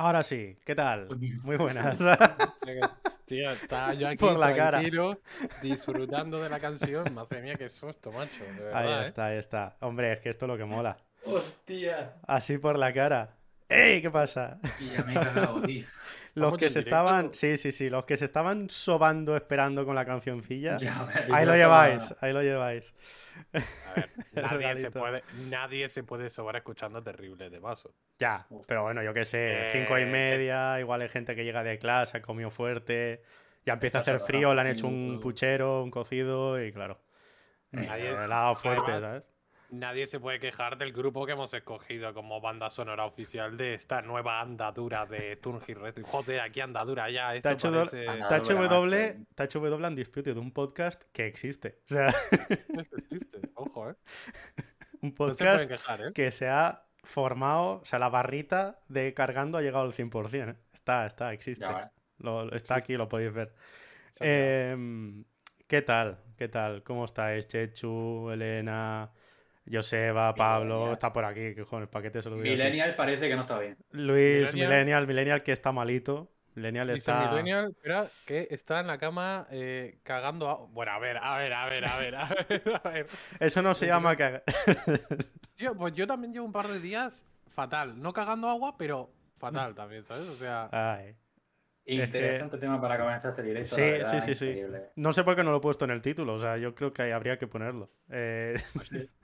Ahora sí, ¿qué tal? Muy buenas. Tío, está yo aquí Por la cara. disfrutando de la canción. Madre mía, qué susto, macho. De verdad, Ahí ¿eh? está, ahí está. Hombre, es que esto es lo que mola. Hostia. Así por la cara. ¡Ey! ¿Qué pasa? Y ya me he cagado, tío. Los que se directo. estaban. Sí, sí, sí. Los que se estaban sobando esperando con la cancioncilla. Ya, Ahí lo lleváis, ahí lo lleváis. A ver, nadie, se puede, nadie se puede sobar escuchando terrible de vaso. Ya, Uf. pero bueno, yo qué sé, Eh, cinco y media, igual hay gente que llega de clase, ha comido fuerte, ya empieza a hacer frío, le han hecho un puchero, un cocido y claro. Nadie- helado fuerte, además- ¿sabes? Nadie se puede quejar del grupo que hemos escogido como banda sonora oficial de esta nueva andadura de Turnhill Retro. Joder, aquí andadura ya. Esto Tacho parece... Anda. Tacho Andadura W, más, Tacho W Undisputed, un podcast que existe. O sea, existe, Ojo, ¿eh? un No se podcast quejar, ¿eh? que se ha formado, o sea, la barrita de cargando ha llegado al 100%. ¿eh? Está, está, existe. Ya. Lo- está aquí, lo podéis ver. Em, ¿Qué tal? ¿Qué tal? ¿Cómo estáis? Chechu, Elena, Joseba, Pablo, Millennial. está por aquí, que con el paquete se lo a. Millennial parece que no está bien. Luis, Millennial. Millennial, Millennial que está malito. Millennial está. Millennial, espera, que está en la cama eh, cagando agua. Bueno, a ver, a ver, a ver, a ver, a ver, a ver. Eso no se llama cagar. Tío, pues yo también llevo un par de días fatal. No cagando agua, pero fatal también, ¿sabes? O sea, Ay. que- Interesante tema para comenzar este directo. Sí, verdad, sí, sí, sí. No sé por qué no lo he puesto en el título, o sea, yo creo que habría que ponerlo. Eh, so-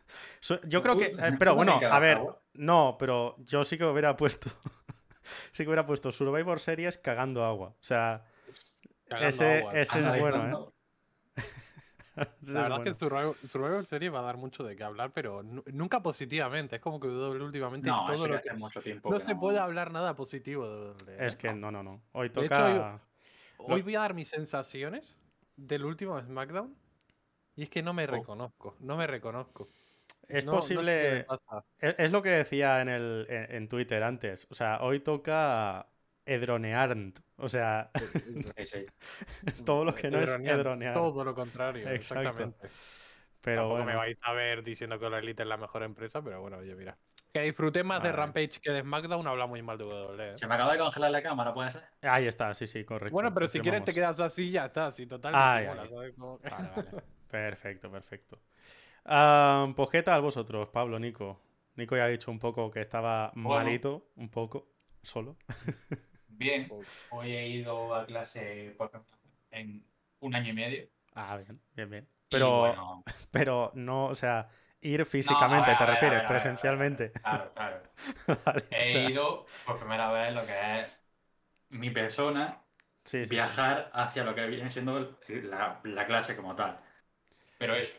yo creo que. eh, pero bueno, a ver. No, pero yo sí que hubiera puesto. sí que hubiera puesto Survivor Series cagando agua. O sea, cagando ese, agua. ese es bueno, ¿eh? La verdad es que bueno. Survivor, Survivor Series va a dar mucho de qué hablar, pero nu- nunca positivamente. Es como que WWE últimamente No, todo lo que... hace mucho tiempo. No que se puede hablar nada positivo de. Es que no, no, no. Hoy hecho, toca. Hoy voy a dar mis sensaciones del último SmackDown. Y es que no me Oh. reconozco, no me reconozco. Es No- no sé qué me posible. pasa. Es, es lo que decía en, el, en, en Twitter antes. O sea, hoy toca edronearnt. O sea, Sí, sí. todo lo que no es Edronear. Todo lo contrario, Exacto. exactamente. Pero Tampoco bueno. me vais a ver diciendo que la Elite es la mejor empresa, pero bueno, oye, mira. Que disfruté más de. Rampage que de SmackDown, habla muy mal de WWE. ¿eh? Se me acaba de congelar la cámara, ¿puede ser? Ahí está, sí, sí, correcto. Bueno, pero si quieres te quedas así, ya está. Si total, Ay, disimulas, ay. ¿sabes? Como que- Vale, vale. Perfecto, perfecto. Ah, pues, ¿qué tal vosotros, Pablo, Nico? Nico ya ha dicho un poco que estaba Bueno. malito, un poco, solo. Bien, hoy he ido a clase por en un año y medio. Ah, bien, bien, bien. Pero, bueno, pero no, o sea, ir físicamente, ver, ¿te refieres? ver, ver, presencialmente. Claro, claro. Vale, o He sea, ido por primera vez lo que es mi persona sí, sí, sí. viajar hacia lo que viene siendo la, la clase como tal. Pero eso,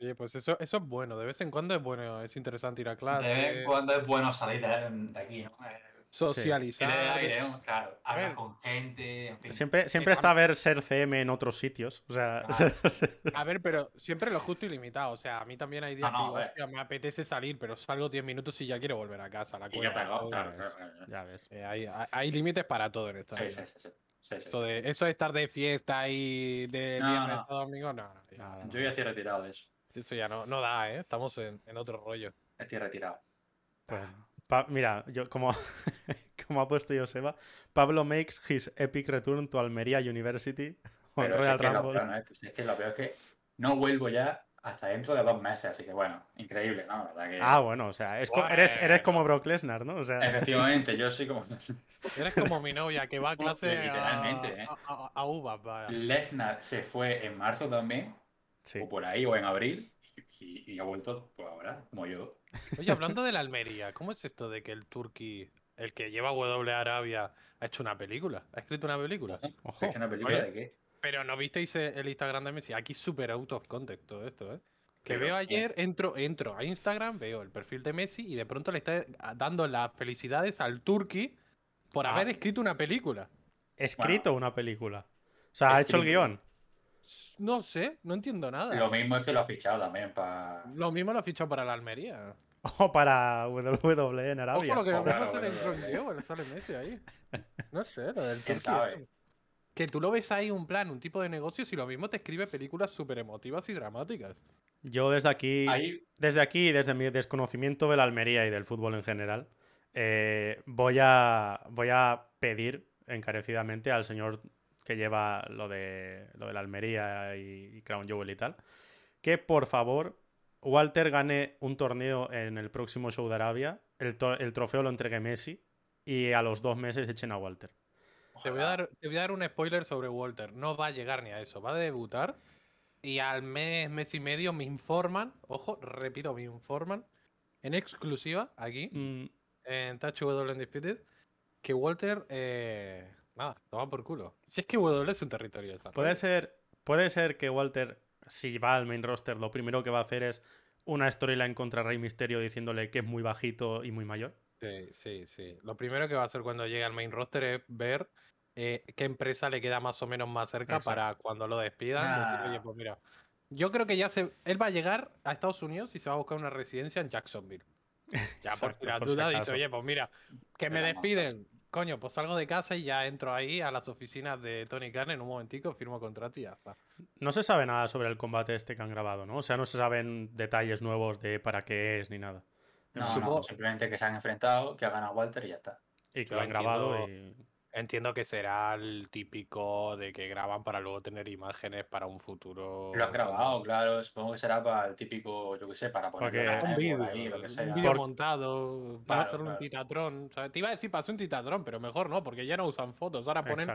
Oye, pues eso, eso es bueno. De vez en cuando es bueno, es interesante ir a de clase, vez en cuando es bueno salir de, de aquí, ¿no? Eh, socializar. Aire, aire, ¿no? Claro, A hablar ver. con gente, en fin. Siempre, siempre está a ver ser CM en otros sitios. O sea, Claro. A ver, pero siempre lo justo y limitado. O sea, a mí también hay días No, no, que digo, a ver. "Hostia, me apetece salir, pero salgo 10 minutos y ya quiero volver a casa, la Y ya claro, claro. ya ves. Eh, hay, hay- hay límites para todo en esta Sí, vida. sí, sí, sí. Eso, de, eso de estar de fiesta y de No, viernes no. a domingo, no, no, ya. Yo ya estoy retirado de eso. Eso ya no, no da, ¿eh? Estamos en, en otro rollo. Estoy retirado. Pues, Pa- mira, yo como, como ha puesto Joseba, Pablo makes his epic return to Almería University Pero si es, que lo Rumble. peor, ¿no? es que lo peor es que no vuelvo ya hasta dentro de dos meses, así que bueno, increíble, ¿no? La verdad que... Ah, bueno, o sea, es eres, eres como Brock Lesnar, ¿no? O sea, Efectivamente, yo soy como... Eres como mi novia que va a clase a, Literalmente, ¿eh? a, a- a vaya. Lesnar se fue en marzo también, sí. o por ahí, o en abril, y, y ha vuelto pues ahora, como yo. Oye, hablando de la Almería, ¿cómo es esto de que el Turkey, el que lleva W Arabia, ha hecho una película? ¿Ha escrito una película? Ojo. ¿Es una película Oye, de qué? Pero no visteis eh, el Instagram de Messi. Aquí súper out of context todo esto, ¿eh? Que Pero, veo ¿qué? ayer, entro, entro a Instagram, veo el perfil de Messi y de pronto le está dando las felicidades al Turkey por Ah. haber escrito una película. Escrito una película. O sea, ha hecho el guion. No sé, no entiendo nada. Lo mismo es que lo ha fichado también para... Lo mismo lo ha fichado para la Almería. O para WWE en Arabia. Ojo, lo que a lo Claro, mejor sale Messi ahí. No sé, lo del ¿Quién Turkey sabe? este. Que tú lo ves ahí un plan, un tipo de negocios y lo mismo te escribe películas súper emotivas y dramáticas. Yo desde aquí, Ahí, desde aquí, desde mi desconocimiento de la Almería y del fútbol en general, eh, voy, a, voy a pedir encarecidamente al señor que lleva lo de, lo de la Almería y, y Crown Jewel y tal, que por favor Walter gane un torneo en el próximo show de Arabia, el, to- el trofeo lo entregue Messi y a los dos meses echen a Walter. Te voy, a dar, te voy a dar un spoiler sobre Walter. No va a llegar ni a eso. Va a debutar. Y al mes, mes y medio me informan, ojo, repito, me informan en exclusiva aquí, Mm, en Touch W Undisputed, que Walter, eh, nada, toma por culo. Si es que W es un territorio puede, ser, puede ser que Walter, si va al main roster, lo primero que va a hacer es una storyline contra Rey Misterio diciéndole que es muy bajito y muy mayor. Sí, sí, sí. Lo primero que va a hacer cuando llegue al main roster es ver eh, qué empresa le queda más o menos más cerca Exacto. para cuando lo despidan. decir, oye, pues mira, yo creo que ya se. Él va a llegar a Estados Unidos y se va a buscar una residencia en Jacksonville. Ya por Exacto, si la por si dice, oye, pues mira, que me despiden. Coño, pues salgo de casa y ya entro ahí a las oficinas de Tony Khan en un momentico, firmo contrato y ya está. No se sabe nada sobre el combate este que han grabado, ¿no? O sea, no se saben detalles nuevos de para qué es ni nada. No, Supongo- no, simplemente que se han enfrentado, que ha ganado Walter y ya está. Y que lo han grabado entiendo- y... Entiendo que será el típico de que graban para luego tener imágenes para un futuro. Lo han grabado, claro. Supongo que será para el típico, yo qué sé, para Porque- ponerlo en Un vídeo, por ahí, lo que sea. un vídeo Por- montado para Claro, hacer un claro. titatrón. O sea, te iba a decir para hacer un titatrón, pero mejor no, porque ya no usan fotos. Ahora ponen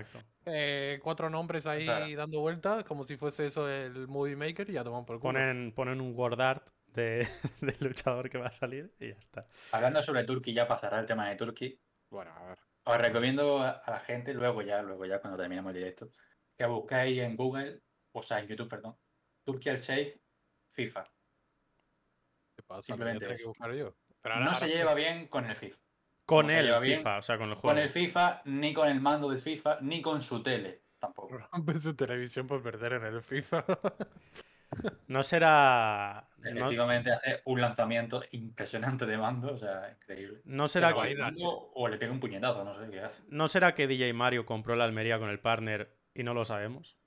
eh, cuatro nombres ahí Claro. dando vueltas, como si fuese eso el Movie Maker y ya toman por culo. Ponen, ponen un word art de, del luchador que va a salir y ya está. Hablando sobre Turkey, ya para cerrar el tema de Turkey, Bueno, a ver. os recomiendo a la gente, luego ya, luego ya cuando terminemos el directo, que buscáis en Google, o sea, en YouTube, perdón, Turkey al Shake FIFA. ¿Qué pasa? Simplemente ¿Lo voy a tener que eso. buscar yo? Pero ahora- No ahora se lleva bien con el FIFA. Con No el bien FIFA, o sea, con el juego. Con el FIFA, ni con el mando del FIFA, ni con su tele, tampoco. Rompen su televisión por perder en el FIFA. No será. No, Efectivamente hace un lanzamiento impresionante de mando, o sea, increíble. no será que, O, le pega un puñetazo, no sé qué hace. ¿No será que DJ Mario compró la Almería con el partner y no lo sabemos?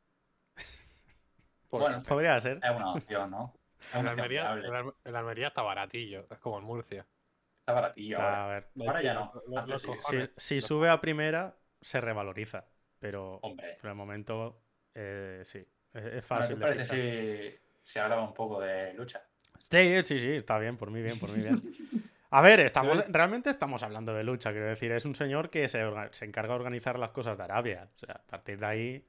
Bueno, Podría ser. es una opción, ¿no? El Almería, el Alme- el Almería está baratillo, es como en Murcia. Está baratillo Está- ahora. a ver. Ahora ya no, los. Si, cojones- si los- sube a primera, se revaloriza. Pero Hombre, por el momento, eh, sí. Es, es bueno, fácil ¿qué de parece si, si hablaba un poco de lucha? Sí, sí, sí, está bien, por mí bien, por mí bien. A ver, estamos, realmente estamos hablando de lucha, quiero decir, es un señor que se, se encarga de organizar las cosas de Arabia. O sea, a partir de ahí.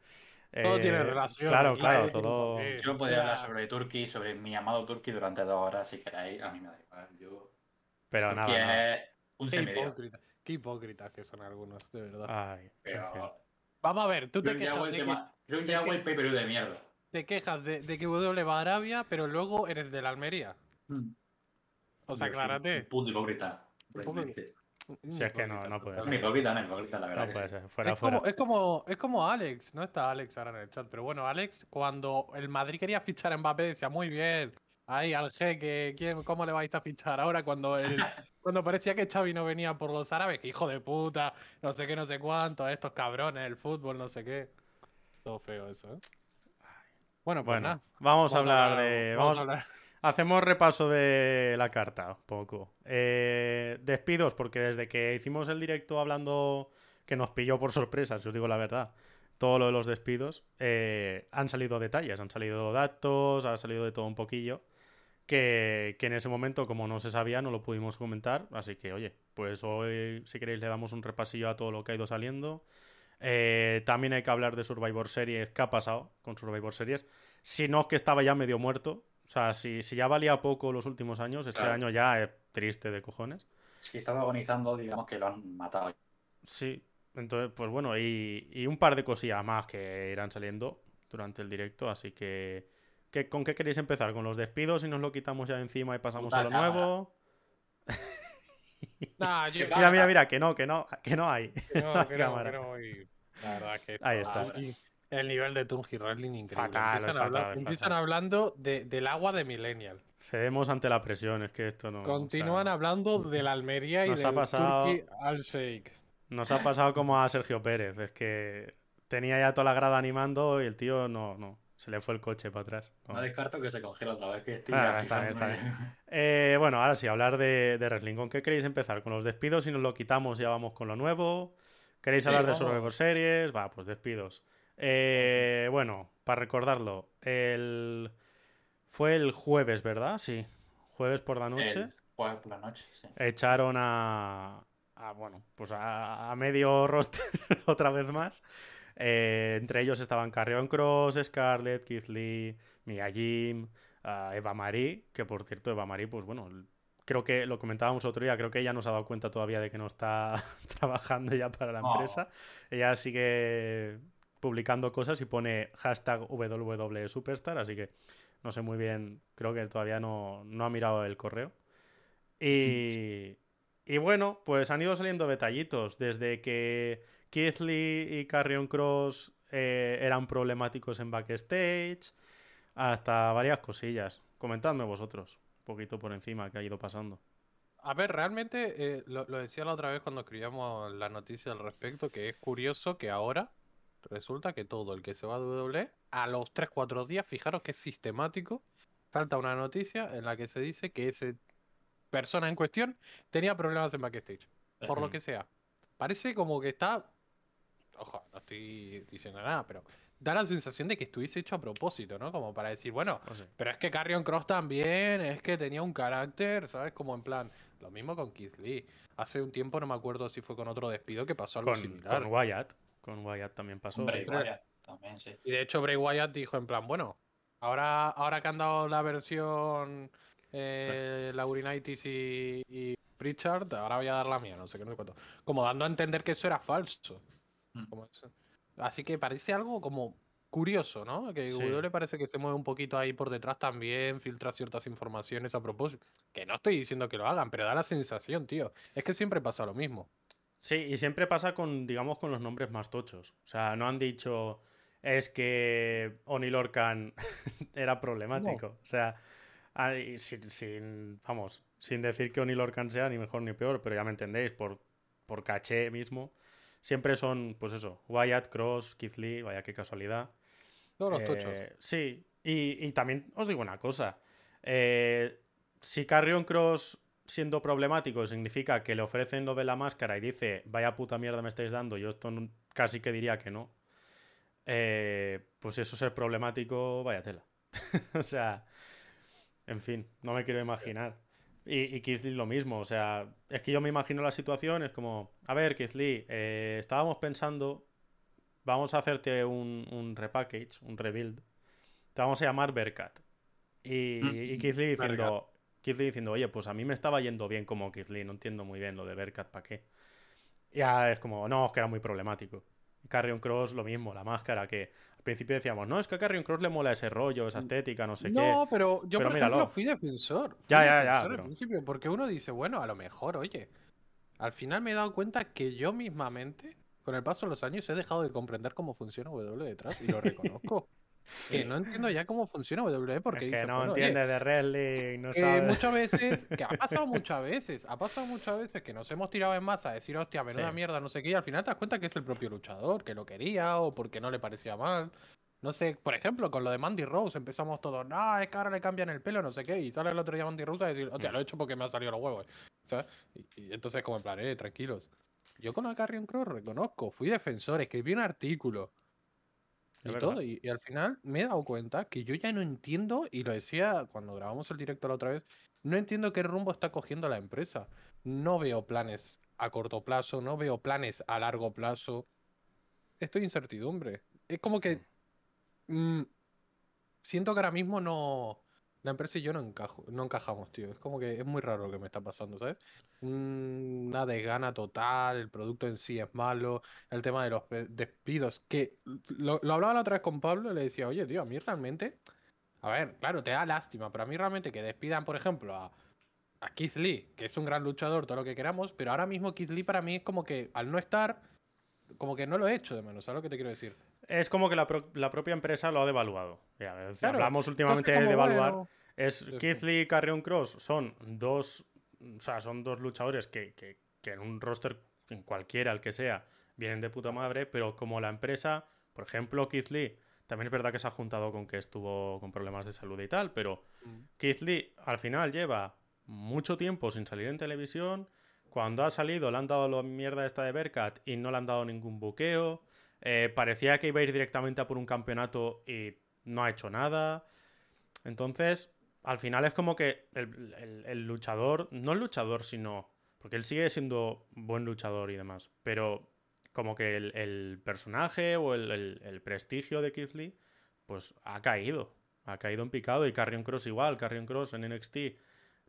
Todo tiene eh, relación. Claro, claro, todo. Yo podría hablar sobre Turkey, sobre mi amado Turkey durante dos horas si queréis. A mí me da igual. Yo, Pero nada. Es un Qué semidios. hipócritas, qué hípocritas que son algunos, de verdad. Ay, en fin. Pero. Vamos a ver, tú te Creo que quejas, hago el de que, tema- creo que hago el pay de mierda. te quejas de, de que W va a Arabia, pero luego eres de la Almería. O sea, aclárate. Un puto hipócrita. Realmente. Si es que no, no puede Es ser. un hipócrita, no hipócrita, la verdad. No puede ser. Fuera, es, fuera. Como, es, como, es como Alex, no está Alex ahora en el chat, pero bueno, Alex, cuando el Madrid quería fichar a Mbappé, decía muy bien, ahí al jeque, ¿quién, ¿cómo le vais a fichar? Ahora cuando el, cuando parecía que Xavi no venía por los árabes, que hijo de puta, no sé qué, no sé cuánto, estos cabrones, el fútbol, no sé qué. Todo feo eso, ¿eh? Bueno, pues Bueno, nada. vamos a hablar de. vamos Vamos, a hablar. Hacemos repaso de la carta, un poco. Eh, despidos, porque desde que hicimos el directo hablando, que nos pilló por sorpresa, si os digo la verdad, todo lo de los despidos, eh, han salido detalles, han salido datos, ha salido de todo un poquillo, que, que en ese momento, como no se sabía, no lo pudimos comentar. Así que, oye, pues hoy, si queréis, le damos un repasillo a todo lo que ha ido saliendo. Eh, también hay que hablar de Survivor Series, qué ha pasado con Survivor Series. Si no es que estaba ya medio muerto, o sea, si, si ya valía poco los últimos años, este Claro. año ya es triste de cojones. Si estaba agonizando, digamos que lo han matado. Sí, entonces, pues bueno, y, y un par de cosillas más que irán saliendo durante el directo, así que, ¿qué- ¿con qué queréis empezar? ¿Con los despidos y nos lo quitamos ya de encima y pasamos a lo nuevo? Nah, yo- Qué Mira, mira, mira, que no, que no, que no hay. que no, que no, que no, y la verdad que Ahí está. y El nivel de Tunji Wrestling increíble. Fatal, empiezan fatal, empiezan hablando de- del agua de Millennial. Cedemos ante la presión, es que esto no... o sea, Continúan hablando de la Almería y nos ha del pasado- Turkey al. Nos ha pasado como a Sergio Pérez, es que tenía ya toda la grada animando y el tío no, no. Se le fue el coche para atrás. No, No. descarto que se congela otra vez. Que estoy Ah, está bien, está fijándome. Eh, bueno, ahora sí, hablar de, de wrestling. ¿Con qué queréis empezar? ¿Con los despidos? Si nos lo quitamos, ya vamos con lo nuevo. ¿Queréis Sí, hablar de vamos. Survivor Series? Va, pues despidos. Eh, Bueno, para recordarlo, el... fue el jueves, ¿verdad? Sí, jueves por la noche. El jueves por la noche, sí. Echaron a, a, bueno, pues a, a medio roster otra vez más. Eh, entre ellos estaban Carrion Cross, Scarlett, Keith Lee, Mia Jim, ah, Eva Marie, que por cierto, Eva Marie, pues bueno, creo que lo comentábamos otro día, creo que ella no se ha dado cuenta todavía de que no está trabajando ya para la empresa. Ella sigue publicando cosas y pone hashtag WWE Superstar, así que no sé muy bien, creo que todavía no, no ha mirado el correo. Y, y bueno, pues han ido saliendo detallitos, desde que Keith Lee y Carrion Cross eh, eran problemáticos en backstage, hasta varias cosillas. Comentadme vosotros, un poquito por encima que ha ido pasando. A ver, realmente eh, lo, lo decía la otra vez cuando escribíamos la noticia al respecto, que es curioso que ahora resulta que todo el que se va a WWE, a los 3-4 días, fijaros que es sistemático, salta una noticia en la que se dice que esa persona en cuestión tenía problemas en backstage, por lo que sea. Parece como que está... Ojo, no estoy diciendo nada, pero da la sensación de que estuviese hecho a propósito, ¿no? Como para decir, bueno, No sé. pero es que Carrion Cross también, es que tenía un carácter, ¿sabes? Como en plan, lo mismo con Keith Lee. Hace un tiempo no me acuerdo si fue con otro despido que pasó algo Con, similar. con Wyatt. Con Wyatt también pasó. Hombre, sí. Wyatt también, sí. Y de hecho Bray Wyatt dijo en plan, bueno, ahora, ahora que han dado la versión eh, Laurinaitis y, y Pritchard, ahora voy a dar la mía, no sé qué, no sé cuánto. Como dando a entender que eso era falso. Mm. Como eso. Así que parece algo como curioso, ¿no? Que Sí. le parece que se mueve un poquito ahí por detrás también, filtra ciertas informaciones a propósito. Que no estoy diciendo que lo hagan, pero da la sensación, tío. Es que siempre pasa lo mismo. Sí, y siempre pasa con, digamos, con los nombres más tochos. O sea, no han dicho es que Oni Lorcan era problemático. O sea, sin, sin- vamos, sin decir que Oni Lorcan sea ni mejor ni peor, pero ya me entendéis, por, por caché mismo. Siempre son, pues eso, Wyatt, Cross, Keith Lee, vaya qué casualidad. Todos los tochos. Eh, sí, y, y también os digo una cosa. Eh, si Carrion Cross siendo problemático significa que le ofrecen lo de la máscara y dice, vaya puta mierda me estáis dando, yo esto no- casi que diría que no. eh, pues eso ser problemático, vaya tela. o sea, en fin, no me quiero imaginar. Y, y Lee lo mismo, o sea, es que yo me imagino la situación, es como, a ver, Lee, eh, estábamos pensando, vamos a hacerte un, un repackage, un rebuild, te vamos a llamar Berkat. Y, Mm, y Lee diciendo, diciendo, oye, pues a mí me estaba yendo bien como Lee, no entiendo muy bien lo de Berkat, ¿para qué? Ya es como, no, es que era muy problemático. Carrion Cross lo mismo, la máscara, que al principio decíamos, no, es que a Carrion Cross le mola ese rollo, esa estética, no sé Mm. no, pero yo, Pero por míralo. ejemplo, fui defensor. fui Ya, ya, ya, al principio, porque uno dice, bueno, a lo mejor, oye, al final me he dado cuenta que yo mismamente, con el paso de los años, he dejado de comprender cómo funciona W detrás y lo reconozco. que no entiendo ya cómo funciona W porque Es que dices, no bueno, entiende de wrestling, no que sabe. muchas veces, que ha pasado muchas veces, ha pasado muchas veces que nos hemos tirado en masa a decir, hostia, menuda Sí. mierda, no sé qué, y al final te das cuenta que es el propio luchador, que lo quería o porque no le parecía mal. No sé, por ejemplo, con lo de Mandy Rose empezamos todos, no, es que ahora le cambian el pelo, no sé qué, y sale el otro día Mandy Rose a decir, hostia, lo he hecho porque me han salido los huevos. ¿sabes? Y, y entonces, como en plan, eh, tranquilos. Yo con Carrion Cross reconozco, fui defensor, escribí un artículo, y todo. Y, y al final me he dado cuenta que yo ya no entiendo, y lo decía cuando grabamos el directo la otra vez, no entiendo qué rumbo está cogiendo la empresa. No veo planes a corto plazo, no veo planes a largo plazo. Estoy incertidumbre. Es como que mm, siento que ahora mismo no. La empresa y yo no, encajo, no encajamos, tío. Es como que es muy raro lo que me está pasando, ¿sabes? Una desgana total, el producto en sí es malo, el tema de los despidos, que lo, lo hablaba la otra vez con Pablo y le decía, oye, tío, a mí realmente, a ver, claro, te da lástima, pero a mí realmente que despidan, por ejemplo, a, a Keith Lee, que es un gran luchador, todo lo que queramos, pero ahora mismo Keith Lee para mí es como que al no estar, como que no lo he hecho de menos, ¿sabes lo que te quiero decir? Es como que la, pro- la propia empresa lo ha devaluado. Ya, hablamos últimamente de devaluar. bueno, Es Keith. Lee y Carrion Cross son dos, o sea, son dos luchadores que, que- que en un roster, en cualquiera el que sea, vienen de puta madre, pero como la empresa, por ejemplo, Keith Lee, También es verdad que se ha juntado con que estuvo con problemas de salud y tal, pero Mm. Keith Lee al final lleva mucho tiempo sin salir en televisión. Cuando ha salido le han dado la mierda esta de Berkat y no le han dado ningún buqueo. Eh, parecía que iba a ir directamente a por un campeonato y no ha hecho nada. Entonces, al final es como que el, luchador, no el luchador, sino. Porque él sigue siendo buen luchador y demás. Pero como que el, el personaje o el prestigio de Keith Lee, pues ha caído. Ha caído en picado. Y Carrion Cross igual. Carrion Cross en NXT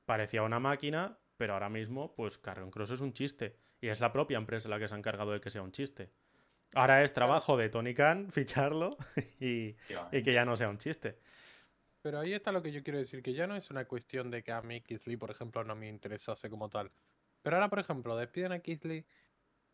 parecía una máquina, pero ahora mismo, pues Carrion Cross es un chiste. Y es la propia empresa la que se ha encargado de que sea un chiste. Ahora es trabajo de Tony Khan ficharlo y, que ya no sea un chiste. Pero ahí está lo que yo quiero decir, que ya no es una cuestión de que a mí Keith Lee, por ejemplo, no me interesase como tal. Pero ahora, por ejemplo, despiden a Keith Lee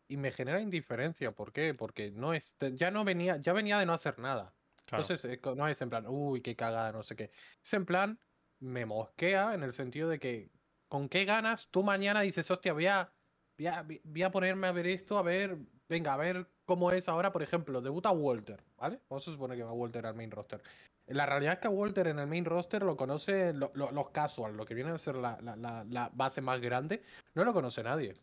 y me genera indiferencia. ¿Por qué? Porque no es, ya no venía, ya venía de no hacer nada. Claro. Entonces, no es en plan, uy, qué cagada, no sé qué. Es en plan, me mosquea en el sentido de que, ¿con qué ganas tú mañana dices, hostia, voy a, voy a, voy a ponerme a ver esto, a ver, venga, a ver cómo es ahora, por ejemplo, debuta Walter, ¿vale? Vamos a suponer que va Walter al main roster. La realidad es que a Walter en el main roster lo conoce lo- lo- los casual, lo que viene a ser la, base más grande, no lo conoce nadie.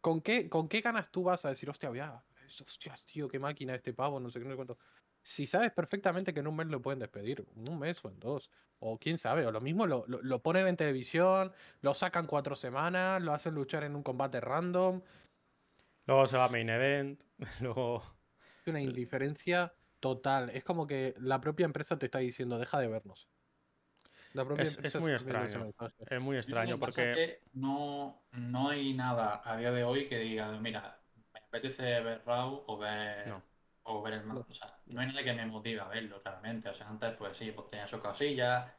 ¿Con qué, ¿Con qué ganas tú vas a decir, hostia, voy a- hostias, tío, qué máquina este pavo, no sé qué, no sé cuánto? Si sabes perfectamente que en un mes lo pueden despedir, en un mes o en dos, o quién sabe, o lo mismo lo, lo- lo ponen en televisión, lo sacan cuatro semanas, lo hacen luchar en un combate random, Luego se va a Main Event. Luego. es una indiferencia total. Es como que la propia empresa te está diciendo, deja de vernos. La propia Es- muy extraño. Es muy extraño porque. no, no hay nada a día de hoy que diga, mira, me apetece ver Raw o ver, No. o ver el No. O sea, no hay nada que me motive a verlo realmente. O sea, antes pues sí, pues tenía sus casillas.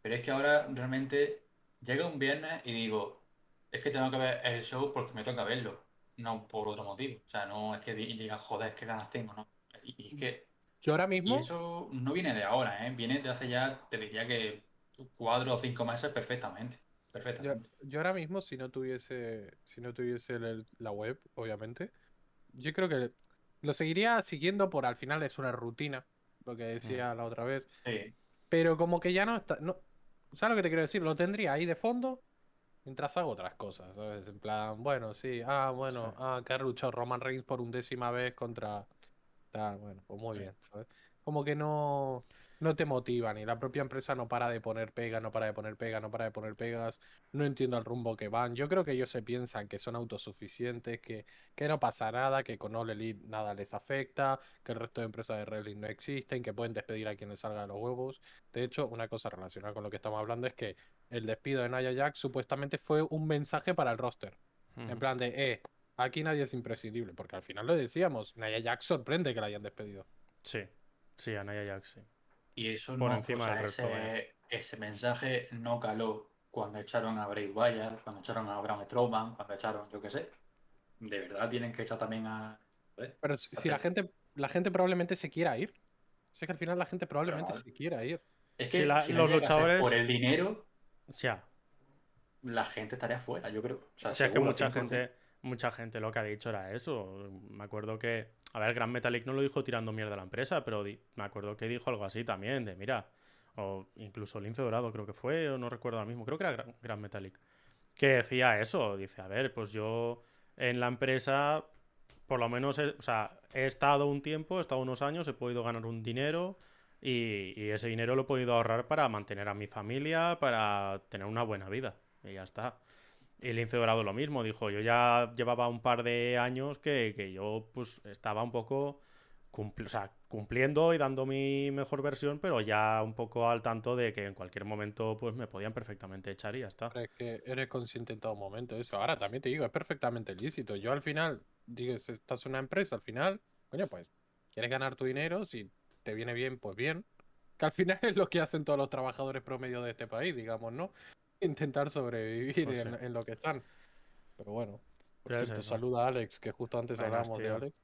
Pero es que ahora realmente llega un viernes y digo, es que tengo que ver el show porque me toca verlo, no por otro motivo. O sea, no es que di- diga, joder, qué ganas tengo, ¿no? Y, y es que Yo ahora y mismo, eso no viene de ahora, ¿eh? Viene de hace ya, te diría que cuatro o cinco meses perfectamente. yo, Perfectamente. yo ahora mismo, si no tuviese, si no tuviese el- la web, obviamente, yo creo que lo seguiría siguiendo por al final es una rutina, lo que decía la otra vez. Sí. Pero como que ya no está. No, ¿Sabes lo que te quiero decir? Lo tendría ahí de fondo mientras hago otras cosas. ¿sabes? En plan, bueno, sí. Ah, bueno, Sí. ah, que ha luchado Roman Reigns por undécima vez contra. Tal, bueno, pues muy bien, ¿sabes? Como que no. No te motivan y la propia empresa no para de poner pegas, no para de poner pegas, no para de poner pegas. No entiendo el rumbo que van. Yo creo que ellos se piensan que son autosuficientes, que, que no pasa nada, que con All Elite nada les afecta, que el resto de empresas de wrestling no existen, que pueden despedir a quien les salga de los huevos. De hecho, una cosa relacionada con lo que estamos hablando es que el despido de Nia Jax supuestamente fue un mensaje para el roster. En plan de, eh, aquí nadie es imprescindible, porque al final lo decíamos, Nia Jax sorprende que la hayan despedido. Sí. Sí, a Nia Jax, sí. Y eso Por no, encima o sea, del resto, ese, ese mensaje no caló cuando echaron a Bray Wyatt, cuando echaron a Braun Strowman, cuando echaron, yo qué sé. De verdad tienen que echar también a. ¿eh? Pero si, si la gente, la gente probablemente se quiera ir. Sé que al final la gente probablemente se quiera ir. Es que la- si los luchadores- por el dinero, Ya. la gente estaría fuera, yo creo. O sea, O sea, es que mucha 100%. gente, mucha gente lo que ha dicho era eso. Me acuerdo que, a ver, Gran Metalik no lo dijo tirando mierda a la empresa, pero me acuerdo que dijo algo así también, de mira, o incluso Lince Dorado creo que fue, o no recuerdo ahora mismo, creo que era Gran, Gran Metalik, que decía eso, dice, a ver, pues yo en la empresa, por lo menos, he, o sea, he estado un tiempo, he estado unos años, he podido ganar un dinero. Y, y ese dinero lo he podido ahorrar para mantener a mi familia, para tener una buena vida. Y ya está. Y Lince Dorado lo mismo, dijo, yo ya llevaba un par de años que, que yo pues estaba un poco cumpli- o sea, cumpliendo y dando mi mejor versión, pero ya un poco al tanto de que en cualquier momento pues me podían perfectamente echar y ya está. Es que eres consciente en todo momento de eso. Ahora también te digo, es perfectamente lícito. Yo al final, dices, estás una empresa, al final, coño, pues, quieres ganar tu dinero, si te viene bien, pues bien. Que al final es lo que hacen todos los trabajadores promedio de este país, digamos, ¿no? Intentar sobrevivir Pues sí. en, en lo que están. Pero bueno, por es saluda a Alex, que justo antes Buenas, hablábamos de. Alex.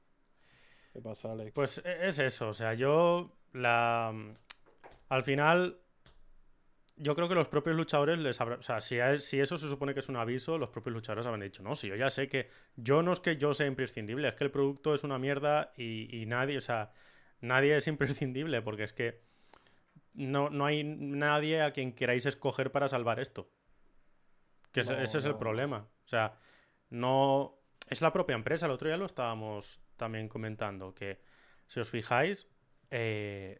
¿Qué pasa, Alex? Pues e- es eso, o sea, yo la al final yo creo que los propios luchadores les habrá, o sea, si, es- si eso se supone que es un aviso, los propios luchadores habrán dicho, no, si yo ya sé que yo no es que yo sea imprescindible, es que el producto es una mierda y, y nadie, o sea, nadie es imprescindible porque es que no, no hay nadie a quien queráis escoger para salvar esto. Que ese- No, ese es el problema. O sea, no. Es la propia empresa. El otro día lo estábamos también comentando. Que si os fijáis. eh,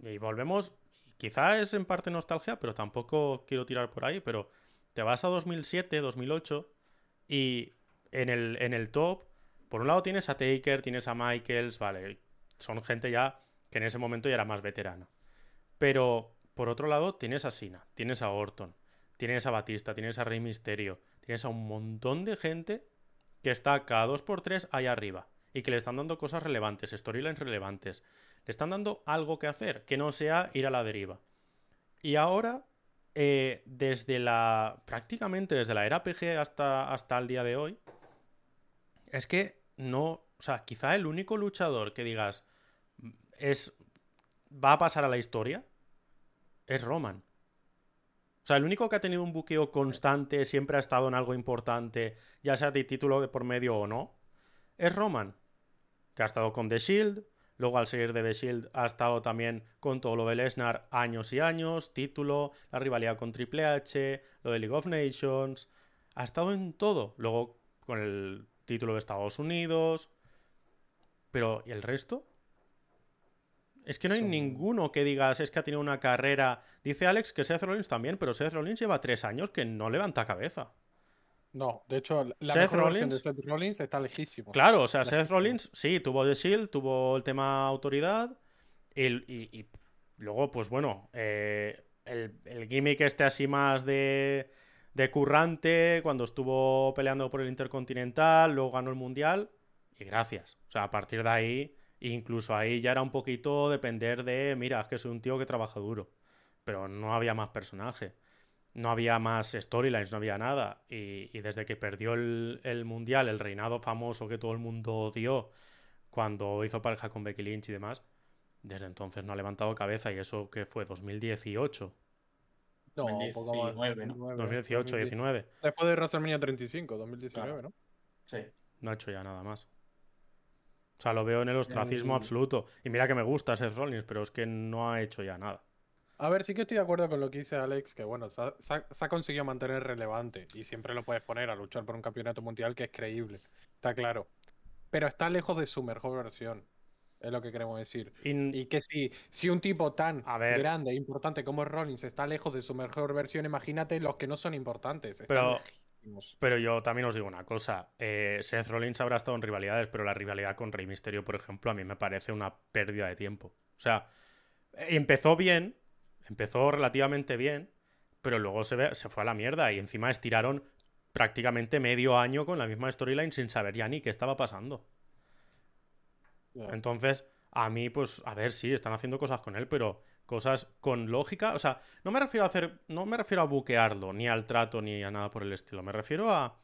y volvemos. Quizá es en parte nostalgia, pero tampoco quiero tirar por ahí. Pero te vas a 2007, 2008. Y en el, en el top. Por un lado tienes a Taker, tienes a Michaels. Vale. Son gente ya que en ese momento ya era más veterana. Pero por otro lado tienes a Sina, tienes a Orton, tienes a Batista, tienes a Rey Misterio, tienes a un montón de gente que está cada 2x3 ahí arriba y que le están dando cosas relevantes, storylines relevantes. Le están dando algo que hacer, que no sea ir a la deriva. Y ahora, eh, desde la. prácticamente desde la era PG hasta, hasta el día de hoy, es que no. O sea, quizá el único luchador que digas es. va a pasar a la historia es Roman. O sea, el único que ha tenido un buqueo constante, siempre ha estado en algo importante, ya sea de título de por medio o no, es Roman. Que ha estado con The Shield, luego al seguir de The Shield ha estado también con todo lo de Lesnar años y años, título, la rivalidad con Triple H, lo de League of Nations, ha estado en todo. Luego con el título de Estados Unidos. Pero, ¿y el resto? Es que no hay Son- ninguno que digas, es que ha tenido una carrera. Dice Alex que Seth Rollins también, pero Seth Rollins lleva tres años que no levanta cabeza. No, de hecho, la Seth mejor versión de Rollins- Seth Rollins está lejísimo. Claro, o sea, Seth Rollins sí, tuvo The Shield, tuvo el tema autoridad. y, y luego, pues bueno, eh, el, el gimmick este así más de, de currante, cuando estuvo peleando por el Intercontinental, luego ganó el Mundial. Y gracias. O sea, a partir de ahí, incluso ahí ya era un poquito depender de, mira, es que soy un tío que trabaja duro. Pero no había más personaje. No había más storylines, no había nada. Y, y desde que perdió el, el mundial, el reinado famoso que todo el mundo odió cuando hizo pareja con Becky Lynch y demás, desde entonces no ha levantado cabeza. Y eso que fue 2018, No, un poco más. 2019, ¿no? 2018, 19. Después de WrestleMania 35, 2019, Claro. ¿no? Sí. No ha hecho ya nada más. O sea, lo veo en el ostracismo El- absoluto. Y mira que me gusta Seth Rollins, pero es que no ha hecho ya nada. A ver, sí que estoy de acuerdo con lo que dice Alex, que bueno, se ha, se ha- se ha conseguido mantener relevante y siempre lo puedes poner a luchar por un campeonato mundial que es creíble, está claro. Pero está lejos de su mejor versión, es lo que queremos decir. Y- Y que si, si un tipo tan A ver. grande e importante como es Rollins está lejos de su mejor versión, imagínate los que no son importantes. Pero-. Pero yo también os digo una cosa. eh, Seth Rollins habrá estado en rivalidades, pero la rivalidad con Rey Mysterio, por ejemplo, a mí me parece una pérdida de tiempo. O sea, empezó bien, empezó relativamente bien, pero luego se, ve- se fue a la mierda y encima estiraron prácticamente medio año con la misma storyline sin saber ya ni qué estaba pasando. Entonces, a mí, pues, a ver, sí, están haciendo cosas con él, pero cosas con lógica. O sea, no me refiero a hacer. No me refiero a buquearlo, ni al trato, ni a nada por el estilo. Me refiero a.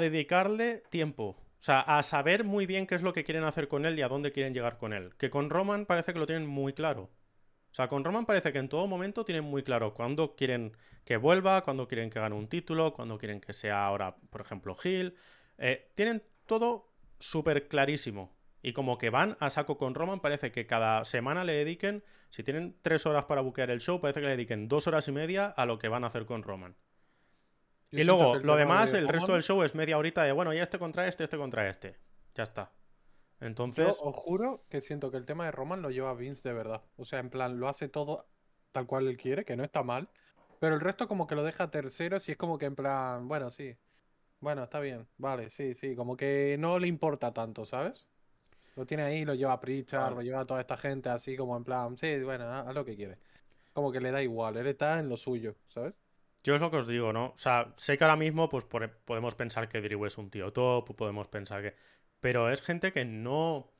dedicarle tiempo. O sea, a saber muy bien qué es lo que quieren hacer con él y a dónde quieren llegar con él. Que con Roman parece que lo tienen muy claro. O sea, con Roman parece que en todo momento tienen muy claro cuándo quieren que vuelva, cuándo quieren que gane un título, cuándo quieren que sea ahora, por ejemplo, Hill. Eh, tienen todo súper clarísimo. Y como que van a saco con Roman, parece que cada semana le dediquen, si tienen tres horas para buquear el show, parece que le dediquen dos horas y media a lo que van a hacer con Roman. Y luego, lo demás, de el resto del show es media horita de, bueno, ya este contra este, este contra este. Ya está. Yo Entonces, os juro que siento que el tema de Roman lo lleva Vince de verdad. O sea, en plan, lo hace todo tal cual él quiere, que no está mal. Pero el resto como que lo deja tercero y es como que en plan, bueno, sí. Bueno, está bien. Vale, sí, sí. Como que no le importa tanto, ¿sabes? Lo tiene ahí, lo lleva a Pritchard, lo lleva a toda esta gente así como en plan, sí, bueno, haz, haz lo que quiere. Como que le da igual, él está en lo suyo, ¿sabes? yo es lo que os digo, ¿no? O sea, sé que ahora mismo pues por- podemos pensar que Drew es un tío top, podemos pensar que... Pero es gente que no...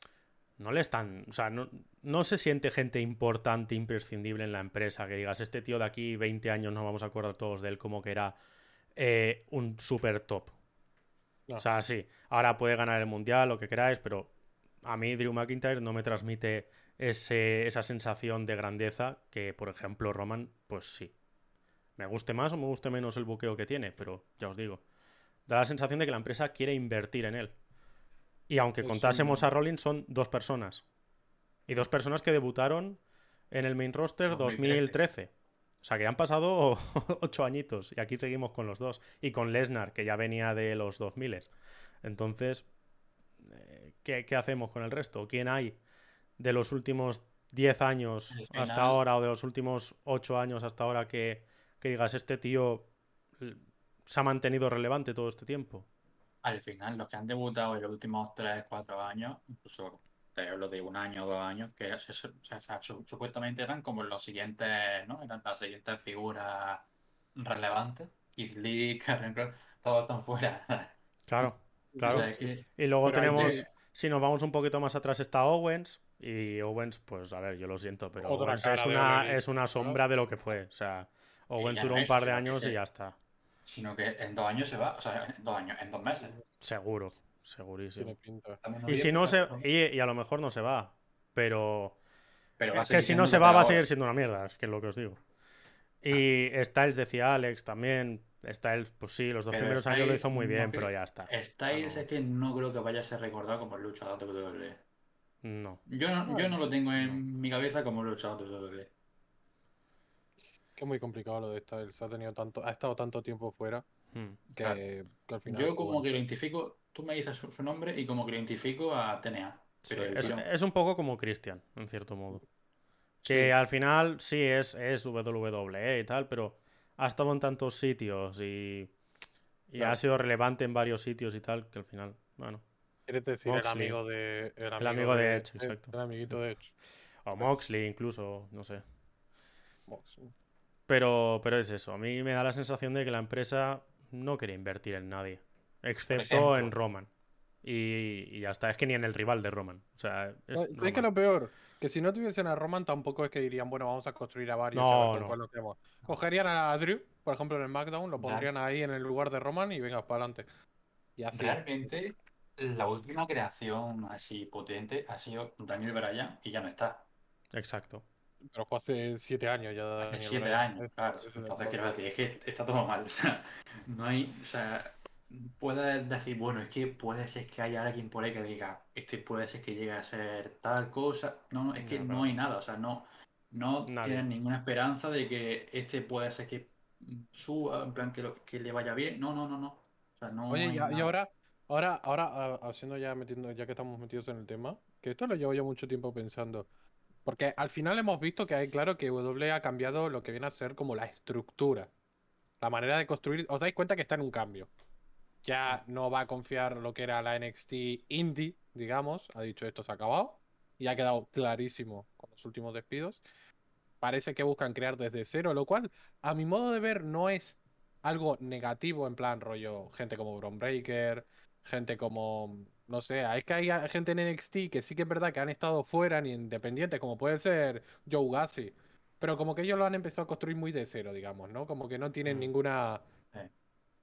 No le están... O sea, no, no se siente gente importante, imprescindible en la empresa. Que digas, este tío de aquí 20 años nos vamos a acordar todos de él como que era eh, un super top. No. O sea, sí, ahora puede ganar el mundial, lo que queráis, pero a mí Drew McIntyre no me transmite ese- esa sensación de grandeza que, por ejemplo, Roman, pues sí. Me guste más o me guste menos el buqueo que tiene, pero ya os digo, da la sensación de que la empresa quiere invertir en él. Y aunque Es contásemos a Rollins, son dos personas. Y dos personas que debutaron en el main roster 2013. 2013. O sea, que han pasado ocho añitos y aquí seguimos con los dos. Y con Lesnar, que ya venía de los 2000. Entonces, eh, ¿qué, qué hacemos con el resto? ¿Quién hay de los últimos 10 años hasta ahora o de los últimos 8 años hasta ahora que, que digas, este tío se ha mantenido relevante todo este tiempo? Al final, los que han debutado en los últimos 3, 4 años, incluso hablo de un año o dos años, que se- se- supuestamente eran como los siguientes, ¿no? Eran las siguientes figuras relevantes. Keith Lee, Karen Cross, todos están fuera. Claro, O claro. sea, es que Y luego Pero tenemos, si nos vamos un poquito más atrás, está Owens. Y Owens, pues a ver, yo lo siento, pero Otra Owens es una, es una sombra de lo que fue. O sea, Owens duró no un par de años se- y ya está. sino que en dos años se va, o sea, en dos años, en dos meses. Seguro, segurísimo. Y si no se. Y, y a lo mejor no se va. Pero. Pero Es que si no se va, va a seguir siendo una mierda, es que es lo que os digo. Y Styles decía Alex también. Styles, pues sí, los dos Pero primeros años lo hizo muy no bien, creo- pero ya está. Styles No. es que no creo que vaya a ser recordado como el luchador de WWE. No. Yo no, yo no lo tengo en mi cabeza como el luchador de WWE. Que es muy complicado lo de Styles. Ha tenido tanto, ha estado tanto tiempo fuera Hmm. que, Claro. que al final. Yo como bueno. que lo identifico, tú me dices su, su nombre y como que lo identifico a TNA. Sí, Pero es, un poco como Christian, en cierto modo. Sí. Que al final sí es, es WWE y tal, pero ha estado en tantos sitios y, y Claro. ha sido relevante en varios sitios y tal, que al final, bueno. ¿Quieres decir Moxley. el amigo de. El amigo, amigo de Edge, exacto. El amiguito de Edge. O Moxley incluso, no sé. Mox. Pero, pero es eso, a mí me da la sensación de que la empresa no quiere invertir en nadie, excepto en Roman. Y, y ya está, es que ni en el rival de Roman. O sea, es ¿Sabes Roman. que lo peor? Que si no tuviesen a Roman, tampoco es que dirían, bueno, vamos a construir a varios. No, a no. Cogerían a Drew, por ejemplo, en el SmackDown, lo pondrían ahí en el lugar de Roman y venga, para adelante. Y así. Realmente, la última creación así potente ha sido Daniel Bryan y ya no está. Exacto. Pero fue hace siete años ya. Hace Daniel siete Bryan. años, Es- claro. Entonces quiero decir, es que está todo mal. O sea, no hay, o sea, puedes decir, bueno, es que puede ser que haya alguien por ahí que diga, este puede ser que llegue a ser tal cosa. No, no, es que No, hay nada. O sea, no, no Nadie. tienen ninguna esperanza de que este puede ser que suba, en plan que, lo- que le vaya bien. No, no, no, no. O sea, no Oye, hay ya- y nada. ahora, ahora, ahora, ah, haciendo ya metiendo, ya que estamos metidos en el tema, que esto lo llevo yo mucho tiempo pensando. Porque al final hemos visto que hay claro que W ha cambiado lo que viene a ser como la estructura. La manera de construir. Os dais cuenta que está en un cambio. Ya no va a confiar lo que era la NXT Indie, digamos. Ha dicho esto se ha acabado. Y ha quedado clarísimo con los últimos despidos. Parece que buscan crear desde cero, lo cual, a mi modo de ver, no es algo negativo en plan rollo gente como Bron Breaker, gente como no sé, es que hay gente en NXT que sí que es verdad que han estado fuera ni independientes, como puede ser Joe Gassi, pero como que ellos lo han empezado a construir muy de cero, digamos, ¿no? Como que no tienen Mm. ninguna.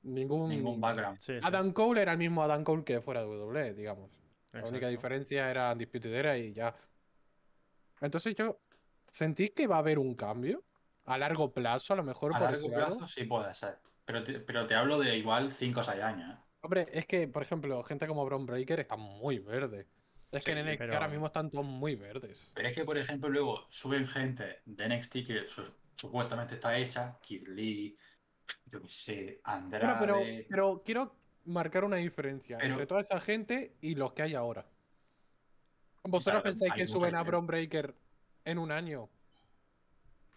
Ningún Ningún background. Sí, sí. Adam Cole era el mismo Adam Cole que fuera de WWE, digamos. La única diferencia era Undisputed Era y ya. Entonces yo sentí que va a haber un cambio a largo plazo, a lo mejor A por largo lado. plazo sí puede ser. Pero te, pero te hablo de igual 5 o 6 años. ¿eh? Hombre, es que, por ejemplo, gente como Bron Breaker está muy verde. Es que en NXT pero- ahora mismo están todos muy verdes. Pero es que, por ejemplo, luego suben gente de NXT que su- supuestamente está hecha, Kid Lee, yo qué sé, Andrade. pero, pero quiero marcar una diferencia Pero- entre toda esa gente y los que hay ahora. ¿Vosotros Claro, pensáis que suben a. Bron Breaker en un año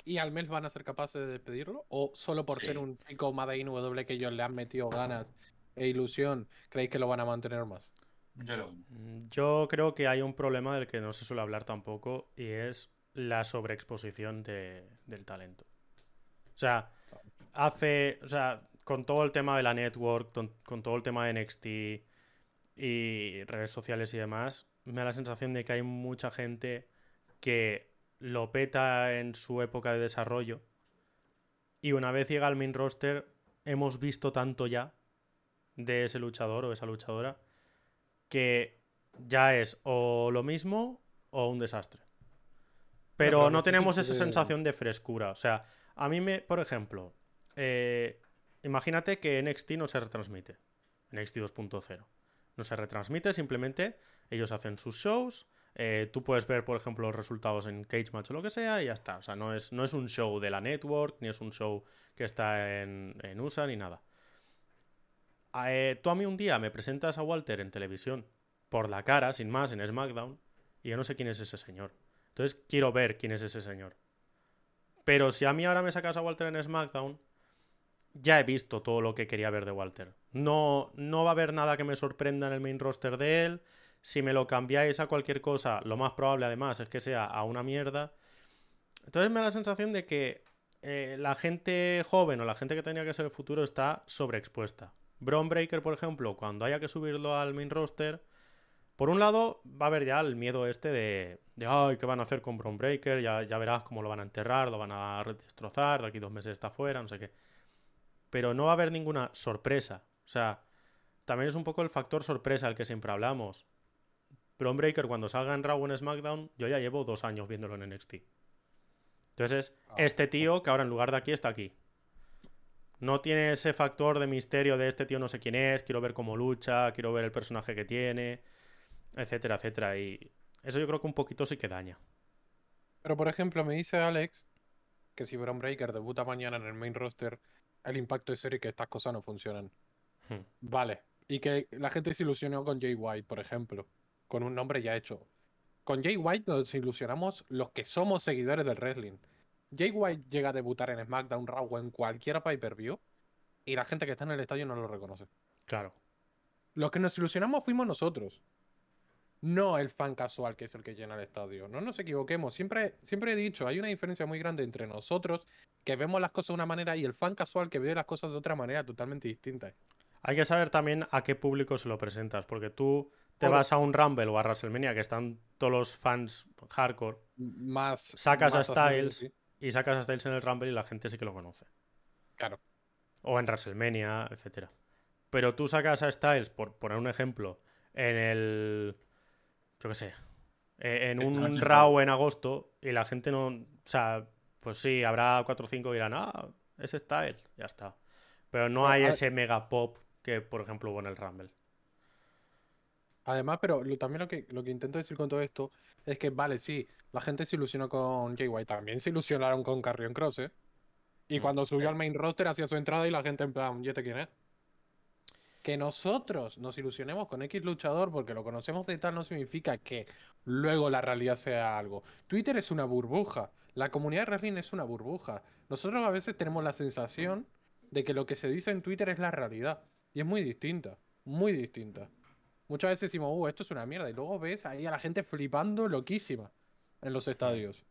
y al mes van a ser capaces de despedirlo? ¿O solo por Sí. ser un chico Made in W que ellos le han metido ganas e ilusión, creéis que lo van a mantener más? Yo lo- Mm, Yo creo que hay un problema del que no se suele hablar tampoco y es la sobreexposición de- del talento. O sea, hace, o sea, con todo el tema de la network, con, con todo el tema de NXT y redes sociales y demás, me da la sensación de que hay mucha gente que lo peta en su época de desarrollo y una vez llega al main roster hemos visto tanto ya de ese luchador o esa luchadora que ya es o lo mismo o un desastre. Pero pero no no sé si tenemos esa sensación de frescura. O sea, a mí me, por ejemplo, eh, imagínate que NXT no se retransmite. NXT 2.0. No se retransmite, simplemente ellos hacen sus shows, Eh, tú puedes ver, por ejemplo, los resultados en Cage Match o lo que sea y ya está. O sea, no es, no es un show de la network, ni es un show que está en, en USA, ni nada. Eh, tú a mí un día me presentas a Walter en televisión, por la cara, sin más, en SmackDown, y yo no sé quién es ese señor. Entonces quiero ver quién es ese señor. Pero si a mí ahora me sacas a Walter en SmackDown, ya he visto todo lo que quería ver de Walter. No, no va a haber nada que me sorprenda en el main roster de él. Si me lo cambiáis a cualquier cosa, lo más probable además es que sea a una mierda. Entonces me da la sensación de que eh, la gente joven o la gente que tenía que ser el futuro está sobreexpuesta. Braun Breaker, por ejemplo, cuando haya que subirlo al main roster, por un lado va a haber ya el miedo este de, de ay, ¿qué van a hacer con Braun Breaker? Ya, ya verás cómo lo van a enterrar, lo van a destrozar, de aquí dos meses está fuera, no sé qué. Pero no va a haber ninguna sorpresa. O sea, también es un poco el factor sorpresa al que siempre hablamos. Braun Breaker cuando salga en Raw o en SmackDown, yo ya llevo dos años viéndolo en NXT. Entonces es Ah. este tío que ahora en lugar de aquí está aquí. No tiene ese factor de misterio de este tío no sé quién es, quiero ver cómo lucha, quiero ver el personaje que tiene, etcétera, etcétera. Y eso yo creo que un poquito sí que daña. Pero por ejemplo, me dice Alex que si Braun Breaker debuta mañana en el main roster, el impacto es serio y que estas cosas no funcionan. Hmm. Vale. Y que la gente se ilusionó con Jay White, por ejemplo, con un nombre ya hecho. Con Jay White nos ilusionamos los que somos seguidores del wrestling. Jay White llega a debutar en SmackDown Raw o en cualquier pay-per-view y la gente que está en el estadio no lo reconoce. Claro. Los que nos ilusionamos fuimos nosotros. No el fan casual que es el que llena el estadio. No nos equivoquemos. Siempre, siempre he dicho, hay una diferencia muy grande entre nosotros, que vemos las cosas de una manera, y el fan casual que ve las cosas de otra manera totalmente distinta. Hay que saber también a qué público se lo presentas, porque tú te vas a un Rumble o a WrestleMania que están todos los fans hardcore Más. Sacas a Styles. y sacas a Styles en el Rumble y la gente sí que lo conoce. Claro. o en WrestleMania, etcétera. Pero tú sacas a Styles, por poner un ejemplo, en el. Yo qué sé. eh, En un Raw en agosto y la gente no. O sea, pues sí, habrá 4 o 5 que dirán, ah, es Styles, ya está. Pero no hay ese mega pop que, por ejemplo, hubo en el Rumble. Además, pero lo- también lo que, lo que intento decir con todo esto es que, vale, sí, la gente se ilusionó con Jay White, también se ilusionaron con Carrion Cross, ¿eh? Y Mm, cuando subió al main roster hacía su entrada y la gente en plan, ¿y este quién es? Que nosotros nos ilusionemos con X luchador porque lo conocemos de tal no significa que luego la realidad sea algo. Twitter es una burbuja, la comunidad de wrestling es una burbuja. Nosotros a veces tenemos la sensación de que lo que se dice en Twitter es la realidad. Y es muy distinta, muy distinta. Muchas veces decimos, uh, esto es una mierda. Y luego ves ahí a la gente flipando loquísima en los estadios.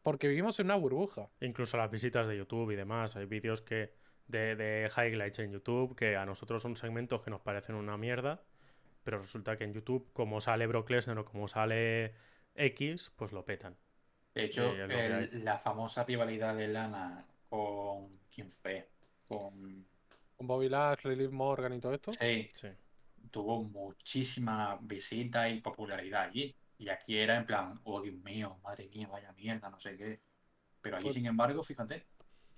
Porque vivimos en una burbuja. Incluso las visitas de YouTube y demás. Hay vídeos que de, de highlights en YouTube que a nosotros son segmentos que nos parecen una mierda. Pero resulta que en YouTube, como sale Brock Lesnar o como sale X, pues lo petan. De hecho, el- hay. la famosa rivalidad de Lana con. ¿Quién fue? Con. Con Bobby Lashley, Liv Morgan y todo esto. Sí, Sí. tuvo muchísima visita y popularidad allí. Y aquí era en plan, oh Dios mío, madre mía, vaya mierda, no sé qué. Pero allí, Pues- sin embargo, fíjate.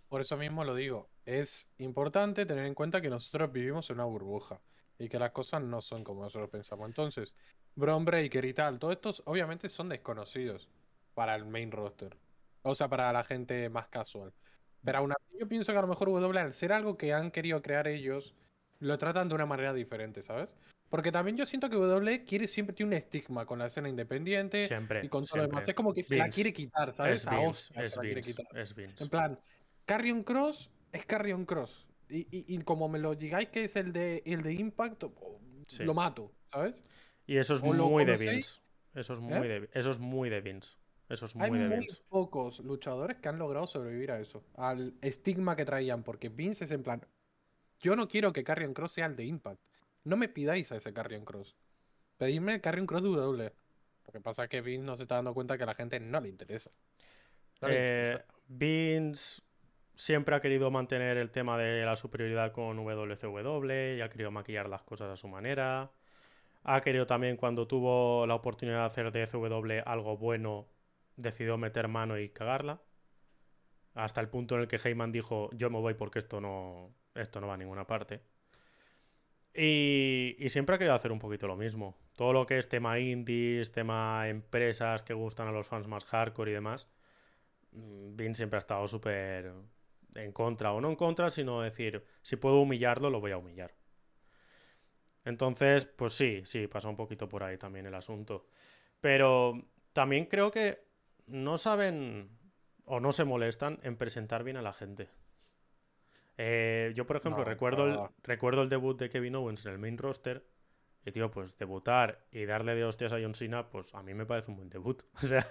Por eso mismo lo digo. Es importante tener en cuenta que nosotros vivimos en una burbuja. Y que las cosas no son como nosotros pensamos. Entonces, Bron Breaker y tal, todos estos obviamente son desconocidos para el main roster. O sea, para la gente más casual. Pero aún así yo pienso que a lo mejor W, al ser algo que han querido crear ellos, lo tratan de una manera diferente, ¿sabes? Porque también yo siento que W quiere siempre tiene un estigma con la escena independiente Siempre. y con todo lo demás. Es como que se la quiere quitar, ¿sabes? Es A Vince, hostia es se la quiere quitar. es. En plan, Carrion Cross es Carrion Cross. Y, y- y como me lo digáis que es el de, el de Impact, oh, Sí. lo mato, ¿sabes? Y eso es o muy de Vince. Eso es muy de, eso es muy de Vince. Eso es Hay muy de muy Vince. pocos luchadores que han logrado sobrevivir a eso, al estigma que traían, porque Vince es en plan, yo no quiero que Carrion Cross sea el de Impact. No me pidáis a ese Carrion Cross. Pedidme el Carrion Cross W. Lo que pasa es que Vince no se está dando cuenta que a la gente no le interesa. No le Eh, interesa. Vince siempre ha querido mantener el tema de la superioridad con WCW y ha querido maquillar las cosas a su manera. Ha querido también, cuando tuvo la oportunidad de hacer de CW algo bueno, decidió meter mano y cagarla. Hasta el punto en el que Heyman dijo, yo me voy porque esto no, esto no va a ninguna parte. Y, siempre ha querido hacer un poquito lo mismo. Todo lo que es tema indies, tema empresas que gustan a los fans más hardcore y demás. mm, Vince siempre ha estado súper en contra, o no en contra, sino decir, si puedo humillarlo, lo voy a humillar. Entonces, pues sí, sí, pasa un poquito por ahí también el asunto. Pero también creo que no saben o no se molestan en presentar bien a la gente. Eh, yo, por ejemplo, No, recuerdo, el, recuerdo el debut de Kevin Owens en el main roster. Y, tío, pues debutar y darle de hostias a John Cena, pues a mí me parece un buen debut. O sea,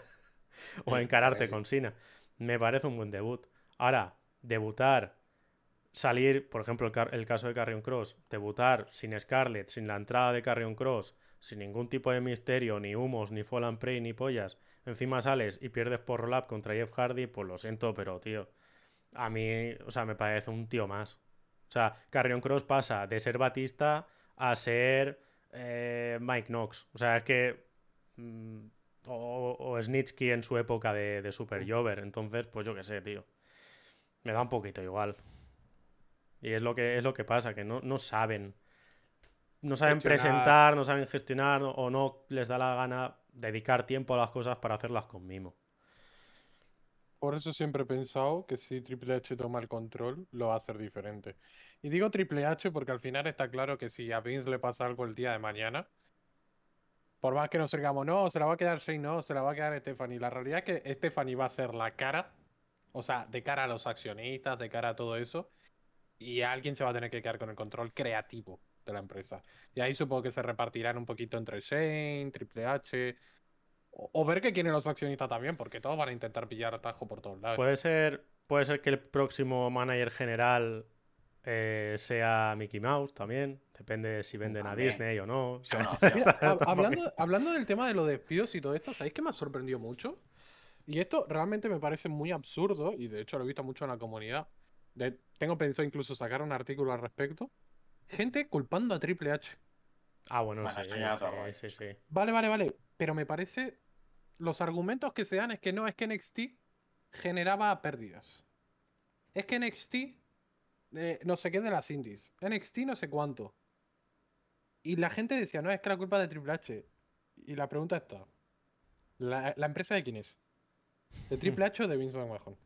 o encararte con Cena. Me parece un buen debut. Ahora, debutar, salir, por ejemplo, el, caso de Carrion Cross, debutar sin Scarlett, sin la entrada de Carrion Cross, sin ningún tipo de misterio, ni humos, ni Fall and Prey, ni pollas. Encima sales y pierdes por roll-up contra Jeff Hardy, pues lo siento, pero tío, a mí, o sea, me parece un tío más. O sea, Carrion Cross pasa de ser Batista a ser eh, Mike Knox. O sea, es que. mm, o, o Snitsky en su época de, de Super Jover. Entonces, pues yo qué sé, tío. Me da un poquito igual. Y es lo que, es lo que pasa, que no, no saben. No saben Gestionar. presentar, no saben gestionar o- o no les da la gana dedicar tiempo a las cosas para hacerlas con mimo. Por eso siempre he pensado que si Triple H toma el control, lo va a hacer diferente. Y digo Triple H porque al final está claro que si a Vince le pasa algo el día de mañana, por más que nos digamos, no, se la va a quedar Shane, no, se la va a quedar Stephanie. La realidad es que Stephanie va a ser la cara, o sea, de cara a los accionistas, de cara a todo eso, y alguien se va a tener que quedar con el control creativo de la empresa. Y ahí supongo que se repartirán un poquito entre Shane, Triple H, o, o ver qué quieren los accionistas también, porque todos van a intentar pillar atajo por todos lados. Puede ser, puede ser que el próximo manager general eh, sea Mickey Mouse también. Depende de si venden a. Disney o no. O sea, un hablando, hablando del tema de los despidos y todo esto, ¿sabéis qué me ha sorprendido mucho? Y esto realmente me parece muy absurdo, y de hecho lo he visto mucho en la comunidad. De- tengo pensado incluso sacar un artículo al respecto. Gente culpando a Triple H. Ah, bueno, Bueno, sí, sí, sí, sí. Vale, vale, vale. Pero me parece. Los argumentos que se dan es que no, es que NXT generaba pérdidas. Es que NXT eh, no sé qué de las indies. NXT no sé cuánto. Y la gente decía, no, es que la culpa es de Triple H. Y la pregunta está: ¿la, la empresa de quién es? ¿De Triple H o de Vince McMahon?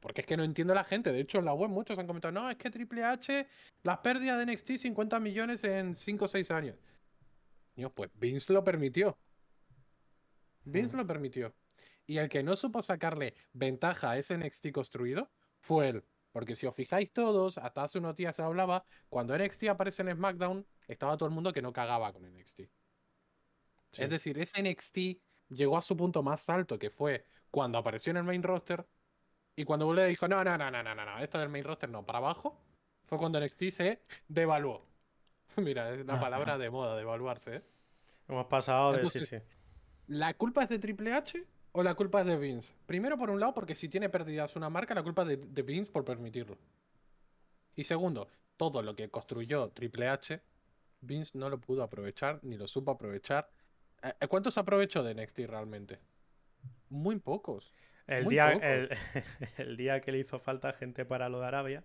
Porque es que no entiendo a la gente. De hecho, en la web muchos han comentado, no, es que Triple H, las pérdidas de NXT 50 millones en 5 o 6 años. Dios, pues Vince lo permitió. Vince lo permitió. Y el que no supo sacarle ventaja a ese NXT construido fue él. Porque si os fijáis todos, hasta hace unos días se hablaba, cuando NXT aparece en SmackDown, estaba todo el mundo que no cagaba con NXT. Sí. Es decir, ese NXT llegó a su punto más alto, que fue cuando apareció en el main roster. Y cuando le dijo, no, no, no, no, no, no, no, esto del main roster no, para abajo, fue cuando NXT se devaluó. Mira, es una palabra de moda, devaluarse, ¿eh? Hemos pasado de sí, sí. ¿La culpa es de Triple H o la culpa es de Vince? Primero, por un lado, porque si tiene pérdidas una marca, la culpa es de, de Vince por permitirlo. Y segundo, todo lo que construyó Triple H, Vince no lo pudo aprovechar ni lo supo aprovechar. ¿Cuántos aprovechó de NXT realmente? Muy pocos. El Muy día, el, el día que le hizo falta gente para lo de Arabia.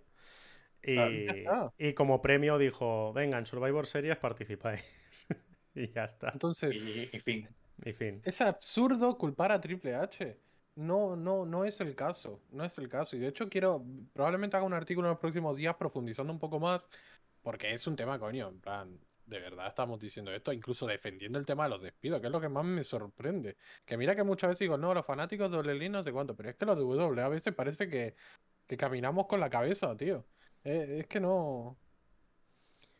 Y, Claro, está. y como premio dijo, venga, en Survivor Series participáis. y ya está. Entonces, Y, y fin. Y fin. es absurdo culpar a Triple H. No, no, no es el caso. No es el caso. Y de hecho quiero, probablemente haga un artículo en los próximos días profundizando un poco más, porque es un tema, coño, en plan, de verdad estamos diciendo esto, incluso defendiendo el tema de los despidos, que es lo que más me sorprende. Que mira que muchas veces digo, no, los fanáticos de WWE no sé cuánto, pero es que los de WWE a veces parece que, que caminamos con la cabeza, tío. Eh, es que no,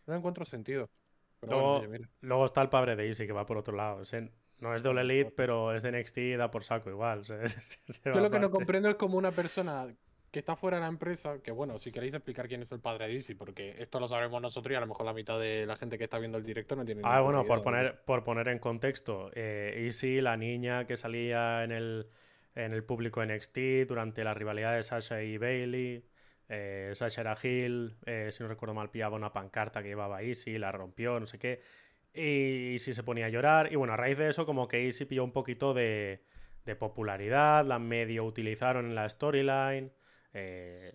no encuentro sentido. Pero Luego, oye, mira. luego está el padre de Easy que va por otro lado. No es de Elite, pero es de NXT y da por saco igual. o sea, se- se Yo lo que no comprendo es como una persona que está fuera de la empresa, que bueno, si queréis explicar quién es el padre de Easy, porque esto lo sabemos nosotros y a lo mejor la mitad de la gente que está viendo el directo no tiene ni Ah, bueno, por poner, por poner en contexto, eh, Easy, la niña que salía en el, en el público NXT durante la rivalidad de Sasha y Bailey. Eh, Sasha era Hill, eh, si no recuerdo mal, pillaba una pancarta que llevaba Easy, la rompió, no sé qué. Y Easy se ponía a llorar. Y bueno, a raíz de eso, como que Easy pilló un poquito de, de popularidad, la medio utilizaron en la storyline. Eh,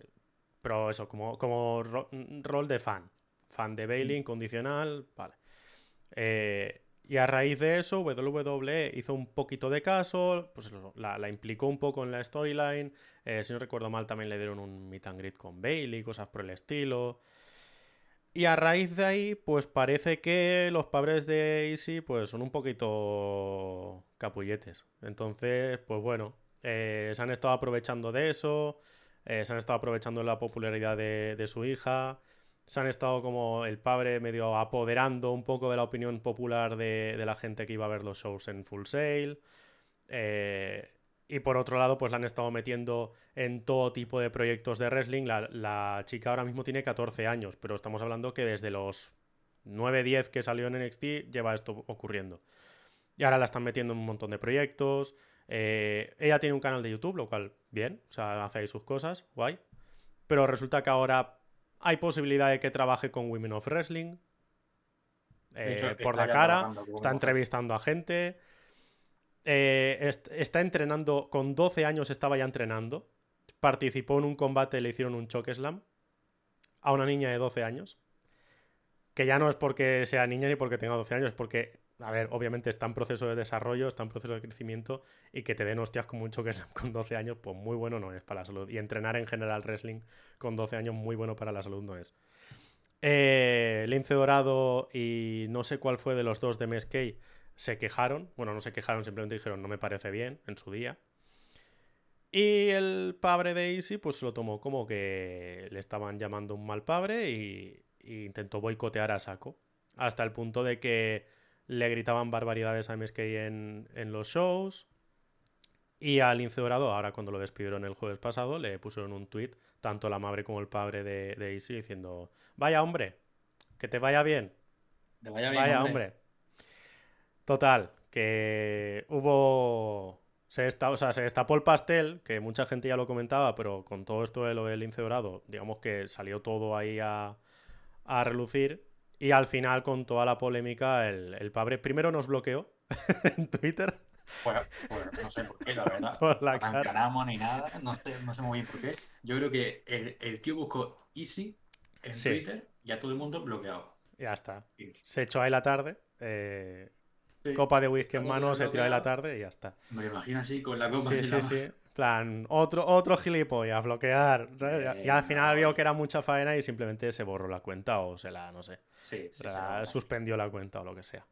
pero eso, como, como ro- rol de fan. fan de Bailey, incondicional, vale. Eh, y a raíz de eso, WWE hizo un poquito de caso, pues eso, la, la implicó un poco en la storyline. eh, si no recuerdo mal, también le dieron un meet and greet con Bailey, cosas por el estilo. Y a raíz de ahí, pues parece que los padres de Easy pues son un poquito capulletes. Entonces, pues bueno, eh, se han estado aprovechando de eso, eh, se han estado aprovechando la popularidad de, su hija, se han estado como el padre medio apoderando un poco de la opinión popular de, la gente que iba a ver los shows en Full Sail. Eh, y por otro lado, pues la han estado metiendo en todo tipo de proyectos de wrestling. La, la chica ahora mismo tiene 14 años, pero estamos hablando que desde los 9-10 que salió en NXT lleva esto ocurriendo. Y ahora la están metiendo en un montón de proyectos. Eh, ella tiene un canal de YouTube, lo cual, bien, o sea, hace ahí sus cosas, guay. Pero resulta que ahora hay posibilidad de que trabaje con Women of Wrestling. Hecho, eh, por la cara, está entrevistando a gente. eh, est- está entrenando, con 12 años estaba ya entrenando. Participó en un combate, le hicieron un choke slam a una niña de 12 años. Que ya no es porque sea niña ni porque tenga 12 años, es porque, a ver, obviamente está en proceso de desarrollo, está en proceso de crecimiento y que te den hostias como un choque con 12 años, pues muy bueno no es para la salud. Y entrenar en general wrestling con 12 años muy bueno para la salud no es. Eh, Lince Dorado y no sé cuál fue de los dos de MSK se quejaron. Bueno, no se quejaron, simplemente dijeron no me parece bien en su día. Y el padre de Easy pues lo tomó como que le estaban llamando un mal padre y, y intentó boicotear a saco. Hasta el punto de que le gritaban barbaridades a MSK en, en los shows. Y a Lince Dorado, ahora cuando lo despidieron el jueves pasado, le pusieron un tweet, tanto la madre como el padre de, de Easy, diciendo: Vaya hombre, que te vaya bien. Te vaya bien, Vaya, hombre. hombre. Total, que hubo. Se, esta- o sea, se destapó el pastel, que mucha gente ya lo comentaba, pero con todo esto de lo del lince dorado, digamos que salió todo ahí a, a relucir. Y al final, con toda la polémica, el, el padre primero nos bloqueó en Twitter Pues, pues no sé por qué, la verdad. por la No ni nada, no sé, no sé muy bien por qué. Yo creo que el, el tío buscó Easy en Sí. Twitter y a todo el mundo bloqueado. Ya está. Sí. Se echó ahí la tarde. eh, Sí. copa de whisky en mano, se tiró ahí la tarde y ya está. Me imagino así con la copa Sí, sí, la sí. Plan, otro, otro gilipollas, bloquear. ¿sabes? Y- y al Eh, final no, vio que era mucha faena y simplemente se borró la cuenta o se la, no sé, Sí, sí, la sí. suspendió la cuenta o lo que sea.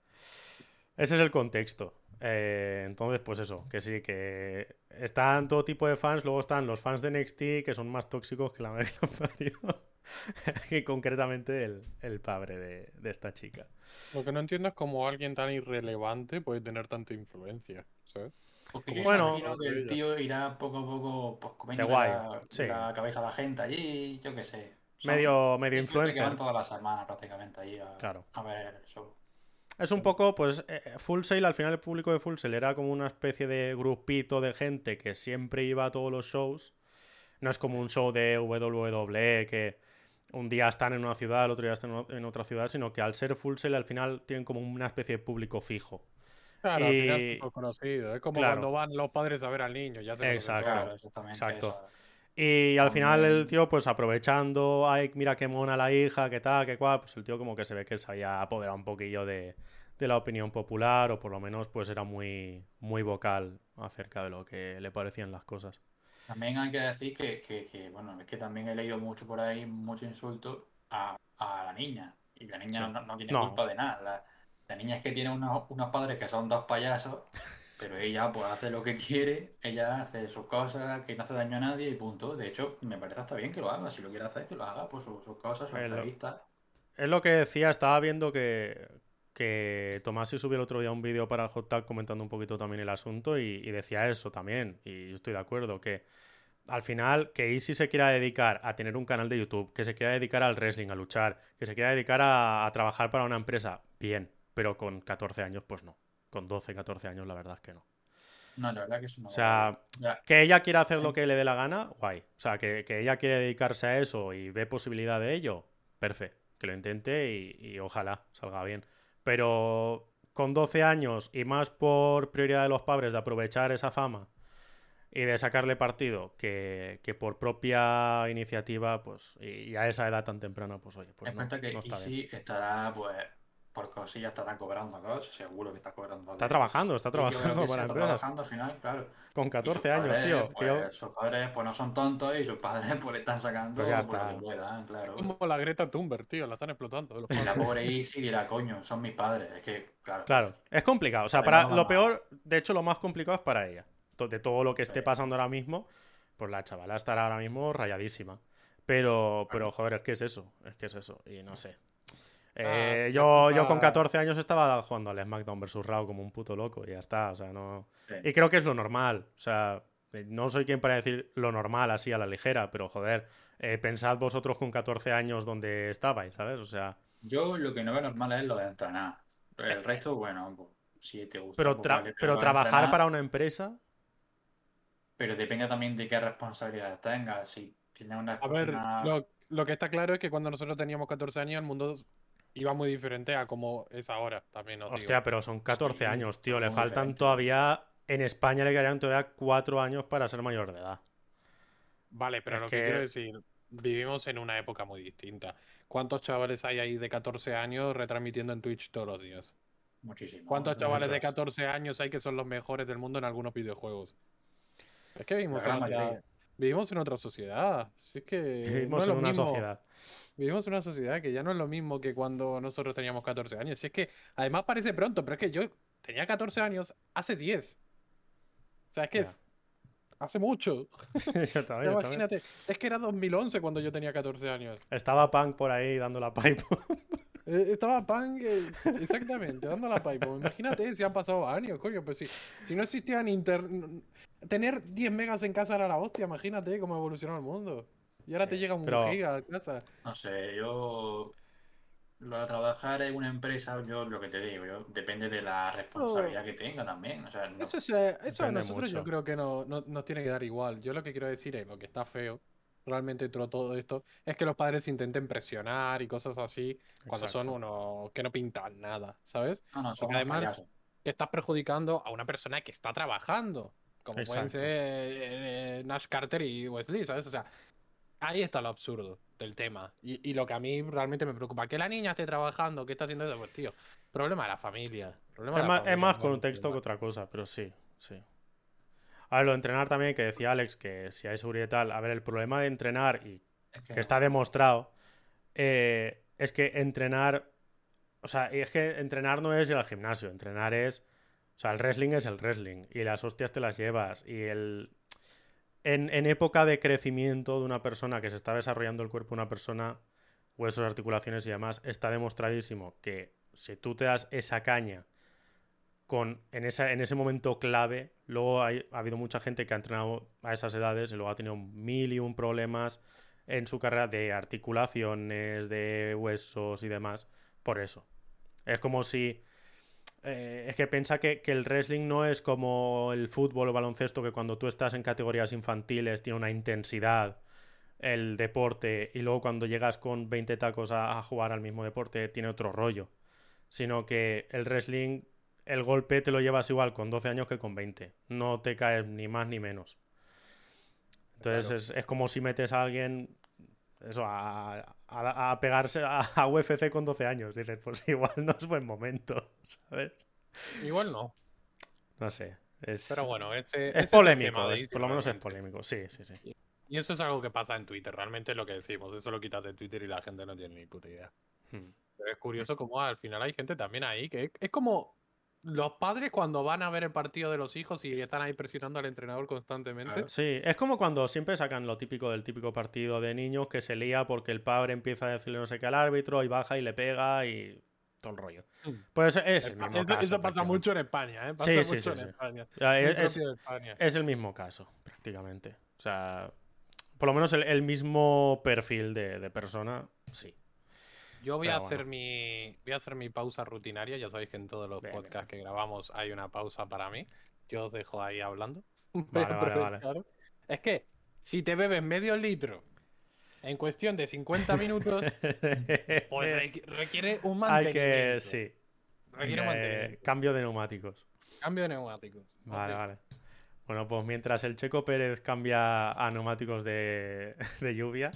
Ese es el contexto. Eh, entonces, pues eso, que sí, que están todo tipo de fans, luego están los fans de NXT que son más tóxicos que la madre que concretamente el, el padre de, de esta chica. Lo que no entiendo es cómo alguien tan irrelevante puede tener tanta influencia, ¿sabes? Porque yo Bueno, imagino que el tío irá poco a poco pues, comiendo De guay, la, sí. la cabeza a la gente allí, yo qué sé. Son Medio, medio gente que van influencer. todas las semanas prácticamente allí a, Claro. a ver el show. Es un poco, pues, eh, Full Sail, al final el público de Full Sail era como una especie de grupito de gente que siempre iba a todos los shows. No es como un show de WWE que un día están en una ciudad, el otro día están en otra ciudad, sino que al ser Full Sail al final tienen como una especie de público fijo. Claro, al final Y- es poco conocido. Es como Claro. cuando van los padres a ver al niño. Ya se Exacto. Claro, exacto. esa- Y al final el tío, pues aprovechando, ay, mira qué mona la hija, qué tal, qué cual, pues el tío como que se ve que se había apoderado un poquillo de, de la opinión popular, o por lo menos pues era muy, muy vocal acerca de lo que le parecían las cosas. También hay que decir que, que- que, bueno, es que también he leído mucho por ahí, mucho insulto a, a la niña. Y la niña Sí. no, no tiene No. culpa de nada. La, la niña es que tiene unos, unos padres que son dos payasos, pero ella pues hace lo que quiere, ella hace sus cosas, que no hace daño a nadie y punto. De hecho, me parece hasta bien que lo haga. Si lo quiere hacer, que lo haga, pues sus, sus cosas, sus lo- entrevistas. Es lo que decía, estaba viendo que, que Tomás y subió el otro día un vídeo para Hot comentando un poquito también el asunto y, y decía eso también, y yo estoy de acuerdo, que al final que Easy se quiera dedicar a tener un canal de YouTube, que se quiera dedicar al wrestling, a luchar, que se quiera dedicar a, a trabajar para una empresa, bien, pero con 14 años pues no, con 12, 14 años la verdad es que no. No, la verdad que es una O sea, Ya, que ella quiera hacer lo que le dé la gana, guay. O sea, que, que ella quiere dedicarse a eso y ve posibilidad de ello, perfecto. Que lo intente y, y ojalá salga bien. Pero con 12 años y más por prioridad de los padres de aprovechar esa fama y de sacarle partido que, que por propia iniciativa, pues, y, y a esa edad tan temprana, pues oye, pues no, cuenta que no está. Easy estará, pues, por cosillas estará cobrando cosas, seguro que está cobrando. Está trabajando, está trabajando para está empresas. trabajando al final, claro. Con Y 14 sus años, padres, tío. yo- Pues, sus padres pues no son tontos y sus padres pues le están sacando Pues ya por lo está. que puedan, claro. Como la Greta Thunberg, tío, la están explotando. los Y la pobre Easy dirá, coño, son mis padres. Es que, claro. Claro, es complicado. O sea, para lo peor, de hecho, lo más complicado es para ella. De todo lo que esté pasando ahora mismo, pues la chavala estará ahora mismo rayadísima. Pero, pero joder, es que es eso. Es que es eso. Y no sé. Eh, sí, yo, yo con culpa- 14 años estaba jugando al SmackDown vs. Raw como un puto loco y ya está. O sea, no. Sí. Y creo que es lo normal. O sea, eh, no soy quien para decir lo normal así a la ligera, pero joder, eh, pensad vosotros con 14 años donde estabais, ¿sabes? O sea, Yo lo que no veo normal es lo de entrenar. El resto, bueno, pues, si te gusta. pero, pues tra- vale, pero lo de trabajar entrenar- para una empresa. Pero depende también de qué responsabilidades tengas. Si tienes una. A ver, una- lo, lo que está claro es que cuando nosotros teníamos 14 años, el mundo iba muy diferente a como es ahora. También os digo. Hostia, pero son 14 Sí, años, tío. Le faltan diferente. todavía. En España le quedarían todavía 4 años para ser mayor de edad. Vale, pero Es lo que... que- quiero decir, vivimos en una época muy distinta. ¿Cuántos chavales hay ahí de 14 años retransmitiendo en Twitch todos los días? Muchísimo. ¿Cuántos chavales de Muchos. 14 años hay que son los mejores del mundo en algunos videojuegos? Es que vivimos, La gran mayoría. Vivimos en otra sociedad. Es que Vivimos en una mismo. sociedad. Vivimos en una sociedad que ya no es lo mismo que cuando nosotros teníamos 14 años. Si es que, además parece pronto, pero es que yo tenía 14 años hace 10. O sea, es que es hace mucho. Yo también, yo también. Imagínate, es que era 2011 cuando yo tenía 14 años. Estaba Punk por ahí dando la pipe. Eh, Estaba Punk, eh, exactamente, dando la pipe. Imagínate si han pasado años, coño. Pues si, si no existían inter... Tener 10 megas en casa era la hostia, imagínate cómo evolucionó el mundo. Y ahora Sí, te llega un pero- giga a casa. No sé, yo. Lo de trabajar en una empresa, yo lo que te digo, yo depende de la responsabilidad que tenga también. O sea, no- Eso, es, eso a nosotros yo creo que no, no- nos tiene que dar igual. Yo lo que quiero decir es lo que está feo realmente todo, todo esto es que los padres intenten presionar y cosas así cuando son unos que no pintan nada, ¿sabes? no, no, son porque además- estás perjudicando a una persona que está trabajando, como pueden ser eh, Nash Carter y Wesley, ¿sabes? O sea, ahí está lo absurdo del tema. Y, y lo que a mí realmente me preocupa, que la niña esté trabajando, que está haciendo eso, pues tío, problema de la familia. Problema Es de la más, es contexto que otra cosa, pero sí, sí. A ver, lo de entrenar también, que decía Alex, que si hay seguridad y tal. A ver, el problema de entrenar, y que está demostrado, eh, es que entrenar. O sea, es que entrenar no es ir al gimnasio, entrenar es. O sea, el wrestling es el wrestling, y las hostias te las llevas, y el. En, en época de crecimiento de una persona que se está desarrollando el cuerpo de una persona, huesos, articulaciones y demás, está demostradísimo que si tú te das esa caña con, en, esa, en ese momento clave, luego hay- ha habido mucha gente que ha entrenado a esas edades y luego ha tenido mil y un problemas en su carrera de articulaciones, de huesos y demás, por eso. Es como si... eh, es que piensa que, que el wrestling no es como el fútbol o baloncesto, que cuando tú estás en categorías infantiles tiene una intensidad el deporte y luego cuando llegas con 20 tacos a, a jugar al mismo deporte tiene otro rollo. Sino que el wrestling, el golpe te lo llevas igual con 12 años que con 20. No te caes ni más ni menos. Entonces Claro. es, es como si metes a alguien eso, a, a- a pegarse a, a UFC con 12 años. Dices, pues igual no es buen momento, ¿sabes? Igual no. No sé. Es, Pero bueno, ese, es polémico, es- por lo menos es polémico. Sí, sí, sí. Y eso es algo que pasa en Twitter, realmente es lo que decimos. Eso lo quitas de Twitter y la gente no tiene ni puta idea. Hmm. Pero es curioso cómo al final hay gente también ahí que es, es como los padres cuando van a ver el partido de los hijos y están ahí presionando al entrenador constantemente. Sí, es como cuando siempre sacan lo típico del típico partido de niños que se lía porque el padre empieza a decirle no sé qué al árbitro y baja y le pega y todo el rollo. Mm. Pues es el mismo Eso, caso. eso pasa mucho en España, ¿eh? Pasa Sí, sí, mucho sí, en. España. Es, es- propio de España. es el mismo caso, prácticamente. O sea, por lo menos el, el mismo perfil de, de persona, sí. Yo voy Pero a hacer bueno. mi voy a hacer mi pausa rutinaria. Ya sabéis que en todos los Bien, bien, podcasts que grabamos hay una pausa para mí. Yo os dejo ahí hablando. Vale, vale, vale. Es que si te bebes medio litro en cuestión de 50 minutos, pues requ- requiere un Hay mantenimiento. que, sí. Requiere Eh, mantenimiento. cambio de neumáticos. Cambio de neumáticos. Vale, vale. Bueno, pues mientras el Checo Pérez cambia a neumáticos de, de lluvia.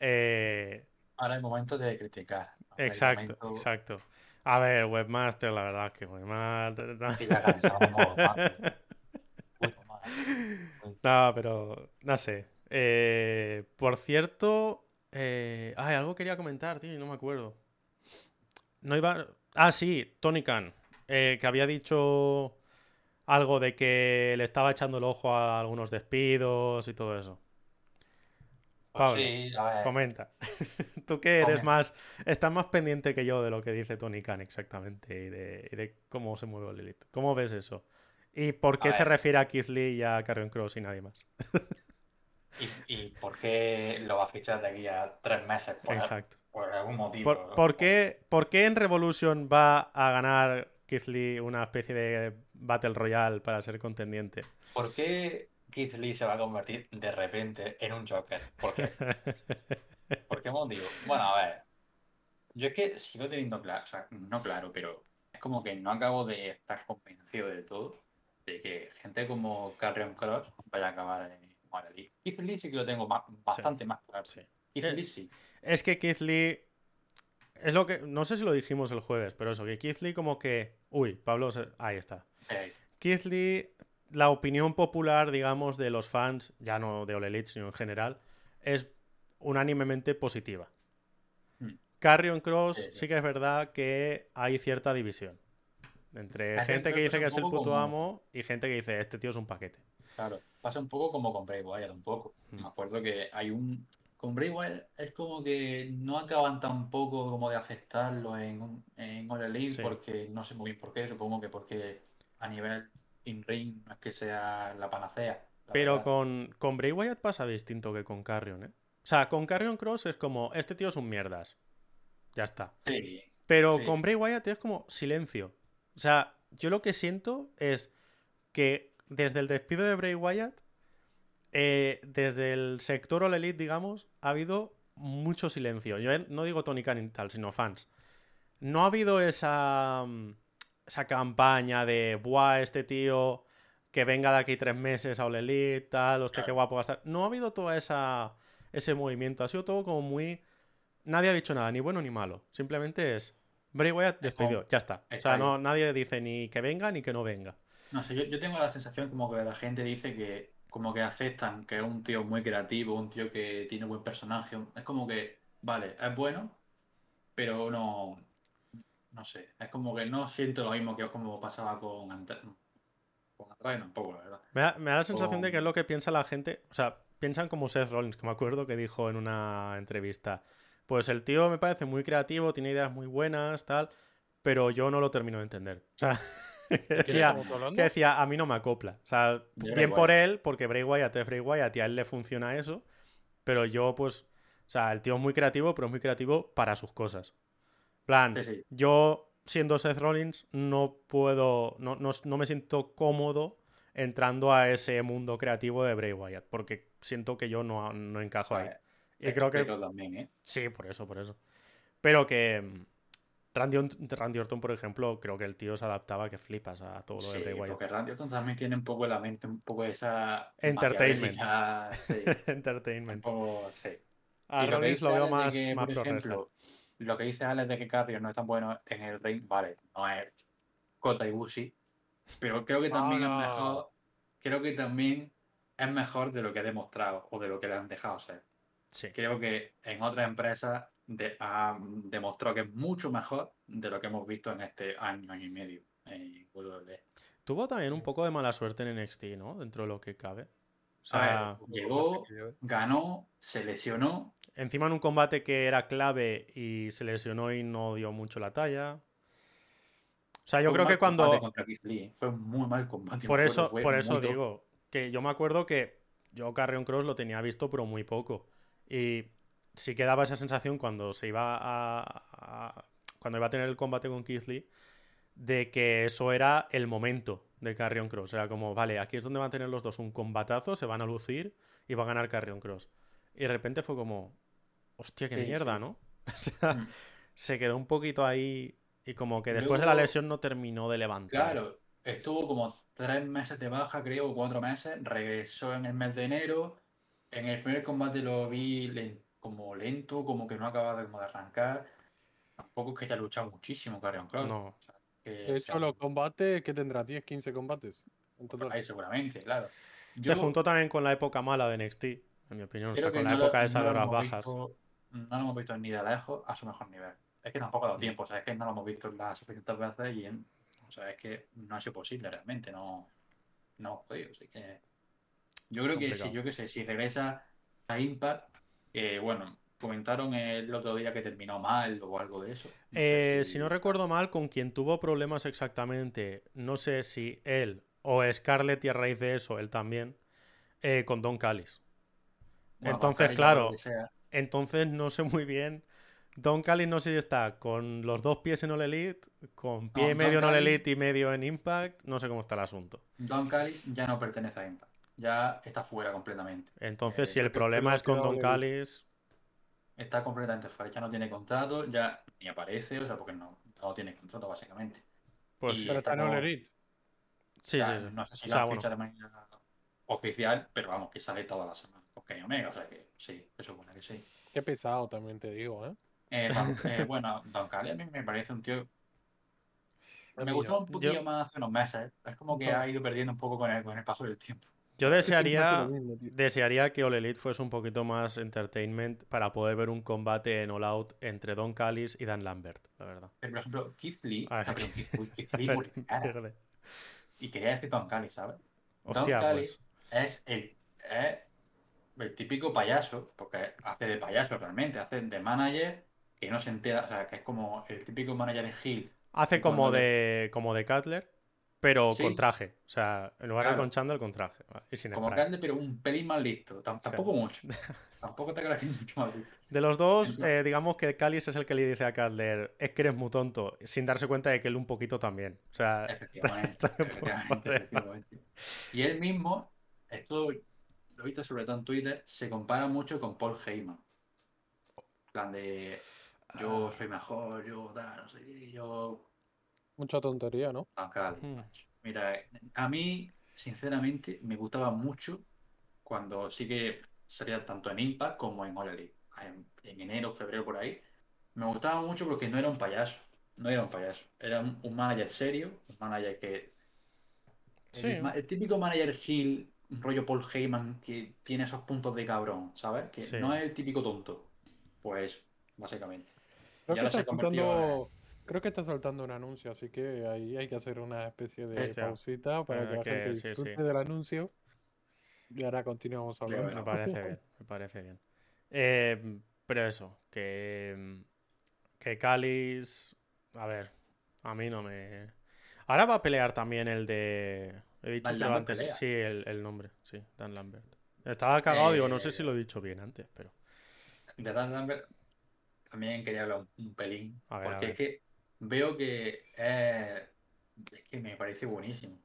eh, Ahora es momento de criticar. Ahora exacto, momento- exacto. A ver, Webmaster, la verdad es que Webmaster. No, Sí, ya cansamos. No, pero no sé. Eh, por cierto, eh, ay, algo quería comentar, tío, y no me acuerdo. No iba. Ah, sí, Tony Khan, eh, que había dicho algo de que le estaba echando el ojo a algunos despidos y todo eso. Pablo, sí, a ver. Comenta. Tú que eres Comenta. más. Estás más pendiente que yo de lo que dice Tony Khan exactamente y de, y de cómo se mueve el Elite. ¿Cómo ves eso? ¿Y por qué A se ver. refiere a Keith Lee y a Carrion Cross y nadie más? ¿Y, y por qué lo va a fichar de aquí a tres meses? Por, Exacto. por algún motivo. ¿Por, por qué, por qué en Revolution va a ganar Keith Lee una especie de Battle Royale para ser contendiente? ¿Por qué Keith Lee se va a convertir de repente en un Joker? ¿Por qué? ¿Por qué motivo? Bueno, a ver. Yo es que sigo teniendo claro, o sea, no claro, pero es como que no acabo de estar convencido del todo de que gente como Carrion Cross vaya a acabar en Elite. Keith Lee sí que lo tengo bastante más claro. Sí. Keith Eh, Lee sí. Es que Keith Lee. Es lo que. No sé si lo dijimos el jueves, pero eso, que Keith Lee como que. Uy, Pablo. Ahí está. Keith Lee, la opinión popular, digamos, de los fans, ya no de All Elite, sino en general, es unánimemente positiva. Hmm. Carrion Cross Sí, sí. sí que es verdad que hay cierta división. Entre gente que dice que es el puto como- amo y gente que dice este tío es un paquete. Claro, pasa un poco como con Bray Wyatt, un poco. Mm. Me acuerdo que hay un... Con Bray Wyatt es como que no acaban tampoco como de aceptarlo en, en All Elite Sí. porque no sé muy bien por qué, supongo que porque a nivel in-ring no es que sea la panacea. la Pero verdad. con, con Bray Wyatt pasa distinto que con Carrion, ¿eh? O sea, con Carrion Cross es como, este tío es un mierdas. Ya está. Sí, Pero Sí. con Bray Wyatt es como silencio. O sea, yo lo que siento es que desde el despido de Bray Wyatt, eh, desde el sector All Elite, digamos, ha habido mucho silencio. Yo eh, no digo Tony Khan y tal, sino fans. No ha habido esa, mm, esa campaña de, buah, este tío que venga de aquí tres meses a All Elite, tal, hostia, qué guapo va a estar. No ha habido todo esa, ese movimiento. Ha sido todo como muy... Nadie ha dicho nada, ni bueno ni malo. Simplemente es Bray Wyatt despedido, ya está. O sea, no, nadie dice ni que venga ni que no venga. no sé, yo, yo tengo la sensación como que la gente dice que como que aceptan que es un tío muy creativo, un tío que tiene buen personaje, es como que, vale, es bueno, pero no, no sé, es como que no siento lo mismo que como pasaba con Ante- con Andrade tampoco, la verdad. Me da, me da la sensación de que es lo que piensa la gente. O sea, piensan como Seth Rollins, que me acuerdo que dijo en una entrevista. Pues el tío me parece muy creativo, tiene ideas muy buenas, tal, pero yo no lo termino de entender. O sea, que decía, que decía, a mí no me acopla. O sea, bien por él, porque Bray Wyatt es Bray Wyatt y a él le funciona eso, pero yo, pues, o sea, el tío es muy creativo, pero es muy creativo para sus cosas. Plan, Sí, sí. yo siendo Seth Rollins no puedo, no, no, no me siento cómodo entrando a ese mundo creativo de Bray Wyatt, porque siento que yo no, no encajo ahí. Pues, Y creo que también, ¿eh? sí, por eso, por eso. Pero que mm, Randy, Randy Orton, por ejemplo, creo que el tío se adaptaba que flipas a todo lo de Bray Wyatt. porque Randy Orton también tiene un poco la mente un poco esa Entertainment. Sí, un Entertainment. poco, sí. A Rollins lo veo más, que, más por ejemplo, lo que dice Alex de que Carrion no es tan bueno en el ring, vale, no es Kota Ibushi, pero creo que también es mejor, creo que también es mejor de lo que ha demostrado o de lo que le han dejado ser. Sí. Creo que en otras empresas de- ha demostrado que es mucho mejor de lo que hemos visto en este año, año y medio en WWE. Tuvo también un poco de mala suerte en NXT, ¿no? Dentro de lo que cabe. O A ver, sea, llegó, ganó, se lesionó, encima en un combate que era clave y se lesionó y no dio mucho la talla. O sea, yo fue creo que cuando... Lee, Fue un muy mal combate. Por eso, por eso digo que yo me acuerdo que yo Carrion Cross lo tenía visto, pero muy poco. Y sí que daba esa sensación cuando se iba a, a- cuando iba a tener el combate con Keith Lee de que eso era el momento de Carrion Cross. Era como, vale, aquí es donde van a tener los dos un combatazo, se van a lucir y va a ganar Carrion Cross. Y de repente fue como, hostia, qué Sí, mierda, sí. ¿no? O sea, Mm. se quedó un poquito ahí y como que después de la lesión no terminó de levantar. Claro, estuvo como tres meses de baja, creo, o cuatro meses. Regresó en el mes de enero. En el primer combate lo vi como lento, como que no acababa de, como de arrancar. Tampoco es que haya luchado muchísimo Carrion Cross. No. O sea, que De hecho, sea, los combates, que tendrá? 10, 15 combates. En por total. ahí seguramente, claro. Se juntó también con la época mala de NXT, en mi opinión. O sea, con la no lo- época esa no de lo horas bajas. visto- no lo hemos visto ni de lejos a su mejor nivel. Es que tampoco ha dado tiempo, o sea, es que no lo hemos visto las suficientes veces y en- o sea, es que no ha sido posible realmente, no, no hemos podido. Así que yo creo que si, yo qué sé, si regresa a Impact, eh, bueno, comentaron el otro día que terminó mal o algo de eso. No Eh, si no recuerdo mal, con quien tuvo problemas exactamente, no sé si él o Scarlett y a raíz de eso, él también, eh, con Don Callis. Bueno, entonces, claro, que sea. Entonces no sé muy bien. Don Callis no sé si está con los dos pies en All Elite, con pie No, y medio en Don All Callis- Elite y medio en Impact. No sé cómo está el asunto. Don Callis ya no pertenece a Impact, ya está fuera completamente. Entonces, Eh, si el problema es con Don All Callis, Está completamente fuera, ya no tiene contrato, ya ni aparece, o sea, porque no, no tiene contrato básicamente. pues Y- Pero está en All Elite. sí, O sea, sí, sí. No sé si O sea, bueno. fichado de manera oficial, pero vamos, que sale toda la semana con Kenny Omega, o sea que sí, se supone que sí. Qué pesado también te digo, ¿eh? Eh, Don- eh, bueno, Don Callis a mí me parece un tío. A Me gustaba no. un poquillo Yo- más hace unos meses. Es como que No. ha ido perdiendo un poco con el, con el paso del tiempo. Yo desearía, mismo, desearía que All Elite fuese un poquito más entertainment para poder ver un combate en All Out entre Don Callis y Dan Lambert, la verdad. Pero, por ejemplo, Keith Lee, Ah, ah, perdón, Keith, Keith Lee, y quería decir Don Callis, ¿sabes? Hostia, Don Callis pues. es el, el típico payaso, porque hace de payaso realmente, hace de manager que no se entera, o sea, que es como el típico manager en Hill. Hace como le- de, como de Cutler, pero Sí. con traje. O sea, en lugar de con chándal, con traje. ¿vale? Y sin Como grande, pero un pelín más listo. Tam- Tampoco mucho. Tampoco te creas que es mucho más listo. De los dos, eh, digamos que Callis es el que le dice a Cutler, es que eres muy tonto, sin darse cuenta de que él un poquito también. O sea, Efectivamente, efectivamente. Y él mismo, esto he visto sobre todo en Twitter, se compara mucho con Paul Heyman. En plan de yo Ah. soy mejor, yo tal, no sé qué, yo Mucha tontería, ¿no? Callis, Hmm. Mira, a mí, sinceramente, me gustaba mucho cuando sí que salía tanto en Impact como en All Elite. En, en enero, febrero, por ahí. Me gustaba mucho porque no era un payaso. No era un payaso. Era un, un manager serio, un manager que. Sí. El, típico manager Hill, un rollo Paul Heyman, que tiene esos puntos de cabrón, ¿sabes? Que Sí. no es el típico tonto. Pues, básicamente. Creo que, está soltando, creo que está soltando un anuncio, así que ahí hay que hacer una especie de Hostia. pausita para Eh, que la que gente disfrute sí. del anuncio. Y ahora continuamos hablando. Me parece bien, me parece bien. Eh, pero eso, que, que Callis, a ver, a mí no me... Ahora va a pelear también el de... He dicho Lambert antes, pelea. sí, el, el nombre, sí, Dan Lambert. Estaba cagado, digo, no sé Eh, si lo he dicho bien antes, pero... De Dan Lambert también quería hablar un, pelín. A ver, a porque ver. es que veo que es, es que me parece buenísimo.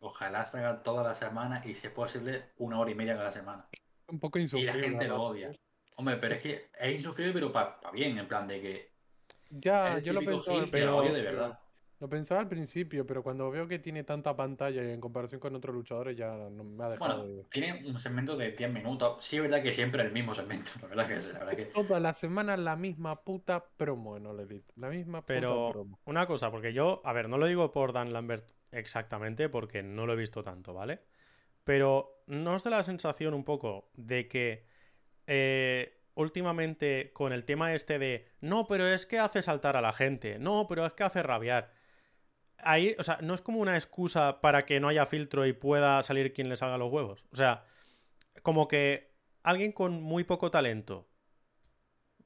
Ojalá salga toda la semana y si es posible una hora y media cada semana. Un poco Y insufrible. la gente lo odia. Hombre, pero es que es insufrible, pero para bien, en plan de que Ya, yo lo pensaba, pero lo odia de verdad. Lo pensaba al principio, pero cuando veo que tiene tanta pantalla en comparación con otros luchadores ya no me ha dejado Bueno, de... tiene un segmento de 10 minutos. Sí, es verdad que siempre el mismo segmento. La verdad que la verdad que Toda la semana la misma puta promo en All Elite. La misma puta Pero promo. una cosa, porque yo, a ver, no lo digo por Dan Lambert exactamente, porque no lo he visto tanto, ¿vale? Pero ¿no os da la sensación un poco de que eh, últimamente con el tema este de, no, pero es que hace saltar a la gente, no, pero es que hace rabiar. Ahí, o sea, no es como una excusa para que no haya filtro y pueda salir quien le salga los huevos. O sea, como que alguien con muy poco talento,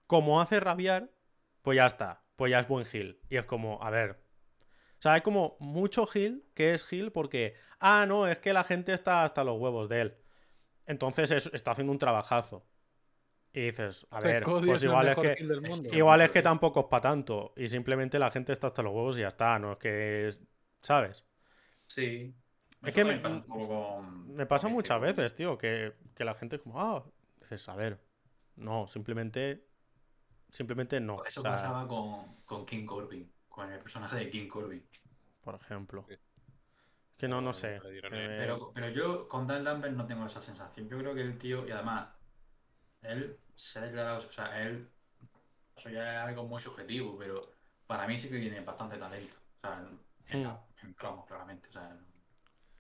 como hace rabiar, pues ya está, pues ya es buen Gil. Y es como, a ver. O sea, hay como mucho Gil que es Gil porque, ah, no, es que la gente está hasta los huevos de él. Entonces es- está haciendo un trabajazo. Y dices, a sea, ver, Cody pues igual es que, mundo. igual es que tampoco es para tanto. Y simplemente la gente está hasta los huevos y ya está, no es que, es- ¿sabes? sí. Es que me- poco Me pasa muchas este- veces, tío, que, que la gente es como, ah, dices, a ver, no, simplemente, simplemente no. Eso O sea, pasaba con, con King Corbin, con el personaje de King Corbin. por ejemplo. Sí. Que no, no sé. Eh, Pero, pero yo con Dan Lambert no tengo esa sensación. Yo creo que el tío, y además, él se ha declarado, o sea, él, eso ya es algo muy subjetivo, pero para mí sí que tiene bastante talento. O sea, en, promos, claramente. O sea,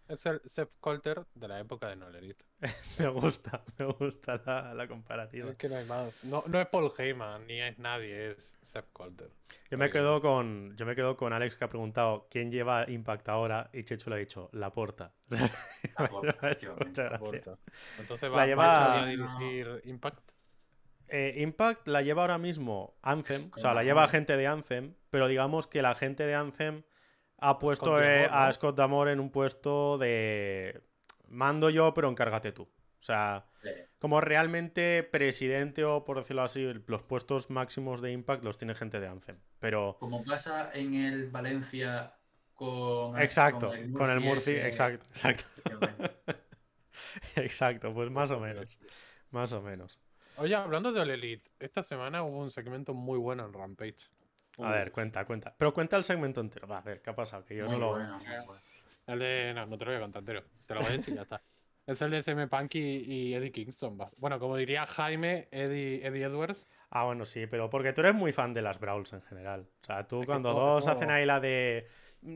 Es el Seth Coulter de la época de Nolerito. me gusta, me gusta la, la comparativa. Es que no hay más. No, no es Paul Heyman, ni es nadie, es Seth Coulter. Yo me quedo con, yo me quedo con Alex que ha preguntado quién lleva Impact ahora y Chechu le ha dicho la porta. Porta. Entonces La va, lleva- va a dirigir Impact. Eh, Impact la lleva ahora mismo Anthem, o sea, la lleva gente de Anthem, pero digamos que la gente de Anthem ha puesto Scott eh, D'Amore, a. Scott Damore en un puesto de mando yo, pero encárgate tú. O sea, Sí. como realmente presidente o por decirlo así, los puestos máximos de Impact los tiene gente de Anthem. Pero Como pasa en el Valencia con. exacto, con el Murci, ese, exacto, exacto, exacto, pues más o menos, más o menos. Oye, hablando de All Elite, esta semana hubo un segmento muy bueno en Rampage. A ver, cuenta, cuenta. Pero cuenta el segmento entero. Va, a ver, ¿qué ha pasado? Que yo Muy no lo. bueno, muy bueno. El de. No, no te lo voy a contar entero. Te lo voy a decir y ya está. Es el de SM Punk y, y Eddie Kingston. Bueno, como diría Jaime, Eddie, Eddie Edwards. Ah, bueno, sí, pero porque tú eres muy fan de las Brawls en general. O sea, tú Es cuando todo- dos todo- hacen ahí la de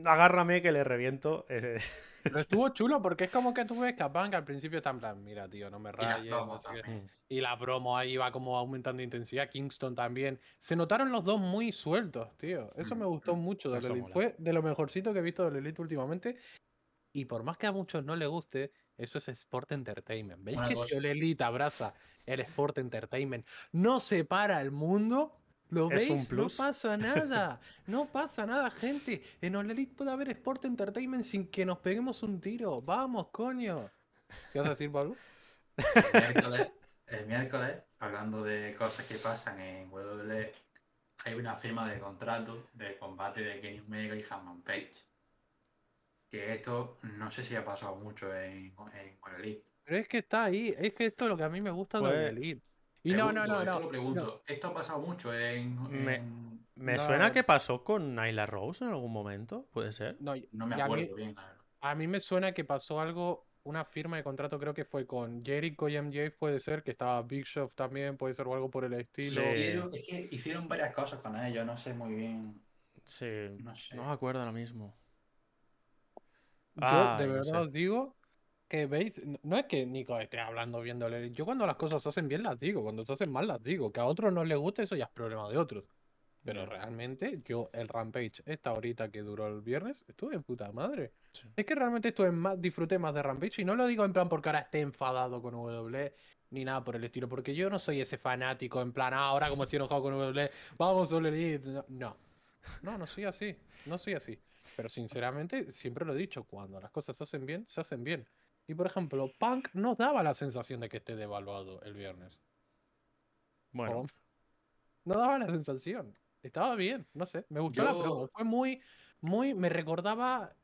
agárrame que le reviento. ese- Pero estuvo chulo porque es como que tú ves que al principio está en plan, mira, tío, no me Y las rayes. no sé qué". también. Y la promo ahí va como aumentando intensidad. Kingston también. Se notaron los dos muy sueltos, tío. Eso me Mm, gustó mm, mucho de Elite. mola. Fue de lo mejorcito que he visto de Elite últimamente. Y por más que a muchos no le guste, eso es Sport Entertainment. ¿Veis Una que si cosa- All Elite abraza el Sport Entertainment, no separa el mundo? ¿Lo Es un veis? No plus. pasa nada. No pasa nada, gente. En All Elite puede haber Sport Entertainment sin que nos peguemos un tiro. Vamos, coño. ¿Qué vas a decir, Pablo? El miércoles, el miércoles, hablando de cosas que pasan en WWE, hay una firma de contrato de combate de Kenny Omega y Hammond Page. Que esto no sé si ha pasado mucho en, en. Pero es que está ahí, es que esto es lo que a mí me gusta de Pues, All Elite. Y no, no, no, esto no. lo pregunto. no. Esto ha pasado mucho en. Me- en- Me No. suena que pasó con Nyla Rose en algún momento, ¿puede ser? No, No me y a mí- acuerdo bien. A mí me suena que pasó algo, una firma de contrato, creo que fue con Jericho y MJF, puede ser, que estaba Big Show también, puede ser o algo por el estilo. Sí. Hicieron- es que hicieron varias cosas con ellos, no sé muy bien. Sí, No sé. no me acuerdo ahora mismo. Yo de no verdad sé. os digo que veis, no es que Nico esté hablando Elite, yo cuando las cosas se hacen bien las digo, cuando se hacen mal las digo, que a otros no les guste eso ya es problema de otros. Pero realmente yo el Rampage, esta horita que duró el viernes, estuve puta madre. Sí. Es que realmente estuve más, disfruté más de Rampage y no lo digo en plan porque ahora esté enfadado con WWE ni nada por el estilo, porque yo no soy ese fanático en plan, "Ah, ahora como estoy enojado con WWE, vamos. No, no, no, no soy así, no soy así. Pero sinceramente, siempre lo he dicho, cuando las cosas se hacen bien, se hacen bien. Y por ejemplo, Punk no daba la sensación de que esté devaluado el viernes. Bueno, No daba la sensación. Estaba bien, no sé. Me gustó la promo. Fue muy, muy. Me recordaba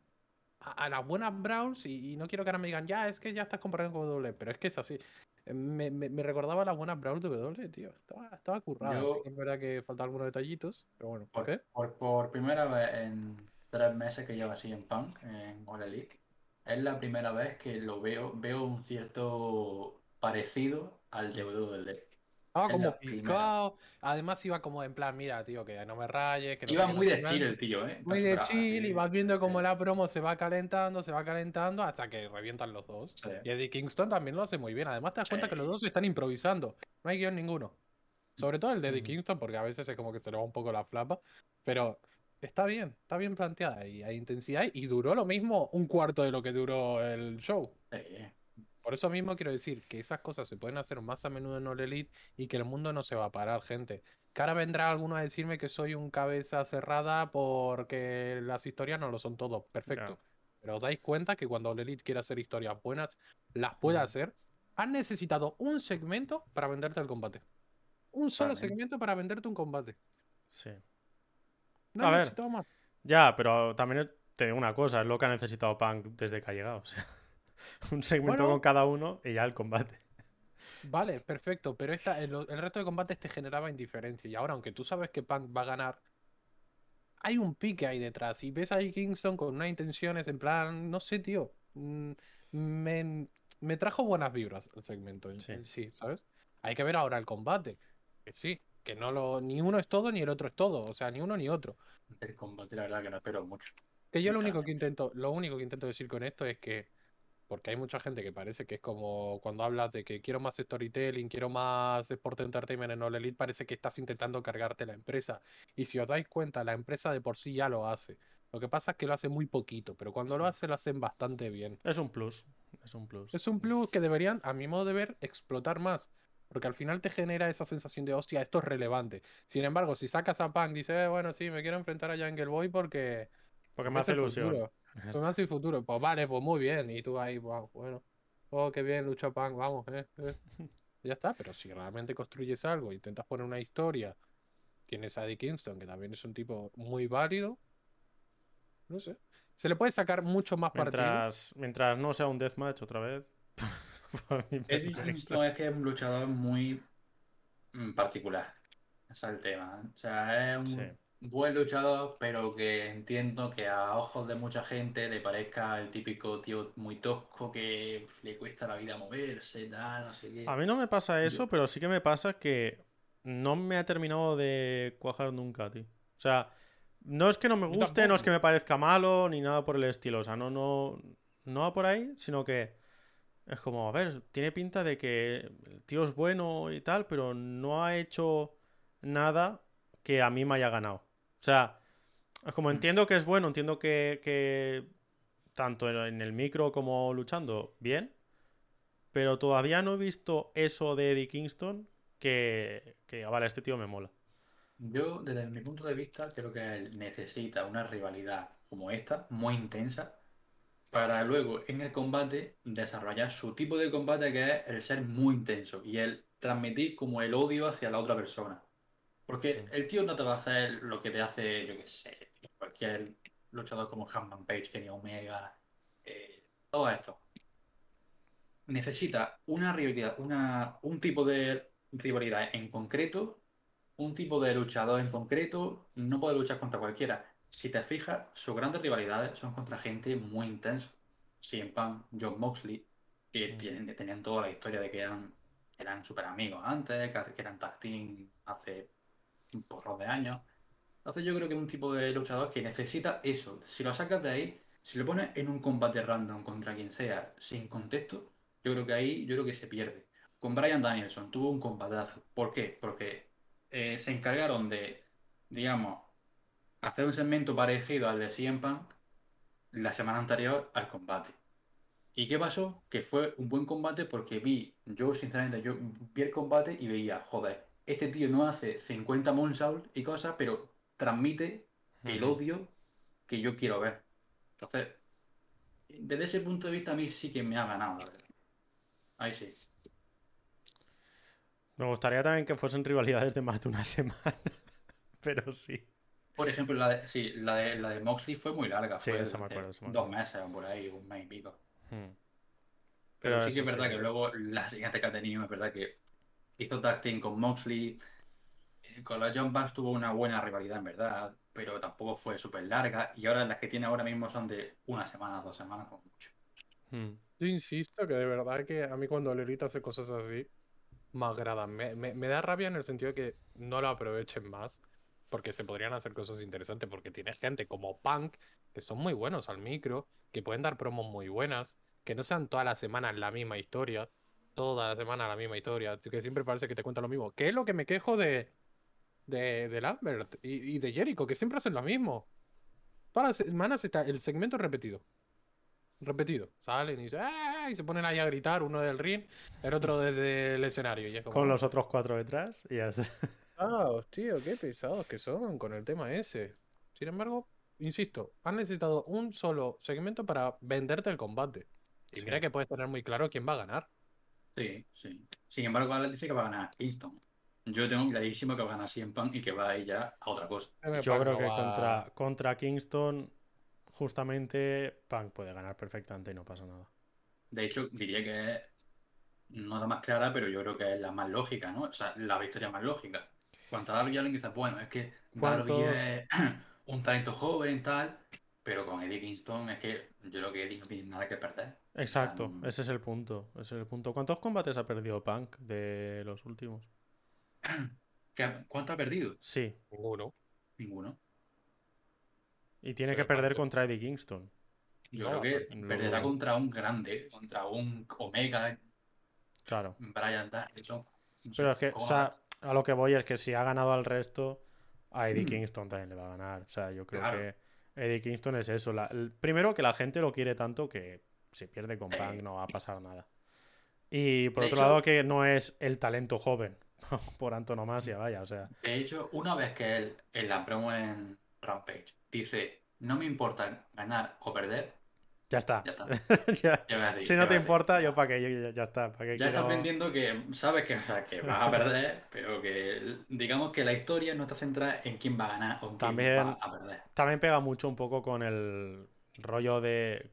a, a las buenas Browns y, y no quiero que ahora me digan, ya, es que ya estás comparando con W, pero es que es así. Eh, Me, me- me recordaba a las buenas Browns de W, tío. Estaba, estaba currada. Yo- sí que es verdad que faltan algunos detallitos, pero bueno, ¿por Por, qué? por, por primera vez en tres meses que llevo así en Punk, en All Elite, es la primera vez que lo veo, veo un cierto parecido al de WWE. Estaba es como picado. Además iba como en plan, mira, tío, que no me rayes, que no Iba muy de sé qué". chill el tío, ¿eh? Muy de chill y vas viendo cómo sí. la promo se va calentando, se va calentando hasta que revientan los dos. Sí. Y Eddie Kingston también lo hace muy bien. Además te das cuenta que los dos están improvisando. No hay guion ninguno. Sobre todo el de Eddie Mm. Kingston, porque a veces es como que se le va un poco la flapa. Pero está bien, está bien planteada y hay intensidad. Y duró lo mismo un cuarto de lo que duró el show. Sí. Por eso mismo quiero decir que esas cosas se pueden hacer más a menudo en All Elite y que el mundo no se va a parar, gente. Que ahora vendrá alguno a decirme que soy un cabeza cerrada porque las historias no lo son todo. Perfecto. Pero os dais cuenta que cuando All Elite quiere hacer historias buenas, las puede hacer. Han necesitado un segmento para venderte el combate. Un solo segmento para venderte un combate. sí. No A ver. más. Ya, pero también te digo una cosa, es lo que ha necesitado Punk desde que ha llegado. o sea, un segmento Bueno. con cada uno y ya el combate. Vale, perfecto, pero esta, el, el resto de combates te generaba indiferencia. Y ahora, aunque tú sabes que Punk va a ganar, hay un pique ahí detrás. Y ves a Kingston con unas intenciones en plan, no sé, tío. mm, Me, me trajo buenas vibras el segmento en Sí. en sí, ¿sabes? Hay que ver ahora el combate. Que sí, que no lo. Ni uno es todo ni el otro es todo. O sea, ni uno ni otro. El combate, la verdad que no espero mucho. Que yo lo único que intento, lo único que intento decir con esto es que, porque hay mucha gente que parece que es como cuando hablas de que quiero más storytelling, quiero más Sport Entertainment en All Elite, parece que estás intentando cargarte la empresa. Y si os dais cuenta, la empresa de por sí ya lo hace. Lo que pasa es que lo hace muy poquito, pero cuando lo hace lo hacen bastante bien. Es un plus. Es un plus. Es un plus que deberían, a mi modo de ver, explotar más. Porque al final te genera esa sensación de, hostia, esto es relevante. Sin embargo, si sacas a Punk, dices, eh, bueno, sí, me quiero enfrentar a Jungle Boy porque Porque me hace ilusión. Pues me hace futuro. Pues vale, pues muy bien. Y tú ahí, wow, bueno. Oh, qué bien, lucha Punk, vamos, eh, eh. Ya está, pero si realmente construyes algo, intentas poner una historia, tienes a Eddie Kingston, que también es un tipo muy válido. No sé. Se le puede sacar mucho más partido. Mientras, mientras no sea un deathmatch otra vez. es que es un luchador muy mm, particular. Ese es el tema. O sea, es un Sí. buen luchador, pero que entiendo que a ojos de mucha gente le parezca el típico tío muy tosco que le cuesta la vida moverse, tal, no sé qué. A mí no me pasa eso, pero sí que me pasa que no me ha terminado de cuajar nunca, tío. O sea, no es que no me guste, no es que me parezca malo, ni nada por el estilo. O sea, no, no, no va por ahí, sino que es como, a ver, tiene pinta de que el tío es bueno y tal, pero no ha hecho nada que a mí me haya ganado. O sea, es como Mm. entiendo que es bueno, entiendo que, que tanto en- el micro como luchando, bien, pero todavía no he visto eso de Eddie Kingston que, que ah, vale, este tío me mola. Yo, desde mi punto de vista, creo que él necesita una rivalidad como esta, muy intensa, para luego en el combate desarrollar su tipo de combate que es el ser muy intenso y el transmitir como el odio hacia la otra persona. Porque el tío no te va a hacer lo que te hace, yo qué sé, cualquier luchador como Hanman Page, Kenny Omega, eh, todo esto. Necesita una rivalidad, una, un tipo de rivalidad en concreto un tipo de luchador en concreto no puede luchar contra cualquiera. Si te fijas, sus grandes rivalidades son contra gente muy intensa. CM Punk, John Moxley, que Mm. tienen, tenían toda la historia de que eran, eran súper amigos antes, que, que eran tag team hace un porro de años. Entonces yo creo que es un tipo de luchador que necesita eso. Si lo sacas de ahí, si lo pones en un combate random contra quien sea, sin contexto, yo creo que ahí, yo creo que se pierde. Con Brian Danielson tuvo un combatazo. ¿Por qué? Porque eh, se encargaron de, digamos, hacer un segmento parecido al de CM Punk la semana anterior al combate. ¿Y qué pasó? Que fue un buen combate porque vi, yo sinceramente, yo vi el combate y veía, joder, este tío no hace 50 moonsault y cosas, pero transmite el odio que yo quiero ver. Entonces, desde ese punto de vista a mí sí que me ha ganado, la verdad. Ahí sí. Me gustaría también que fuesen rivalidades de más de una semana. Pero sí. Por ejemplo, la de, sí, la de, la de Moxley fue muy larga. Sí, fue esa me acuerdo, esa me dos meses por ahí, un mes y pico. Hmm. Pero, Pero sí que es verdad sí, que sí. luego la siguiente que ha tenido es verdad que hizo tag team con Moxley. eh, Con los John Bucks tuvo una buena rivalidad en verdad, pero tampoco fue súper larga. Y ahora las que tiene ahora mismo son de una semana, dos semanas con mucho. Hmm. Yo insisto que de verdad que a mí cuando Lelita hace cosas así, me agradan. Me, me- me da rabia en el sentido de que no lo aprovechen más, porque se podrían hacer cosas interesantes, porque tienes gente como Punk, que son muy buenos al micro, que pueden dar promos muy buenas, que no sean todas las semanas la misma historia, toda la semana la misma historia, así que siempre parece que te cuentan lo mismo. Que es lo que me quejo de, de, de Lambert y, y de Jericho, que siempre hacen lo mismo. Todas las semanas está el segmento repetido repetido. Salen y, dicen, "Ah", y se ponen ahí a gritar, uno del ring, el otro desde el escenario. Y es como, Con los otros cuatro detrás y ya está. "Ah, tío, qué pesados que son con el tema ese. Sin embargo, insisto, han necesitado un solo segmento para venderte el combate. Y Sí. mira que puedes tener muy claro quién va a ganar. Sí, sí. Sin embargo, Alex dice que va a ganar Kingston. Yo tengo clarísimo que va a ganar CM Punk y que va a ir ya a otra cosa. Yo creo que va- contra, contra Kingston, justamente, Punk puede ganar perfectamente y no pasa nada. De hecho, diría que es no la más clara, pero yo creo que es la más lógica, ¿no? O sea, la victoria más lógica. Cuando a Darby Allin dices, bueno, es que Darby ¿Cuántos- es un talento joven, tal. Pero con Eddie Kingston es que yo creo que Eddie no tiene nada que perder. Exacto, Mm. ese es el punto. Ese es el punto. ¿Cuántos combates ha perdido Punk de los últimos? ¿Qué- ¿Cuánto ha perdido? Sí, Ninguno. Ninguno. y tiene Pero que perder contra Eddie Kingston. Yo creo que luego- perderá contra un grande, contra un Omega, Claro. Brian Danielson. Pero es que, o ¿cómo sea? A lo que voy es que si ha ganado al resto, a Eddie Mm. Kingston también le va a ganar. O sea, yo creo Claro. que Eddie Kingston es eso. la- el- primero que la gente lo quiere tanto que si pierde con. Punk no va a pasar nada. Y por De otro hecho- lado que no es el talento joven, por antonomasia, vaya. O sea, De hecho, una vez que él, en la promo en Rampage, dice, no me importa ganar o perder, ya está. ya está. Ya- Ya voy a decir, Si no te importa, yo para qué, yo- ya, ya está. ¿para qué Ya estás vendiendo que sabes que, o sea, que vas a perder, pero que digamos que la historia no está centrada en quién va a ganar o en quién También- va a perder. También pega mucho un poco con el rollo de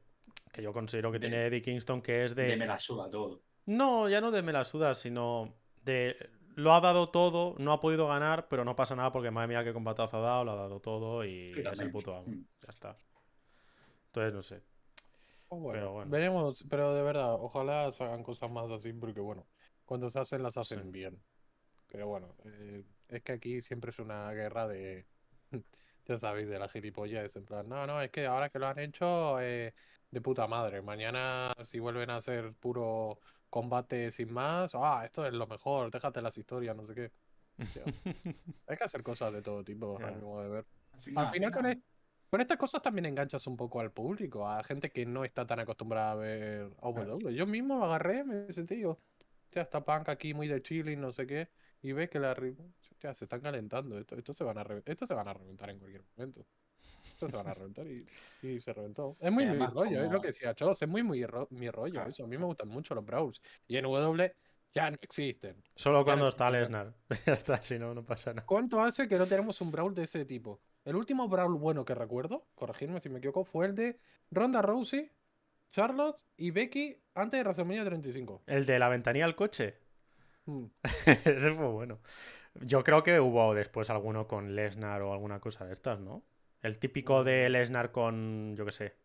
que yo considero que De- tiene Eddie Kingston, que es de... De me la suda todo. No, ya no de me la suda, sino de lo ha dado todo, no ha podido ganar, pero no pasa nada porque madre mía qué combatazo ha dado, lo ha dado todo y es el también. puto amo. Mm. Ya está. Entonces no sé. Bueno, Pero bueno. veremos, pero de verdad, ojalá se hagan cosas más así, porque bueno, cuando se hacen las hacen Sí. bien. Pero bueno, eh, es que aquí siempre es una guerra de, ya sabéis, de la gilipollas, en plan, no, no, es que ahora que lo han hecho, eh, de puta madre, mañana si vuelven a hacer puro combate sin más, ah, esto es lo mejor, déjate las historias, no sé qué. Hay que hacer cosas de todo tipo, a Ya. mi modo de ver. Al Al final con, e- con estas cosas también enganchas un poco al público, a gente que no está tan acostumbrada a ver AW. Yo mismo me agarré, me sentí yo, ya está Punk aquí muy de chilling, no sé qué, y ves que la hostia, se están calentando, esto, esto se van a re- esto se van a reventar en cualquier momento. Esto se van a reventar y, y se reventó. Es muy Y mi rollo, es lo como- que decía Chos, es muy, muy ro- mi rollo, eso. A mí me gustan mucho los Brawls. Y en W ya no existen. Solo cuando no está. Lesnar. ya está, si no, no pasa nada. ¿Cuánto hace que no tenemos un Brawl de ese tipo? El último Brawl bueno que recuerdo, corregidme si me equivoco, fue el de Ronda Rousey, Charlotte y Becky antes de WrestleMania 35. El de la ventanilla al coche. Mm. Ese fue bueno. Yo creo que hubo después alguno con Lesnar o alguna cosa de estas, ¿no? El típico de Lesnar con, yo qué sé,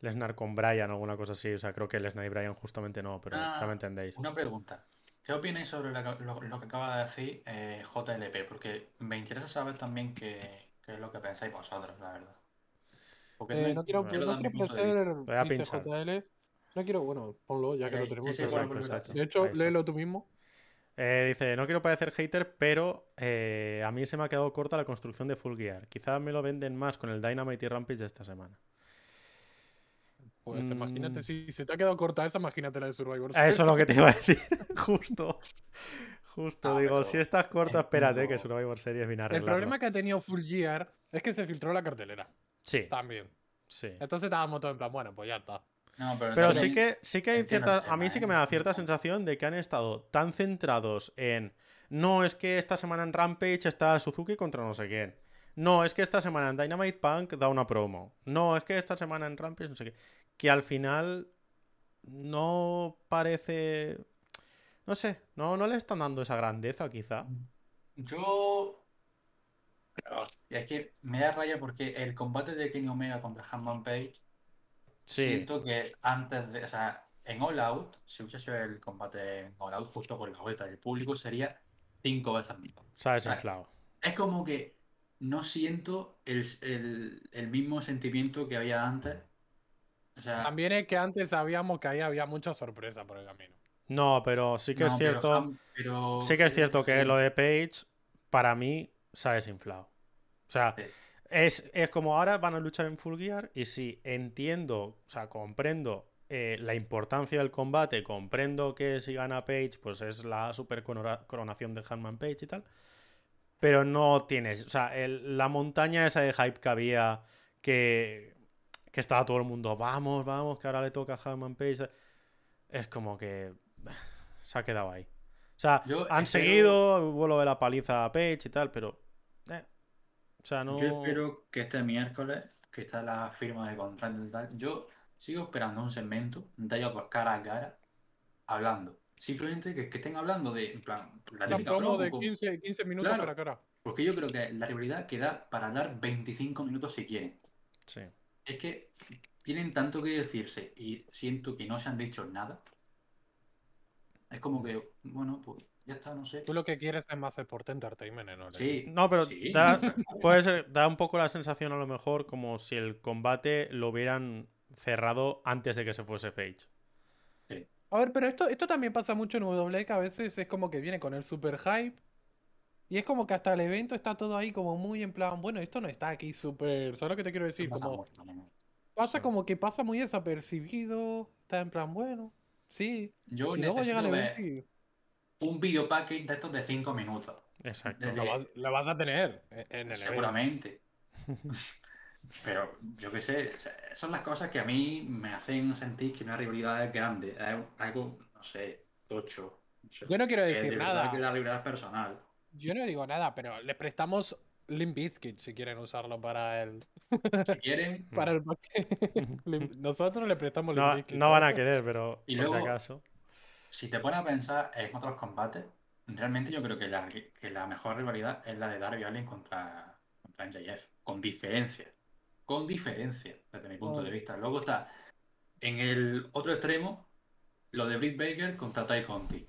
Lesnar con Bryan o alguna cosa así. O sea, creo que Lesnar y Bryan justamente no, pero Ah, ya me entendéis. Una pregunta. ¿Qué opináis sobre lo, lo que acaba de decir eh, JLP? Porque me interesa saber también qué, qué es lo que pensáis vosotros, la verdad. Porque Eh, no quiero, quiero no quiero parecer Voy a pinchar. JL. No quiero, bueno, ponlo ya que lo tenemos. sí, sí, exacto. De hecho, léelo tú mismo. Eh, dice, no quiero parecer hater, pero eh, a mí se me ha quedado corta la construcción de Full Gear. Quizás me lo venden más con el Dynamite y Rampage de esta semana. Pues imagínate, Mm. si se te ha quedado corta esa, imagínate la de Survivor Eso es lo que te iba a decir. Justo. Justo. Ah, Digo, pero si estás corta, espérate que. Survivor Series viene a El problema que ha tenido Full Gear es que se filtró la cartelera. Sí, También. sí. Entonces estábamos todos en plan, bueno, pues ya está. No, pero Pero sí que, sí que hay cierta. A mí sí que ¿eh? me da cierta sensación de que han estado tan centrados en. No es que esta semana en Rampage está Suzuki contra no sé quién. No, es que esta semana en Dynamite Punk da una promo. No, es que esta semana en Rampage no sé qué. Que al final no parece. No sé, no, no le están dando esa grandeza, quizá. Yo. Y es que me da raya porque el combate de Kenny Omega contra Hanman Page. Sí, Siento que antes de. O sea, en All Out, si hubiese sido el combate en All Out justo con la vuelta del público, sería cinco veces más. sabes, Ah, inflado. Es como que no siento el, el- el mismo sentimiento que había antes. O sea, También es que antes sabíamos que ahí había mucha sorpresa por el camino. No, pero sí que no, es pero cierto. Sam- pero- Sí que es cierto que sí. lo de Page, para mí, se ha desinflado. O sea, Sí. es, es como ahora van a luchar en Full Gear y sí, entiendo, o sea, comprendo eh, la importancia del combate, comprendo que si gana Page, pues es la super corona- coronación de Hanman Page y tal, pero no tienes, o sea, el- la montaña esa de hype que había, que, que estaba todo el mundo, vamos, vamos, que ahora le toca a Hanman Page, es como que se ha quedado ahí. O sea, Yo han espero- seguido, hubo lo de la paliza a Page y tal, pero... eh, o sea, no... Yo espero que este miércoles, que está la firma de contrato y tal, yo sigo esperando un segmento de ellos dos cara a cara, hablando. Simplemente que, que estén hablando de, en plan, la típica promo de como- 15, 15 minutos Claro. cara a cara. Porque yo creo que la rivalidad queda para hablar 25 minutos si quieren. Sí. Es que tienen tanto que decirse y siento que no se han dicho nada. Es como que, bueno, pues ya está, no sé. Tú lo que quieres es más Sport Entertainment, ¿no? Sí. No, pero sí. da, puede ser, da un poco la sensación a lo mejor como si el combate lo hubieran cerrado antes de que se fuese Page. A ver, pero esto, esto también pasa mucho en WWE, que a veces es como que viene con el super hype. Y es como que hasta el evento está todo ahí como muy en plan, bueno, esto no está aquí súper... ¿Sabes lo que te quiero decir? Como, pasa como que pasa muy desapercibido, está en plan, bueno, sí. Yo Y luego necesito evento ver un video package de estos de 5 minutos. Exacto. De- lo vas, lo vas a tener en el. Seguramente. Pero yo qué sé, son las cosas que a mí me hacen sentir que una rivalidad es grande, es algo, no sé, tocho. no sé. Yo no quiero Que decir de nada. que la rivalidad es personal. Yo no digo nada, pero les prestamos Limp Bizkit si quieren usarlo para el Si quieren, para el Nosotros le prestamos Limp No, Bizkit. no van a querer, pero Y por si luego- acaso. si te pones a pensar en otros combates, realmente yo creo que la, que la mejor rivalidad es la de Darby Allin contra, contra MJF, con diferencia. Con diferencia, desde mi punto de Oh. vista. Luego está en el otro extremo lo de Britt Baker contra Ty Conti.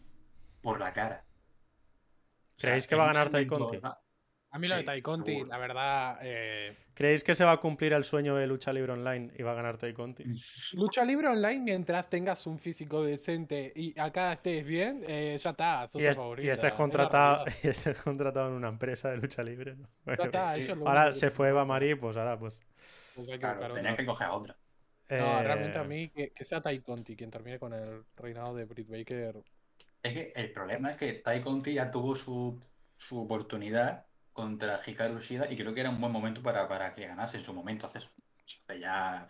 Por la cara. O sea, ¿Creéis que va a ganar Ty Conti? A mí lo de Sí, Tai Conti, seguro. la verdad, eh, ¿Creéis que se va a cumplir el sueño de lucha libre online y va a ganar Tai Conti? lucha libre online mientras tengas un físico decente y acá estés bien, eh, ya está, sos Y, el es- favorito. y estés contratado, y estés contratado en una empresa de lucha libre. ¿no? Ya Bueno, está, eso es lo ahora se fue. Eva Marie, pues ahora pues. Pues que Claro, tenía que coger a otra. No, eh, realmente a mí que, que sea Tai Conti quien termine con el reinado de Britt Baker. Es que el problema es que Tai Conti ya tuvo su, su oportunidad contra Hikaru Shida y creo que era un buen momento para, para que ganase en su momento. Hace, hace ya.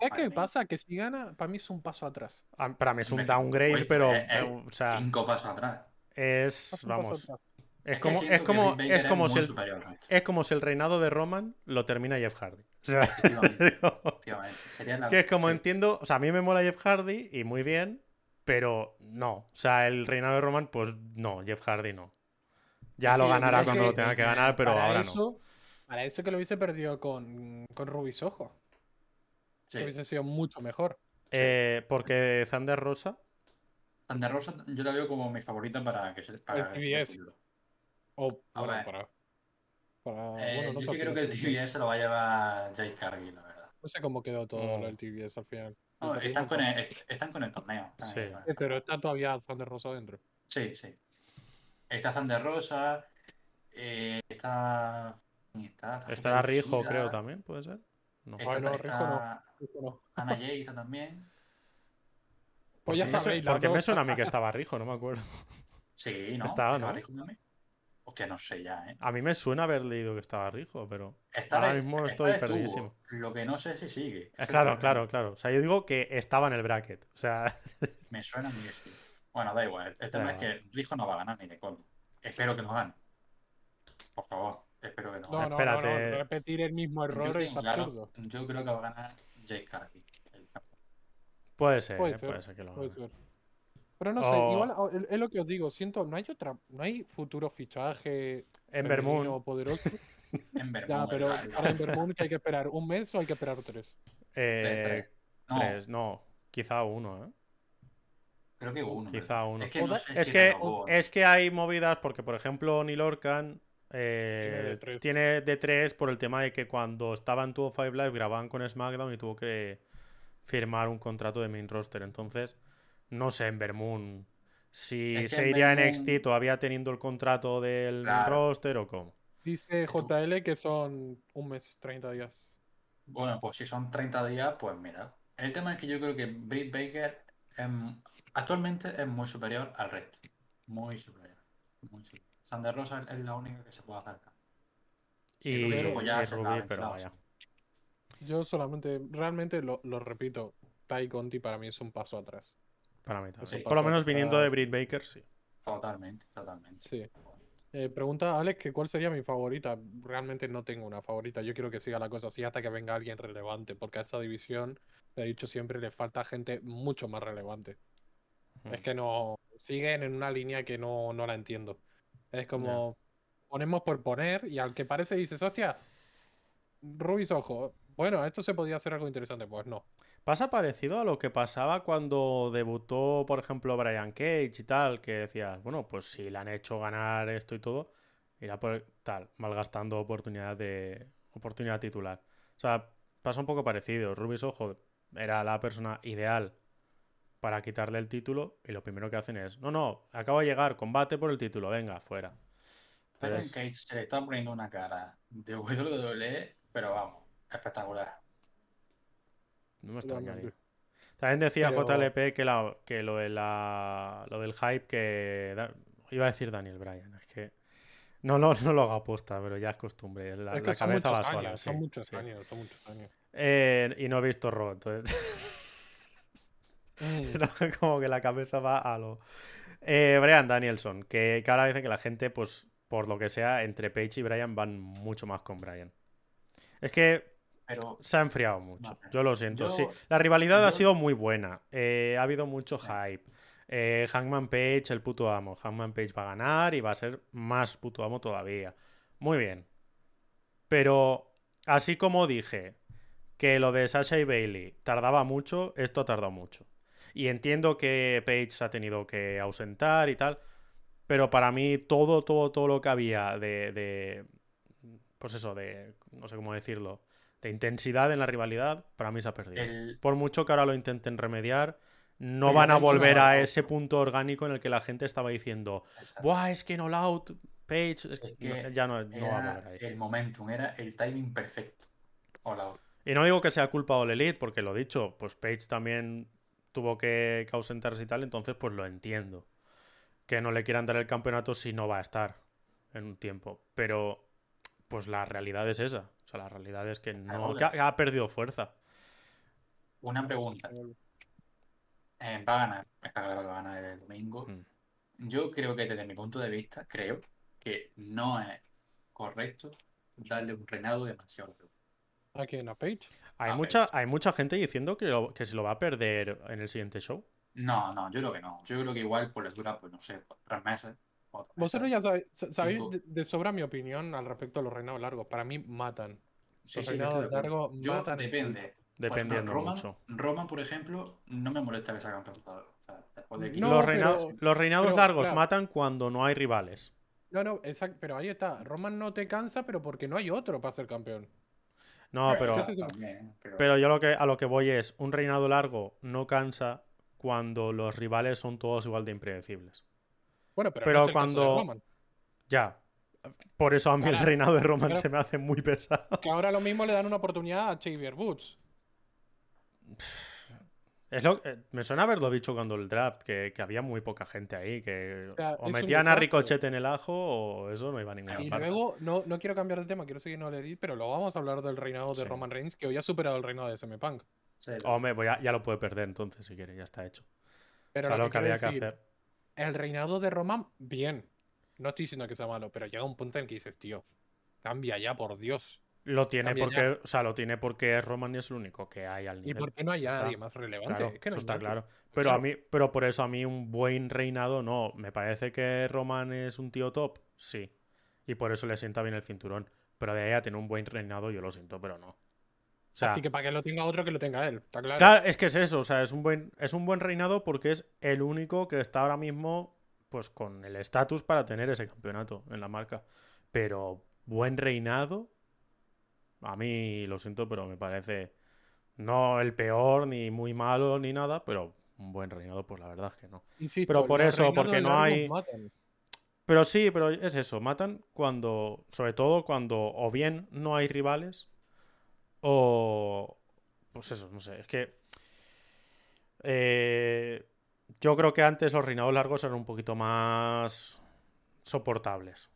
¿Sabes qué pasa? Que si gana, para mí es un paso atrás. a- para mí es un downgrade, oye, pero. es- es o sea, cinco pasos atrás. es. Paso Vamos. atrás. Es como, es como, es como si el, es como si el reinado de Roman lo termina Jeff Hardy. O sea, Efectivamente, efectivamente. Sería la- que es como sí. entiendo, o sea, a mí me mola Jeff Hardy y muy bien, pero no. O sea, el reinado de Roman, pues no, Jeff Hardy no. Ya lo que ganará cuando que, lo tenga que eh, ganar, pero para ahora no. eso, Para eso que lo hubiese perdido con, con Rubisojo. Sí. Que hubiese sido mucho mejor. Eh, porque Thunder Rosa, Thunder Rosa yo la veo como mi favorita para que se para El TBS. título. O, A bueno, ver. para. para Eh, bueno, no yo que creo que el TBS se lo va a llevar Jay Cargill, la verdad. No sé cómo quedó todo Mm. del TBS al final. No, están, no con el, est- están con el torneo. están Sí. ahí con el Sí, pero está todavía Thunder Rosa dentro. Sí, sí. Está Thunder Rosa, eh, está, está, está estará Rijo, Shida, creo también, ¿puede ser? No. Está, no, está Rijo no. Eso no. Ana Jay está también. Pues ya me sabéis, las Porque me suena a mí que estaba Rijo, no me acuerdo. Sí, ¿no? Estaba, ¿no? Rijo también. Hostia, no sé ya, ¿eh? A mí me suena haber leído que estaba Rijo, pero. Ahora ahí- mismo estoy perdidísimo. Lo que no sé es si sigue. Eh, claro, claro, claro. O sea, yo digo que estaba en el bracket. O sea, Me suena a mí que sí. Bueno, da igual. El tema Da es que Rijo no va a ganar ni de coña. Espero que no gane. Por favor, espero que no No, gane. no, no, no, Espérate. Repetir el mismo Yo error es tengo claro- absurdo. yo creo que va a ganar Jake Cargill. puede ser, Puede eh, ser, puede ser que lo Puede haga. ser. Pero no sé, igual es es lo que os digo, siento, no hay otra, no hay futuro fichaje Moon. femenino poderoso. En Ya, Vermont, pero para Ember Moon que hay que esperar un mes o hay que esperar tres. Eh, tres. No, tres, no. Quizá uno, ¿eh? Creo que uno. Quizá uno. Es que, no Oda- sé Es si que, hay movidas porque, por ejemplo, Neil Orcan eh, Tiene de tres. tiene de tres por el tema de que cuando estaba en 205 Live grababan con SmackDown y tuvo que firmar un contrato de main roster. Entonces, no sé en Vermoon si Es que se iría a Vermoon- NXT todavía teniendo el contrato del Claro. roster o cómo. Dice JL que son un mes, 30 días. Bueno, pues si son 30 días, pues mira. El tema es que yo creo que Britt Baker actualmente es muy superior al resto. Muy superior. Muy superior. Sander Rosa es la única que se puede acercar. Y, Rubí ya y Rubí, ha pero vaya. Yo solamente, realmente lo, lo repito, Tai Conti para mí es un paso atrás. Para mí también. Sí. Por lo menos viniendo de. Britt Baker, sí. Totalmente, totalmente. Sí. Eh, pregunta Alex que cuál sería mi favorita. Realmente no tengo una favorita. Yo quiero que siga la cosa así hasta que venga alguien relevante, porque a esta división, le he dicho siempre, le falta gente mucho más relevante. Mm. Es que no siguen en una línea que no, no la entiendo. Es como ponemos por poner y al que parece dices, hostia, Rubis Ojo, bueno, esto se podría hacer algo interesante. Pues no. Pasa parecido a lo que pasaba cuando debutó, por ejemplo, Brian Cage y tal, que decías, bueno, pues si le han hecho ganar esto y todo, irá por tal, malgastando oportunidad de oportunidad titular. O sea, pasa un poco parecido. Rubis Ojo era la persona ideal para quitarle el título y lo primero que hacen es, no, no, acabo de llegar, combate por el título, venga, fuera. Brian Cage se le está poniendo una cara de WWE, pero vamos, espectacular. No me extrañaría. También decía JLP que, la, que lo, de la, lo del hype que... iba a decir Daniel Bryan, es que... No, no, no lo haga aposta, pero ya es costumbre. La, es que la cabeza va sola. Sí, son muchos años, son muchos años. Eh, y no he visto Raw, entonces... Mm. como que la cabeza va a lo... Eh, Brian Danielson, que, que ahora dice que la gente, pues, por lo que sea, entre Paige y Brian van mucho más con Brian. Es que Pero se ha enfriado mucho. Vale. Yo lo siento. Yo- sí, la rivalidad ha sido muy buena. Eh, ha habido mucho hype. Eh, Hangman Page, el puto amo. Hangman Page va a ganar y va a ser más puto amo todavía. Muy bien. Pero así como dije que lo de Sasha y Bailey tardaba mucho, esto ha tardado mucho. Y entiendo que Page se ha tenido que ausentar y tal. Pero para mí todo, todo, todo lo que había de, de pues eso, de, no sé cómo decirlo, de intensidad en la rivalidad, para mí se ha perdido. el, Por mucho que ahora lo intenten remediar, no van a volver a ese punto orgánico en el que la gente estaba diciendo, Buah, es que no out, Page, es Es que que no- ya no, no va a volver ahí. el momentum, era el timing perfecto. Hola. Y no digo que sea culpa de All Elite, porque lo dicho, pues Page también tuvo que, que ausentarse y tal, entonces pues lo entiendo. Que no le quieran dar el campeonato si no va a estar en un tiempo. Pero pues la realidad es esa. O sea, la realidad es que no Ahora. que ha, que ha perdido fuerza. Una pregunta. Eh, va a ganar, está claro que va a ganar el domingo. Mm. Yo creo que desde mi punto de vista, creo que no es correcto darle un reinado demasiado largo. ¿A quién? ¿A Page? Hay A mucha, hay mucha gente diciendo que, lo- que se lo va a perder en el siguiente show. No, no, yo creo que no. Yo creo que igual pues les dura, pues no sé, tres meses. cuatro Vosotros ya sabéis, sa- sabéis de, de sobra mi opinión al respecto de los reinados largos. Para mí matan. Sí, los sí, reinados largos Yo matan. depende. Dependiendo Roman, mucho. Roman, por ejemplo, no me molesta que sea campeón. O sea, después de No, los, pero- reinados, los reinados pero, largos claro. matan cuando no hay rivales. No, no, exacto. Pero ahí está. Roman no te cansa, pero porque no hay otro para ser campeón. No, pero, pero- pero yo lo que, a lo que voy es, un reinado largo no cansa cuando los rivales son todos igual de impredecibles. Bueno, pero, Pero no es el caso de cuando- Roman. Ya. Por eso a mí el reinado de Roman se me hace muy pesado. Que ahora lo mismo le dan una oportunidad a Xavier Woods. Es lo, eh, me suena haberlo dicho cuando el draft, que, que había muy poca gente ahí, que O sea, o metían a. Ricochet en el ajo o eso no iba a ninguna Y parte. luego, no, no quiero cambiar de tema, quiero seguir en All Elite, pero luego vamos a hablar del reinado de Sí. Roman Reigns, que hoy ha superado el reinado de CM Punk. Sí, Hombre, voy a- ya lo puede perder entonces, si quiere, ya está hecho. Pero o sea, lo lo que que había que decir, hacer. El reinado de Roman, bien. No estoy diciendo que sea malo, pero llega un punto en el que dices, tío, cambia ya, por Dios. Lo tiene porque, o sea, lo tiene porque es Roman y es el único que hay al ¿Y nivel. por qué no hay Está. nadie más relevante? Claro, Es que no eso está nadie. claro. Pero a mí, pero por eso a mí un buen reinado no. Me parece que Roman es un tío top, sí. Y por eso le sienta bien el cinturón. Pero de ahí a tener un buen reinado, yo lo siento, pero no. O sea, Así que para que lo tenga otro, que lo tenga él. Está claro. claro, es que es eso, o sea, es un buen, es un buen reinado porque es el único que está ahora mismo, pues, con el estatus para tener ese campeonato en la marca. Pero buen reinado, a mí lo siento, pero me parece no el peor, ni muy malo, ni nada, pero un buen reinado, pues la verdad es que no. Insisto, pero por eso, porque no hay- matan. Pero sí, pero es eso, matan cuando, sobre todo cuando o bien no hay rivales o... Pues eso, no sé, es que... eh, yo creo que antes los reinados largos eran un poquito más soportables.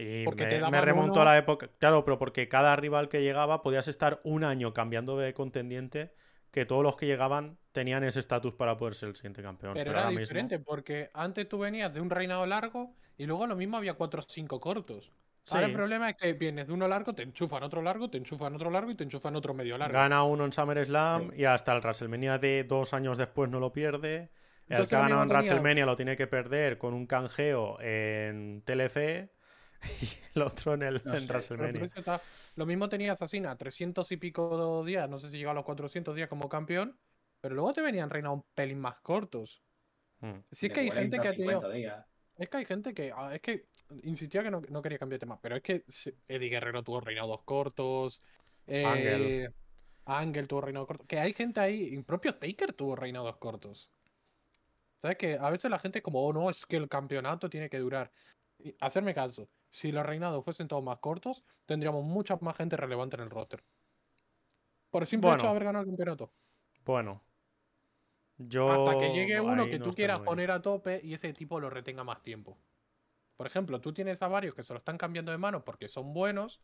Y Porque me, te me remonto uno- a la época, claro, pero porque cada rival que llegaba podías estar un año cambiando de contendiente, que todos los que llegaban tenían ese estatus para poder ser el siguiente campeón. Pero Pero era mismo- diferente, porque antes tú venías de un reinado largo y luego lo mismo había cuatro o cinco cortos. Ahora el Sí. problema es que vienes de uno largo, te enchufan otro largo, te enchufan otro largo y te enchufan otro medio largo. Gana uno en SummerSlam y hasta el WrestleMania de dos años después no lo pierde. El Entonces que ganado en WrestleMania lo tiene que perder con un canjeo en TLC. y el otro en, el, No en sé, Pero por WrestleMania. eso está- Lo mismo tenía Assassina, 300 y pico días, no sé si llegaba a los 400 días como campeón, pero luego te venían reinados un pelín más cortos. Mm. Si es De que hay 40, gente que ha tenido. 50 días. Es que hay gente que. ah, Es que insistía que no, no quería cambiar de tema. Pero es que Eddie Guerrero tuvo reinados cortos. Ángel. eh, Ángel tuvo reinados cortos. Que hay gente ahí. El propio Taker tuvo reinados cortos. ¿Sabes? Que a veces la gente es como, oh no, es que el campeonato tiene que durar. Hacerme caso. Si los reinados fuesen todos más cortos, tendríamos mucha más gente relevante en el roster. Por el simple hecho Bueno. de haber ganado el campeonato. Bueno. Yo. Hasta que llegue uno que no tú quieras poner a tope y ese tipo lo retenga más tiempo. Por ejemplo, tú tienes a varios que se lo están cambiando de mano porque son buenos,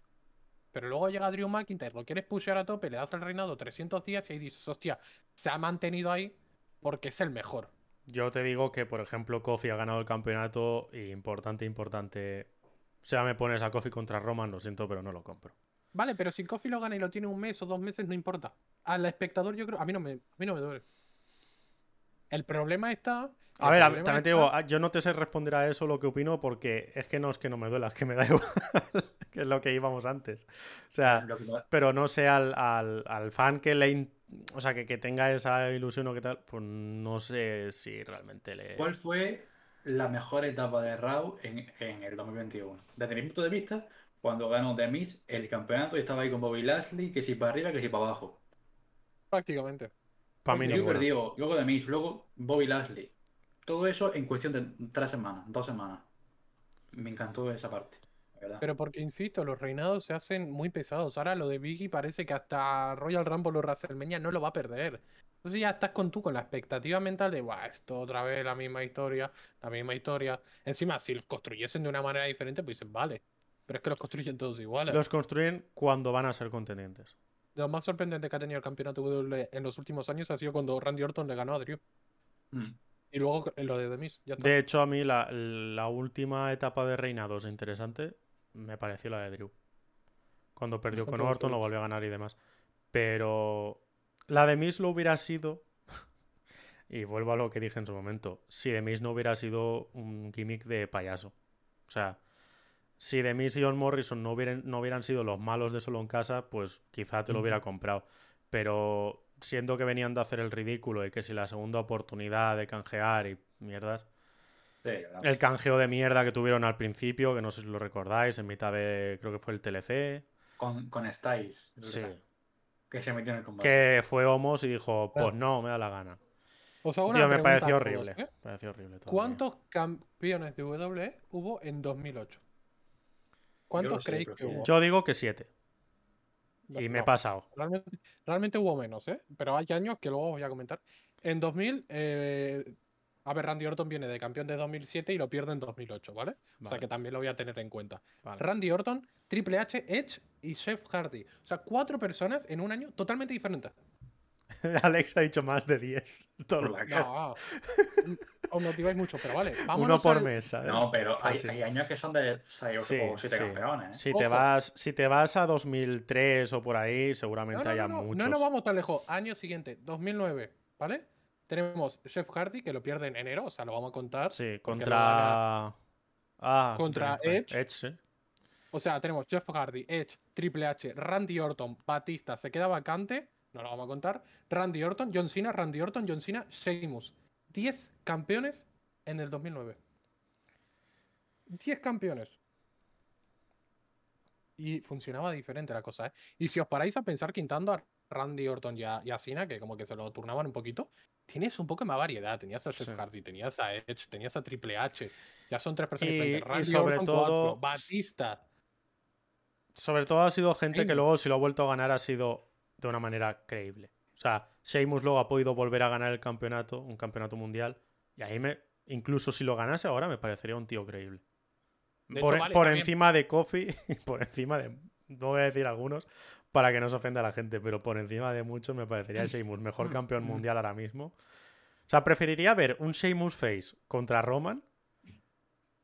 pero luego llega Drew McIntyre, lo quieres pushear a tope, le das el reinado 300 días y ahí dices, hostia, se ha mantenido ahí porque es el mejor. Yo te digo que, por ejemplo, Kofi ha ganado el campeonato y importante, importante. O sea, me pones a Kofi contra Roman, lo siento, pero no lo compro. Vale, pero si Kofi lo gana y lo tiene un mes o dos meses, no importa. Al espectador yo creo, a mí no me, a mí no me duele. El problema está... A el ver, a- también te digo, ah, yo no te sé responder a eso lo que opino porque es que no es que no me duela, es que me da igual, que es lo que íbamos antes. O sea, pero no sé al, al- al fan que le... O sea, que, que tenga esa ilusión o qué tal, pues no sé si realmente le... ¿Cuál fue la mejor etapa de Raw en, en el 2021? Desde mi punto de vista, cuando ganó The Miz el campeonato y estaba ahí con Bobby Lashley, que si para arriba, que si para abajo. Prácticamente. Para mí Yo ninguna. perdí, luego The Miz, luego Bobby Lashley. Todo eso en cuestión de tres semanas, dos semanas. Me encantó esa parte, verdad. Pero porque, insisto, los reinados se hacen muy pesados. Ahora lo de Biggie parece que hasta Royal Rumble o WrestleMania no lo va a perder. Entonces ya estás con tú con la expectativa mental de, Buah, esto otra vez la misma historia, la misma historia. Encima, si los construyesen de una manera diferente, pues dicen, vale. Pero es que los construyen todos iguales. Los construyen cuando van a ser contendientes. Lo más sorprendente que ha tenido el campeonato WWE en los últimos años ha sido cuando Randy Orton le ganó a Drew. Mm. Y luego en lo de ya está. De hecho, a mí la, la última etapa de reinados interesante me pareció la de Drew. Cuando perdió con Orton, lo volvió a ganar y demás. Pero la de Miz lo hubiera sido. Y vuelvo a lo que dije en su momento. Si de Miz no hubiera sido un gimmick de payaso. O sea, si de Miz y John Morrison no hubieran, no hubieran sido los malos de solo en casa, pues quizá te lo hubiera comprado. Pero siendo que venían de hacer el ridículo y que si la segunda oportunidad de canjear y mierdas. Sí. El canjeo de mierda que tuvieron al principio, que no sé si lo recordáis, en mitad de. Creo que fue el TLC. Con, con Styles, es Sí. que se metió en el combate. Que fue Homos y dijo: Pues Claro. no, me da la gana. Una Tío, me pareció horrible. ¿eh? Me pareció horrible. ¿Cuántos campeones de WWE hubo en 2008? ¿Cuántos creéis que hubo? Yo digo que siete. No, Y me he pasado. Realmente, realmente hubo menos, ¿eh? Pero hay años que luego os voy a comentar. En 2000, eh, a ver, Randy Orton viene de campeón de 2007 y lo pierde en 2008, ¿vale? O sea Vale. que también lo voy a tener en cuenta. Vale. Randy Orton, Triple H, Edge y Jeff Hardy. O sea, cuatro personas en un año totalmente diferentes. Alex ha dicho más de 10. Todo Por lo- la cara. No, os motiváis mucho, pero vale. Uno por al- mes, ¿sabes? No, pero hay, años que son de 6 Sí, o 7 sí. campeones. ¿eh? Si te, vas, si te vas a 2003 o por ahí, No, seguramente no, haya no, no, muchos. no nos vamos tan lejos. Año siguiente, 2009, ¿vale? Tenemos Jeff Hardy, que lo pierde en enero, o sea, lo vamos a contar. Sí, contra. Ah, Contra fue? Edge. sí. O sea, tenemos Jeff Hardy, Edge, Triple H, Randy Orton, Batista, se queda vacante, no lo vamos a contar. Randy Orton, John Cena, Randy Orton, John Cena, Sheamus. 10 campeones en el 2009. 10 campeones. Y funcionaba diferente la cosa, ¿eh? Y si os paráis a pensar quitando a Randy Orton y a, y a Cena, que como que se lo turnaban un poquito, tienes un poco más variedad. Tenías a Jeff Sí. Hardy, tenías a Edge, tenías a Triple H. Ya son tres personas Y- diferentes. y Randy sobre Orton, todo- cuatro. Batista. Sobre todo ha sido gente que luego, si lo ha vuelto a ganar, ha sido de una manera creíble. O sea, Sheamus luego ha podido volver a ganar el campeonato, un campeonato mundial. Y ahí me. Incluso si lo ganase ahora, me parecería un tío creíble. De por hecho, vale, por también- encima de Kofi y por encima de. No voy a decir algunos para que no se ofenda a la gente, pero por encima de muchos me parecería Sheamus mejor Mm, campeón mm. mundial ahora mismo. O sea, preferiría ver un Sheamus Face contra Roman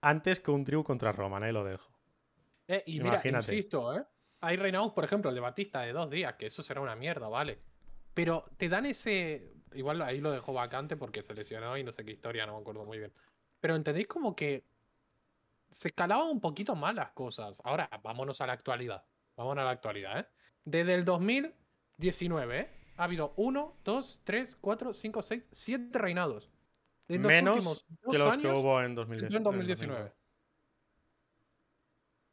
antes que un Drew contra Roman, ahí lo dejo. Eh, y mira, Imagínate. insisto, ¿eh? Hay reinados, por ejemplo, el de Batista de dos días, que eso será una mierda, ¿vale? Pero te dan ese. Igual ahí lo dejó vacante porque se lesionó y no sé qué historia, no me acuerdo muy bien. Pero entendéis como que se escalaban un poquito más las cosas. Ahora, vámonos a la actualidad. Vámonos a la actualidad, ¿eh? Desde el 2019, ¿eh? Ha habido 1, 2, 3, 4, 5, 6, 7 reinados. En los Menos que los que hubo en entró 2019. en 2019.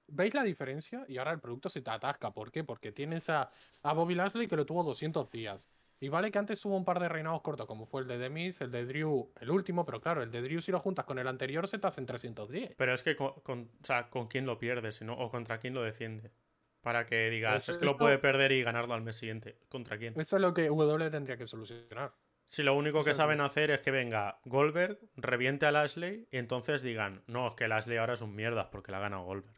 ¿Veis la diferencia? Y ahora el producto se te atasca. ¿Por qué? Porque tienes a, a Bobby Lashley que lo tuvo 200 días. Y vale que antes hubo un par de reinados cortos, como fue el de Demis, el de Drew, el último, pero claro, el de Drew si lo juntas con el anterior se te hacen 310. Pero es que con, con- o sea, ¿con quién lo pierdes no? o contra quién lo defiende. Para que digas, es que lo puede perder y ganarlo al mes siguiente. ¿Contra quién? Eso es lo que W tendría que solucionar. Si lo único que saben hacer es que venga Goldberg, reviente a Lashley y entonces digan, no, es que Lashley ahora es un mierdas porque la ha ganado Goldberg.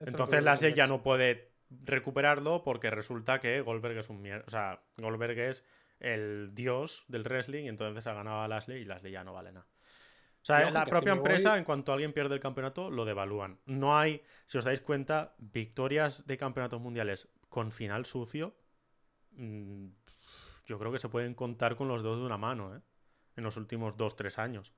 Eso Entonces Lashley ya no puede recuperarlo porque resulta que Goldberg es un mierda. O sea, Goldberg es el dios del wrestling y entonces ha ganado a Lashley y Lashley ya no vale nada. O sea, la si propia voy- empresa, en cuanto alguien pierde el campeonato, lo devalúan. No hay, si os dais cuenta, victorias de campeonatos mundiales con final sucio. mm, Yo creo que se pueden contar con los dedos de una mano, ¿eh? En los últimos dos, tres años.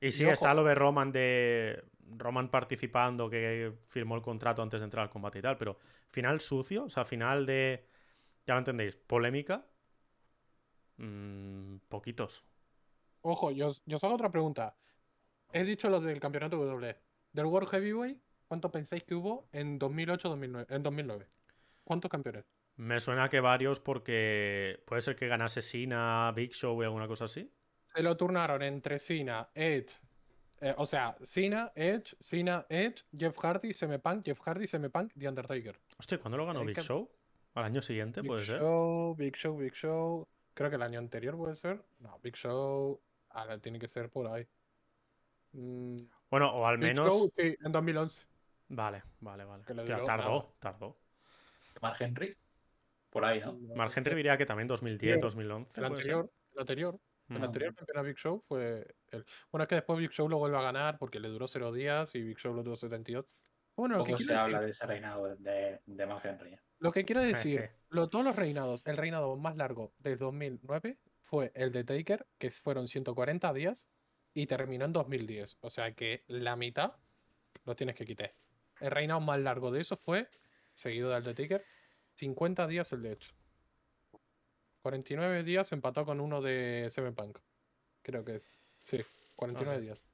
Y sí, está lo de Roman de. Roman participando, que firmó el contrato antes de entrar al combate y tal, pero final sucio, o sea, final de. Ya me entendéis, polémica. mm, poquitos. Ojo, yo, os- yo os hago otra pregunta. He dicho los del campeonato W. Del World Heavyweight, ¿cuánto pensáis que hubo en 2008-2009? En 2009. ¿Cuántos campeones? Me suena que varios porque puede ser que ganase Sina, Big Show y alguna cosa así. Se lo turnaron entre Cena, Edge. eh, o sea, Cena, Edge, Cena, Edge, Jeff Hardy, CM Punk, Jeff Hardy, CM Punk, The Undertaker. Hostia, ¿cuándo lo ganó Big que- Show? ¿Al año siguiente Big puede ser? Show, Big Show, Big Show. Creo que el año anterior puede ser. No, Big Show. Ahora tiene que ser por ahí. Mm, Bueno, o al Big menos. Show, sí, en 2011. Vale, vale, vale. Hostia, tardó, nada. tardó. Mark Henry. Por ahí, ¿no? Mark Henry diría que también 2010, Sí, 2011. El anterior, el anterior, el Mm. anterior campeón a Big Show fue el. Bueno, es que después Big Show lo vuelve a ganar porque le duró cero días y Big Show lo tuvo 72. Bueno, lo que, se habla de ese reinado de, de Mark Henry. lo que quiero decir, lo, todos los reinados, el reinado más largo de 2009 fue el de Taker, que fueron 140 días, y terminó en 2010. O sea que la mitad lo tienes que quitar. El reinado más largo de eso fue, seguido del de Taker, 50 días el de Edge. 49 días empató con uno de CM Punk. Creo que es. Sí, 49 sé. días.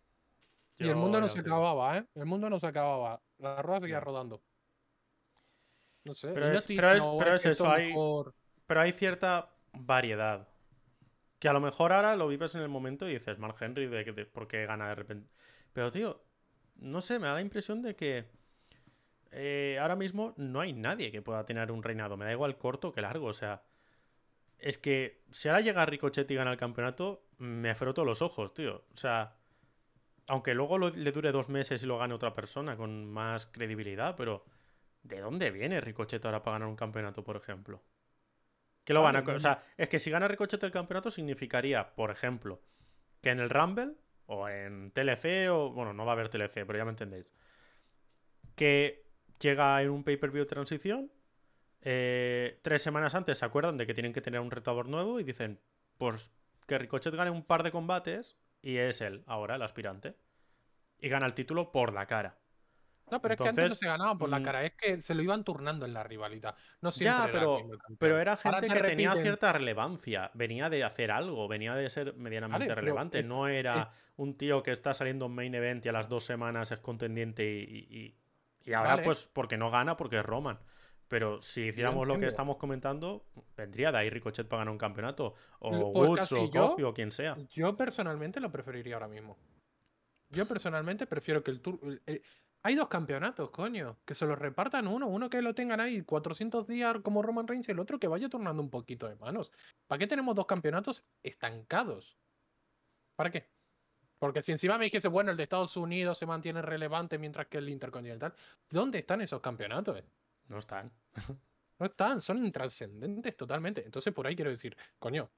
Y el mundo no se acababa, ¿eh? El mundo no se acababa. La rueda seguía rodando. No sé. Pero es- pero es- diciendo, pero "Oh, es que eso, hay- mejor". Pero hay cierta variedad. Que a lo mejor ahora lo vives en el momento y dices, Mark Henry, de, de- ¿por qué gana de repente? Pero, tío, no sé, me da la impresión de que eh, ahora mismo no hay nadie que pueda tener un reinado. Me da igual corto que largo. O sea, es que si ahora llega Ricochet y gana el campeonato, me froto los ojos, tío. O sea, aunque luego le dure dos meses y lo gane otra persona con más credibilidad, pero ¿de dónde viene Ricochet ahora para ganar un campeonato, por ejemplo? Que lo van a... O sea, es que si gana Ricochet el campeonato significaría, por ejemplo, que en el Rumble o en TLC o... Bueno, no va a haber TLC, pero ya me entendéis. Que llega en un pay-per-view de transición. eh, tres semanas antes se acuerdan de que tienen que tener un retador nuevo y dicen, pues que Ricochet gane un par de combates y es él ahora el aspirante. Y gana el título por la cara. No, pero es que antes no se ganaba por la mm, cara. Es que se lo iban turnando en la rivalidad. No siempre Ya, era pero, campeón. pero era gente te que tenía cierta relevancia. Venía de hacer algo, venía de ser medianamente Vale, relevante. es- no era un tío que está saliendo en main event y a las dos semanas es contendiente y, y- y ahora, Vale. pues, porque no gana, porque es Roman. Pero si hiciéramos lo que estamos comentando, vendría de ahí Ricochet para ganar un campeonato. O Pues Woods, o yo- Kofi, o quien sea. Yo personalmente lo preferiría ahora mismo. Yo personalmente prefiero que el tour. el- el- Hay dos campeonatos, coño. Que se los repartan uno. Uno que lo tengan ahí 400 días como Roman Reigns y el otro que vaya turnando un poquito de manos. ¿Para qué tenemos dos campeonatos estancados? ¿Para qué? Porque si encima me dijese, bueno, el de Estados Unidos se mantiene relevante mientras que el Intercontinental. ¿Dónde están esos campeonatos? No están. No están, son intrascendentes totalmente. Entonces, por ahí quiero decir, coño,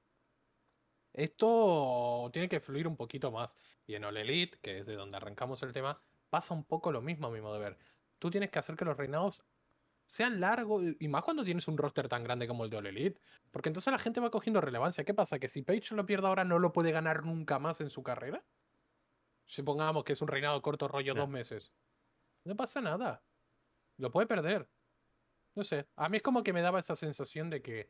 esto tiene que fluir un poquito más. Y en All Elite, que es de donde arrancamos el tema, pasa un poco lo mismo a mi modo de ver. Tú tienes que hacer que los reinados sean largos, y- más cuando tienes un roster tan grande como el de All Elite. Porque entonces la gente va cogiendo relevancia. ¿Qué pasa? ¿Que si Page lo pierde ahora no lo puede ganar nunca más en su carrera? Supongamos que es un reinado corto rollo dos meses. No pasa nada. Lo puede perder. No sé. A mí es como que me daba esa sensación de que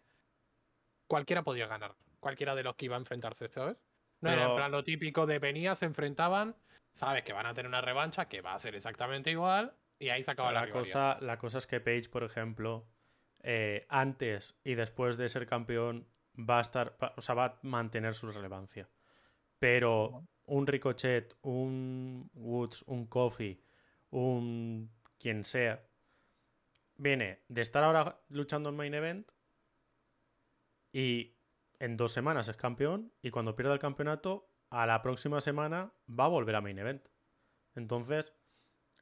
cualquiera podía ganar. Cualquiera de los que iba a enfrentarse, ¿sabes? No era en plan lo típico de venía, se enfrentaban, sabes que van a tener una revancha, que va a ser exactamente igual, y ahí se acaba la, cosa, la cosa es que Page, por ejemplo, eh, antes y después de ser campeón, va a estar. o sea, va a mantener su relevancia. Pero un Ricochet, un Woods, un Kofi, un quien sea, viene de estar ahora luchando en main event y en dos semanas es campeón y cuando pierda el campeonato, a la próxima semana va a volver a main event. Entonces,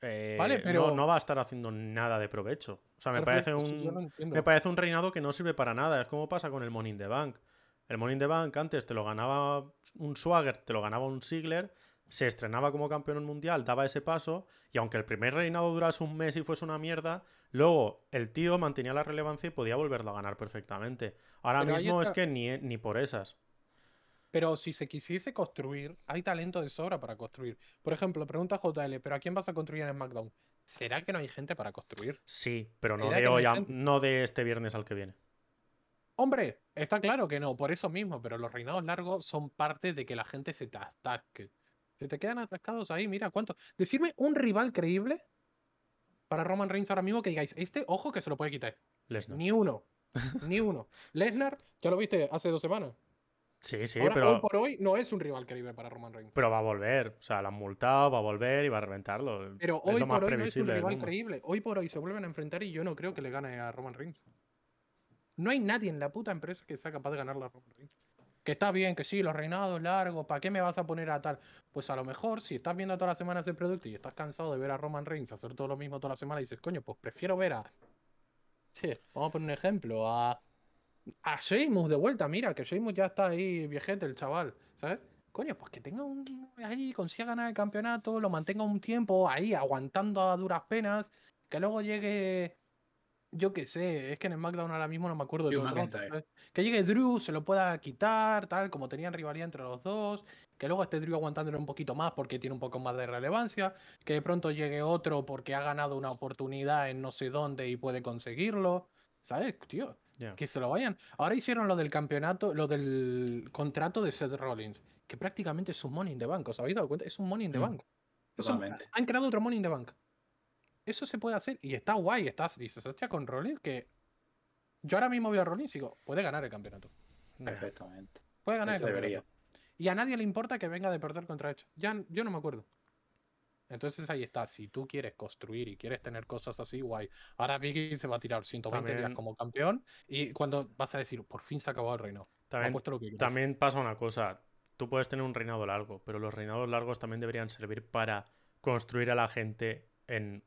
eh, Vale, no- pero- no, va a estar haciendo nada de provecho. O sea, me Perfecto, parece un, entiendo. me parece un reinado que no sirve para nada. Es como pasa con el Money in the Bank. El Money in the Bank antes te lo ganaba un Swagger, te lo ganaba un Ziggler, se estrenaba como campeón mundial, daba ese paso, y aunque el primer reinado durase un mes y fuese una mierda, luego el tío mantenía la relevancia y podía volverlo a ganar perfectamente. Ahora Pero mismo es que ni, ni por esas. Pero si se quisiese construir, hay talento de sobra para construir. Por ejemplo, pregunta JL, ¿pero a quién vas a construir en SmackDown? ¿Será que no hay gente para construir? Sí, pero no de no hoy no de este viernes al que viene. Hombre, está claro que no, por eso mismo, pero los reinados largos son parte de que la gente se te atasque. Se te quedan atascados ahí, mira cuánto. Decirme un rival creíble para Roman Reigns ahora mismo que digáis, este, ojo que se lo puede quitar. Lesnar. Ni uno. Ni uno. Lesnar, ya lo viste hace dos semanas. Sí, sí, Ahora, pero, hoy por hoy no es un rival creíble para Roman Reigns. pero va a volver. O sea, lo han multado, va a volver y va a reventarlo. Pero Es hoy por hoy no es un rival creíble. Hoy por hoy se vuelven a enfrentar y yo no creo que le gane a Roman Reigns. No hay nadie en la puta empresa que sea capaz de ganarle a Roman Reigns. Que está bien, que sí, los reinados largos, ¿para qué me vas a poner a tal? Pues a lo mejor, si estás viendo todas las semanas el producto y estás cansado de ver a Roman Reigns hacer todo lo mismo toda la semana, dices, coño, pues prefiero ver a. Sí, vamos a poner un ejemplo, a. A Sheamus de vuelta, mira, que Sheamus ya está ahí viejete, el chaval, ¿sabes? Coño, pues que tenga un. Ahí consiga ganar el campeonato, lo mantenga un tiempo ahí, aguantando a duras penas, que luego llegue. Yo qué sé, es que en SmackDown ahora mismo no me acuerdo de todo el. ¿sabes? Que llegue Drew, se lo pueda quitar, tal, como tenían rivalidad entre los dos. Que luego esté Drew aguantándolo un poquito más porque tiene un poco más de relevancia. Que de pronto llegue otro porque ha ganado una oportunidad en no sé dónde y puede conseguirlo. ¿Sabes, tío? Que se lo vayan. Ahora hicieron lo del campeonato, lo del contrato de Seth Rollins, que prácticamente es un Money in the Bank. ¿Os habéis dado cuenta? Es un Money in the Mm, Bank. Un- han creado otro Money in the Bank. Eso se puede hacer y está guay. Estás, dices, hostia, con Rollins que. Yo ahora mismo veo a Rollins y digo, puede ganar el campeonato. Perfectamente. Puede ganar el campeonato. debería. Y a nadie le importa que venga de perder contra Edge. Ya, yo no me acuerdo. Entonces ahí está. Si tú quieres construir y quieres tener cosas así, guay. Ahora Biggie se va a tirar 120 días También- como campeón. Y cuando vas a decir, por fin se ha acabado el reino. También, lo que también pasa una cosa. Tú puedes tener un reinado largo, pero los reinados largos también deberían servir para construir a la gente en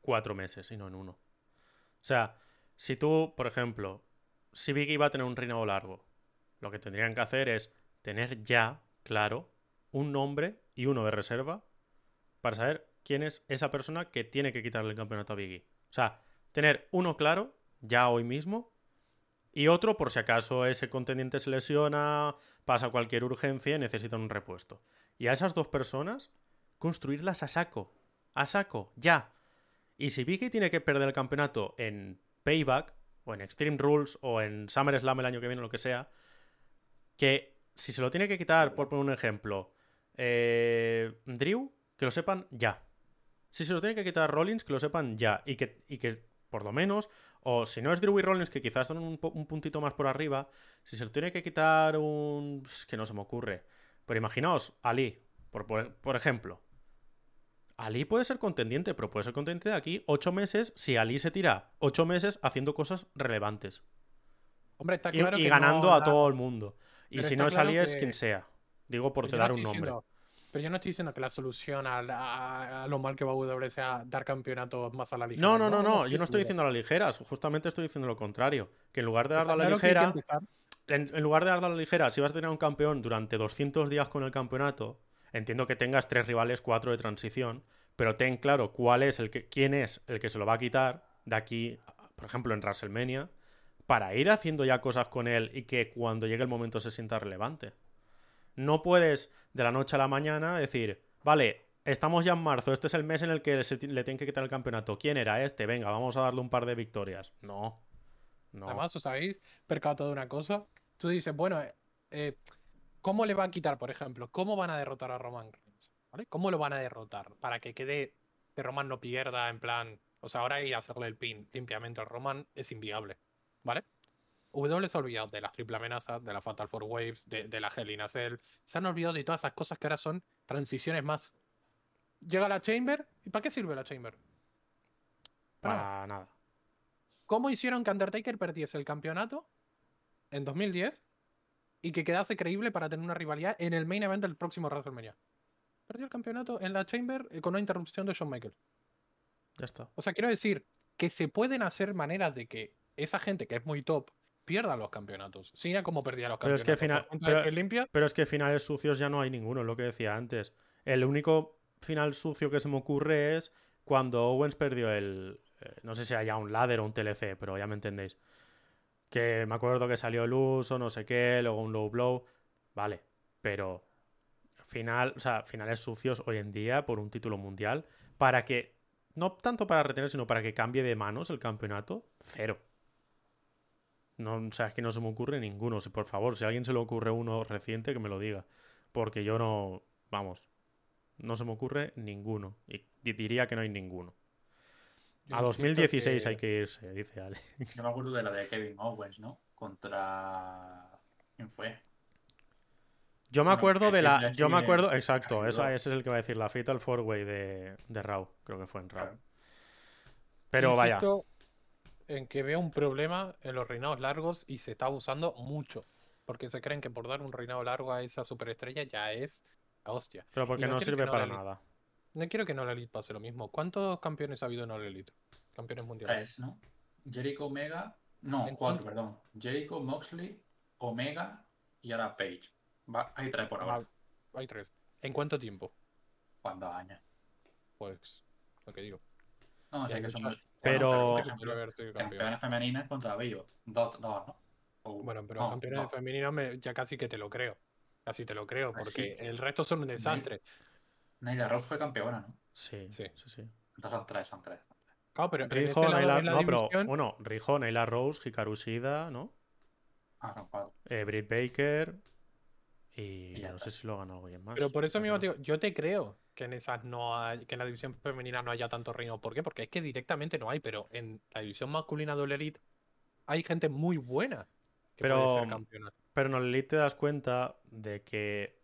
cuatro meses y no en uno. O sea, si tú, por ejemplo, si Biggie va a tener un reinado largo, lo que tendrían que hacer es tener ya, claro, un nombre y uno de reserva para saber quién es esa persona que tiene que quitarle el campeonato a Biggie. O sea, tener uno claro ya hoy mismo y otro por si acaso ese contendiente se lesiona, pasa cualquier urgencia y necesitan un repuesto. Y a esas dos personas, construirlas a saco. A saco, ya. Y si Vicky tiene que perder el campeonato en Payback, o en Extreme Rules, o en SummerSlam el año que viene, o lo que sea, que si se lo tiene que quitar, por poner un ejemplo, eh, Drew, que lo sepan ya. Si se lo tiene que quitar Rollins, que lo sepan ya. Y que, y que por lo menos, o si no es Drew y Rollins, que quizás están un, un puntito más por arriba, si se lo tiene que quitar un... Es que no se me ocurre. Pero imaginaos, Ali, por, por, por ejemplo. Ali puede ser contendiente, pero puede ser contendiente de aquí ocho meses si Ali se tira ocho meses haciendo cosas relevantes. Hombre, está Y, claro y que ganando no a todo el mundo. Y si no es claro Ali, es quien sea. Digo por te dar un nombre. diciendo- pero yo no estoy diciendo que la solución a, a- a lo mal que va WWE sea dar campeonatos más a la ligera. No, no, no, no. Yo no estoy diciendo a la ligera. Justamente estoy diciendo lo contrario. Que en lugar de darla Está a la ligera. En, en lugar de darla a la ligera, si vas a tener un campeón durante 200 días con el campeonato, entiendo que tengas tres rivales, cuatro de transición, pero ten claro cuál es el que, quién es el que se lo va a quitar de aquí, por ejemplo, en WrestleMania, para ir haciendo ya cosas con él y que cuando llegue el momento se sienta relevante. No puedes de la noche a la mañana decir, Vale, estamos ya en marzo, este es el mes en el que se le tienen que quitar el campeonato. ¿Quién era este? Venga, vamos a darle un par de victorias. No. No. Además, ¿os habéis percatado de una cosa? Tú dices, bueno, eh, eh, ¿cómo le va a quitar, por ejemplo? ¿Cómo van a derrotar a Roman? ¿Vale? ¿Cómo lo van a derrotar? Para que quede, que Roman no pierda, en plan. O sea, ahora ir a hacerle el pin limpiamente a Roman es inviable. ¿Vale? W se ha olvidado de las triple amenazas, de la Fatal Four Waves, de, de la Hell in a Cell. Se han olvidado de todas esas cosas que ahora son transiciones más. Llega la Chamber. ¿Y para qué sirve la Chamber? Para nada. Para nada. ¿Cómo hicieron que Undertaker perdiese el campeonato en 2010 y que quedase creíble para tener una rivalidad en el main event del próximo WrestleMania? Perdió el campeonato en la Chamber eh, con una interrupción de Shawn Michaels. Ya está. O sea, quiero decir que se pueden hacer maneras de que esa gente que es muy top pierda los campeonatos. Cena como perdía los Pero es que campeonatos. final- pero- limpia. Pero es que finales sucios ya no hay ninguno, lo que decía antes. El único final sucio que se me ocurre es cuando Owens perdió el. eh, no sé si era ya un ladder o un TLC, pero ya me entendéis. Que me acuerdo que salió el uso, no sé qué, luego un low blow. Vale, pero. Final, o sea, finales sucios hoy en día por un título mundial. Para que. No tanto para retener, sino para que cambie de manos el campeonato. Cero. No, o sea, es que no se me ocurre ninguno. Si, por favor, si a alguien se le ocurre uno reciente, que me lo diga. Porque yo no. Vamos. No se me ocurre ninguno. Y di- diría que no hay ninguno. Yo A siento 2016 que- hay que irse, dice Ale. Yo me acuerdo de la de Kevin Owens, ¿no? Contra. ¿Quién fue? Yo me Bueno, acuerdo de la. Yo me acuerdo. Exacto, esa, ese es el que va a decir. La Fatal Four Way de, de Raw. Creo que fue en Raw. Claro. Pero vaya. En que veo un problema en los reinados largos y se está abusando mucho. Porque se creen que por dar un reinado largo a esa superestrella ya es la hostia. Pero porque no sirve que no para la nada. No quiero que no la Elite pase lo mismo. ¿Cuántos campeones ha habido en All Elite? Campeones mundiales. Tres, ¿no? Jericho Omega. No, ¿En cuatro, cuánto? perdón. Jericho, Moxley, Omega y ahora Page. Va, hay tres por ahora. Ah, hay tres. ¿En cuánto tiempo? ¿Cuántos años? Pues lo que digo. No, Ya sé que son. Pero- campeones femeninas contra Vivo. Dos, dos, ¿no? O- Bueno, pero no, campeones me- ya casi que te lo creo. Casi te lo creo, Ah, porque el resto son un desastre. Nyla Rose fue campeona, ¿no? Sí, sí, Sí. sí. Entonces son tres, son tres. Claro, pero Rijo, Naila, no, pero bueno, Rijo, Naila Rose, Hikaru Shida, ¿no? Ah, son cuatro. Eh, Britt Baker y Y ya no sé si lo ha ganado alguien más. Pero por eso mismo, tío, yo te creo que en esas no hay, que en la división femenina no haya tanto reino. ¿Por qué? Porque es que directamente no hay, pero en la división masculina de Elite hay gente muy buena que puede Pero- ser campeona. Pero en el Elite te das cuenta de que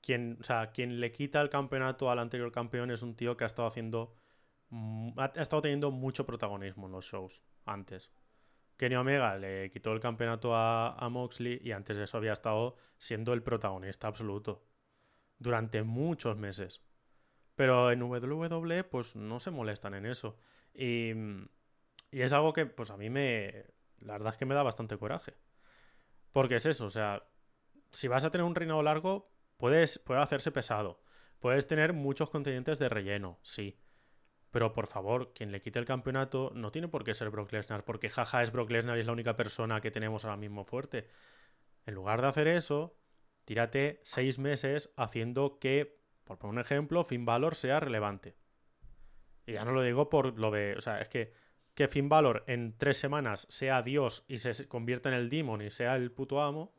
quien, o sea, quien le quita el campeonato al anterior campeón es un tío que ha estado haciendo. Ha ha estado teniendo mucho protagonismo en los shows antes. Kenny Omega le quitó el campeonato a, a Moxley y antes de eso había estado siendo el protagonista absoluto. Durante muchos meses. Pero en WWE, pues no se molestan en eso. Y, y es algo que, pues a mí me. La verdad es que me da bastante coraje. Porque es eso, o sea, si vas a tener un reinado largo, puedes, puede hacerse pesado. Puedes tener muchos contendientes de relleno, sí. Pero por favor, quien le quite el campeonato no tiene por qué ser Brock Lesnar, porque jaja es Brock Lesnar y es la única persona que tenemos ahora mismo fuerte. En lugar de hacer eso, tírate seis meses haciendo que, por poner un ejemplo, Finn Balor sea relevante. Y ya no lo digo por lo de. O sea, es que que Finn Balor en tres semanas sea Dios y se convierta en el Demon y sea el puto amo,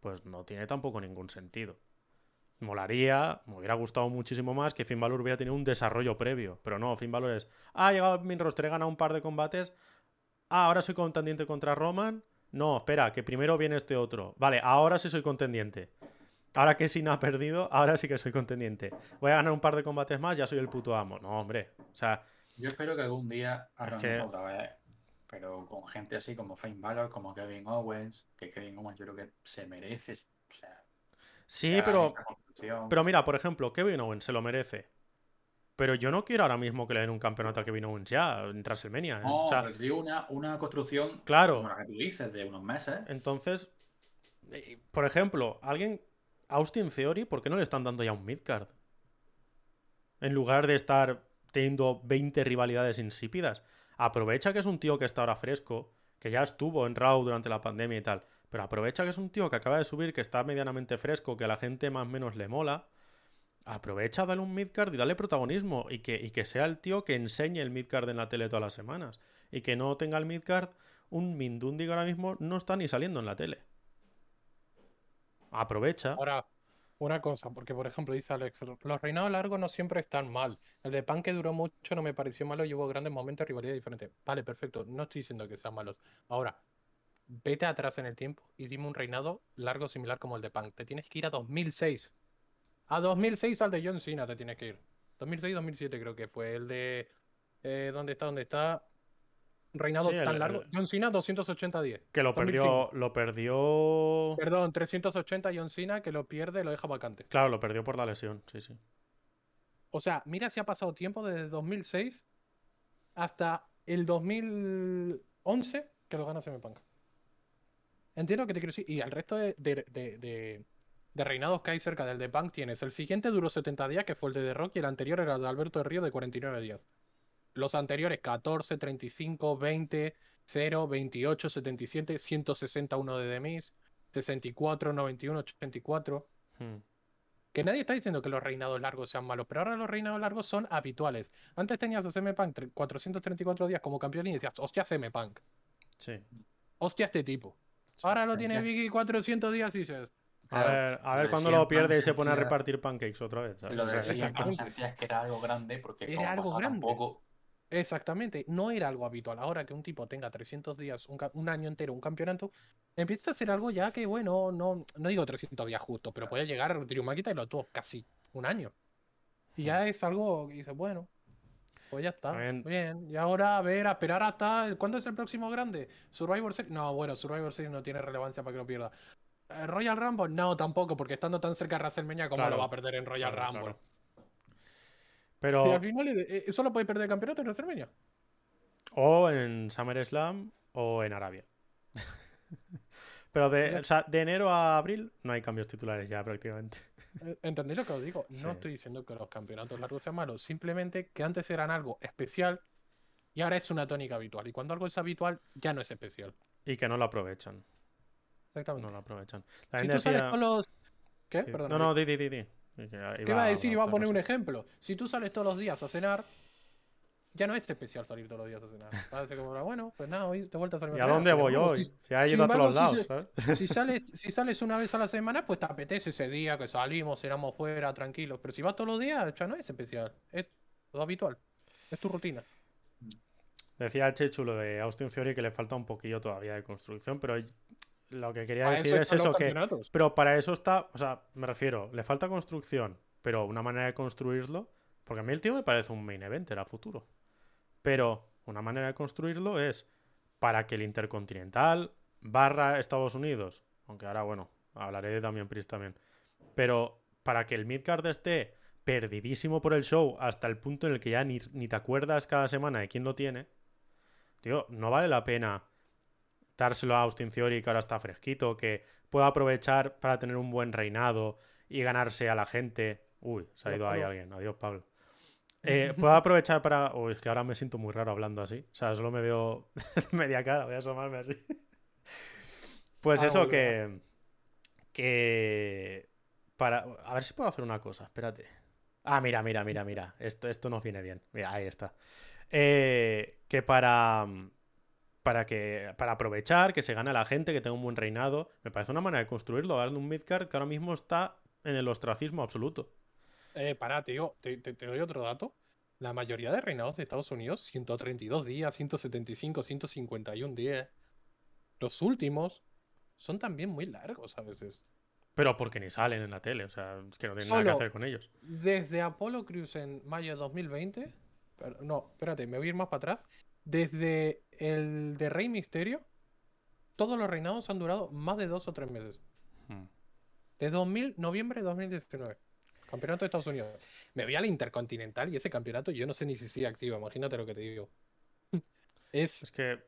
pues no tiene tampoco ningún sentido. Molaría, me hubiera gustado muchísimo más que Finn Balor hubiera tenido un desarrollo previo. Pero no, Finn Balor es. Ah, ha llegado mi roster, he ganado un par de combates. Ah, ahora soy contendiente contra Roman. No, espera, que primero viene este otro. Vale, ahora sí soy contendiente. Ahora que Sin ha perdido, ahora sí que soy contendiente. Voy a ganar un par de combates más, ya soy el puto amo. No, hombre. O sea, Yo espero que algún día hagan que- otra vez. Pero con gente así como Finn Balor, como Kevin Owens, que Kevin Owens yo creo que se merece. O sea, sí, pero. Pero mira, por ejemplo, Kevin Owens se lo merece. Pero yo no quiero ahora mismo que le den un campeonato a Kevin Owens ya en WrestleMania. ¿eh? No, o sea, digo una, una construcción claro. como la que tú dices, de unos meses. Entonces, eh, por ejemplo, alguien. Austin Theory, ¿por qué no le están dando ya un midcard? En lugar de estar teniendo 20 rivalidades insípidas. Aprovecha que es un tío que está ahora fresco, que ya estuvo en Raw durante la pandemia y tal. Pero aprovecha que es un tío que acaba de subir, que está medianamente fresco, que a la gente más o menos le mola. aprovecha, dale un midcard y dale protagonismo. Y que, y que sea el tío que enseñe el midcard en la tele todas las semanas. Y que no tenga el midcard un Mindundi ahora mismo no está ni saliendo en la tele. Aprovecha. Ahora, una cosa, porque por ejemplo dice Alex, los reinados largos no siempre están mal. El de Pan que duró mucho no me pareció malo y hubo grandes momentos de rivalidad diferentes. Vale, perfecto, no estoy diciendo que sean malos. Ahora, vete atrás en el tiempo y dime un reinado largo similar como el de Punk. Te tienes que ir a 2006. A 2006 al de John Cena te tienes que ir. 2006-2007 creo que fue el de... Eh, ¿Dónde está? ¿Dónde está? Reinado Sí, el- tan largo. el- John Cena 280-10. Que lo 2005. perdió. Lo perdió. Perdón, 380 John Cena que lo pierde y lo deja vacante. Claro, lo perdió por la lesión. Sí, sí. O sea, mira si ha pasado tiempo desde 2006 hasta el 2011 que lo gana CM Punk. Entiendo que te quiero decir. Y el resto de, de- de- de- reinados que hay cerca del de Punk tienes. El siguiente duró 70 días, que fue el de The Rock, y el anterior era el de Alberto de Río de 49 días. Los anteriores 14, 35, 20, 0, 28, 77, 161 de Demis, 64, 91, 84. Hmm. Que nadie está diciendo que los reinados largos sean malos, pero ahora los reinados largos son habituales. Antes tenías a CM Punk tre- 434 días como campeón y decías, hostia, CM Punk, Sí. hostia, este tipo. Ahora lo tiene. Biggie 400 días y dices, A ver, a lo ver CM lo pierde y se pone a repartir pancakes otra vez. ¿sabes? Lo O sea, de es- sentías que era algo grande porque Era como algo grande. tampoco, exactamente, no era algo habitual. Ahora que un tipo tenga 300 días, un, año entero, un campeonato, empieza a ser algo ya que, bueno, no, no digo 300 días justo, pero puede llegar a McIntyre y lo tuvo casi un año. Y ya es algo que dices, bueno, pues ya está. Bien, y ahora a ver, a esperar hasta. ¿Cuándo es el próximo grande? ¿Survivor Series? No, bueno, Survivor Series no tiene relevancia para que lo pierda. Eh, ¿Royal Rumble? No, tampoco, porque estando tan cerca de WrestleMania, ¿cómo Claro, lo va a perder en Royal claro, Rumble? claro. Y Pero, al final, eh, eh, solo puede perder el campeonato en WrestleMania. o en SummerSlam o en Arabia. Pero de, Ya. o sea, de enero a abril no hay cambios titulares ya prácticamente. Eh, ¿Entendéis lo que os digo? Sí. No estoy diciendo que los campeonatos largos sean malos, simplemente que antes eran algo especial y ahora es una tónica habitual. Y cuando algo es habitual, ya no es especial. Y que no lo aprovechan. Exactamente. No lo aprovechan. si tú sales con los. ¿qué? sí. Perdón. No, no, di, di, di. di. ¿Qué iba a decir? Iba a poner un ejemplo. Si tú sales todos los días a cenar, ya no es especial salir todos los días a cenar. A ser como, bueno, pues nada, hoy de vuelta salimos ¿Y a cenar. dónde voy hoy? si- Se ha sin ido a todos embargo, lados, si. Si sales, si sales una vez a la semana, pues te apetece ese día que salimos, cenamos fuera, tranquilos. Pero si vas todos los días, ya no es especial. Es lo habitual. Es tu rutina. Decía Chechu lo de Austin Theory que le falta un poquillo todavía de construcción, pero lo que quería decir es eso, que... Pero para eso está, o sea, me refiero, le falta construcción, pero una manera de construirlo, porque a mí el tío me parece un main event a futuro. Pero una manera de construirlo es para que el Intercontinental barra Estados Unidos, aunque ahora, bueno, hablaré de Damian Priest también, pero para que el midcard esté perdidísimo por el show hasta el punto en el que ya ni, ni te acuerdas cada semana de quién lo tiene, tío, no vale la pena dárselo a Austin Theory que ahora está fresquito, que pueda aprovechar para tener un buen reinado y ganarse a la gente. Uy, se ha ido ahí alguien. Adiós, Pablo. Eh, pueda aprovechar para. Uy, es que ahora me siento muy raro hablando así. O sea, solo me veo media cara, voy a asomarme así. Pues Ah, eso, que. Que. Para. A ver si puedo hacer una cosa, espérate. Ah, mira, mira, mira, mira. Esto, esto nos viene bien. Mira, ahí está. Eh, que para. Para que. Para aprovechar, que se gane a la gente, que tenga un buen reinado. Me parece una manera de construirlo, darle un midcard que ahora mismo está en el ostracismo absoluto. Eh, pará, te, te- te doy otro dato. La mayoría de reinados de Estados Unidos, 132 días, 175, 151 días. Los últimos son también muy largos a veces. Pero porque ni salen en la tele, o sea, es que no tienen nada que hacer con ellos. Desde Apollo Crews en mayo de 2020. pero- no, espérate, me voy a ir más para atrás. Desde el de Rey Misterio, todos los reinados han durado más de dos o tres meses. Hmm. De 2000, noviembre de 2019. Campeonato de Estados Unidos. Me voy al Intercontinental y ese campeonato yo no sé ni si sigue activo. Imagínate lo que te digo. Es, Es que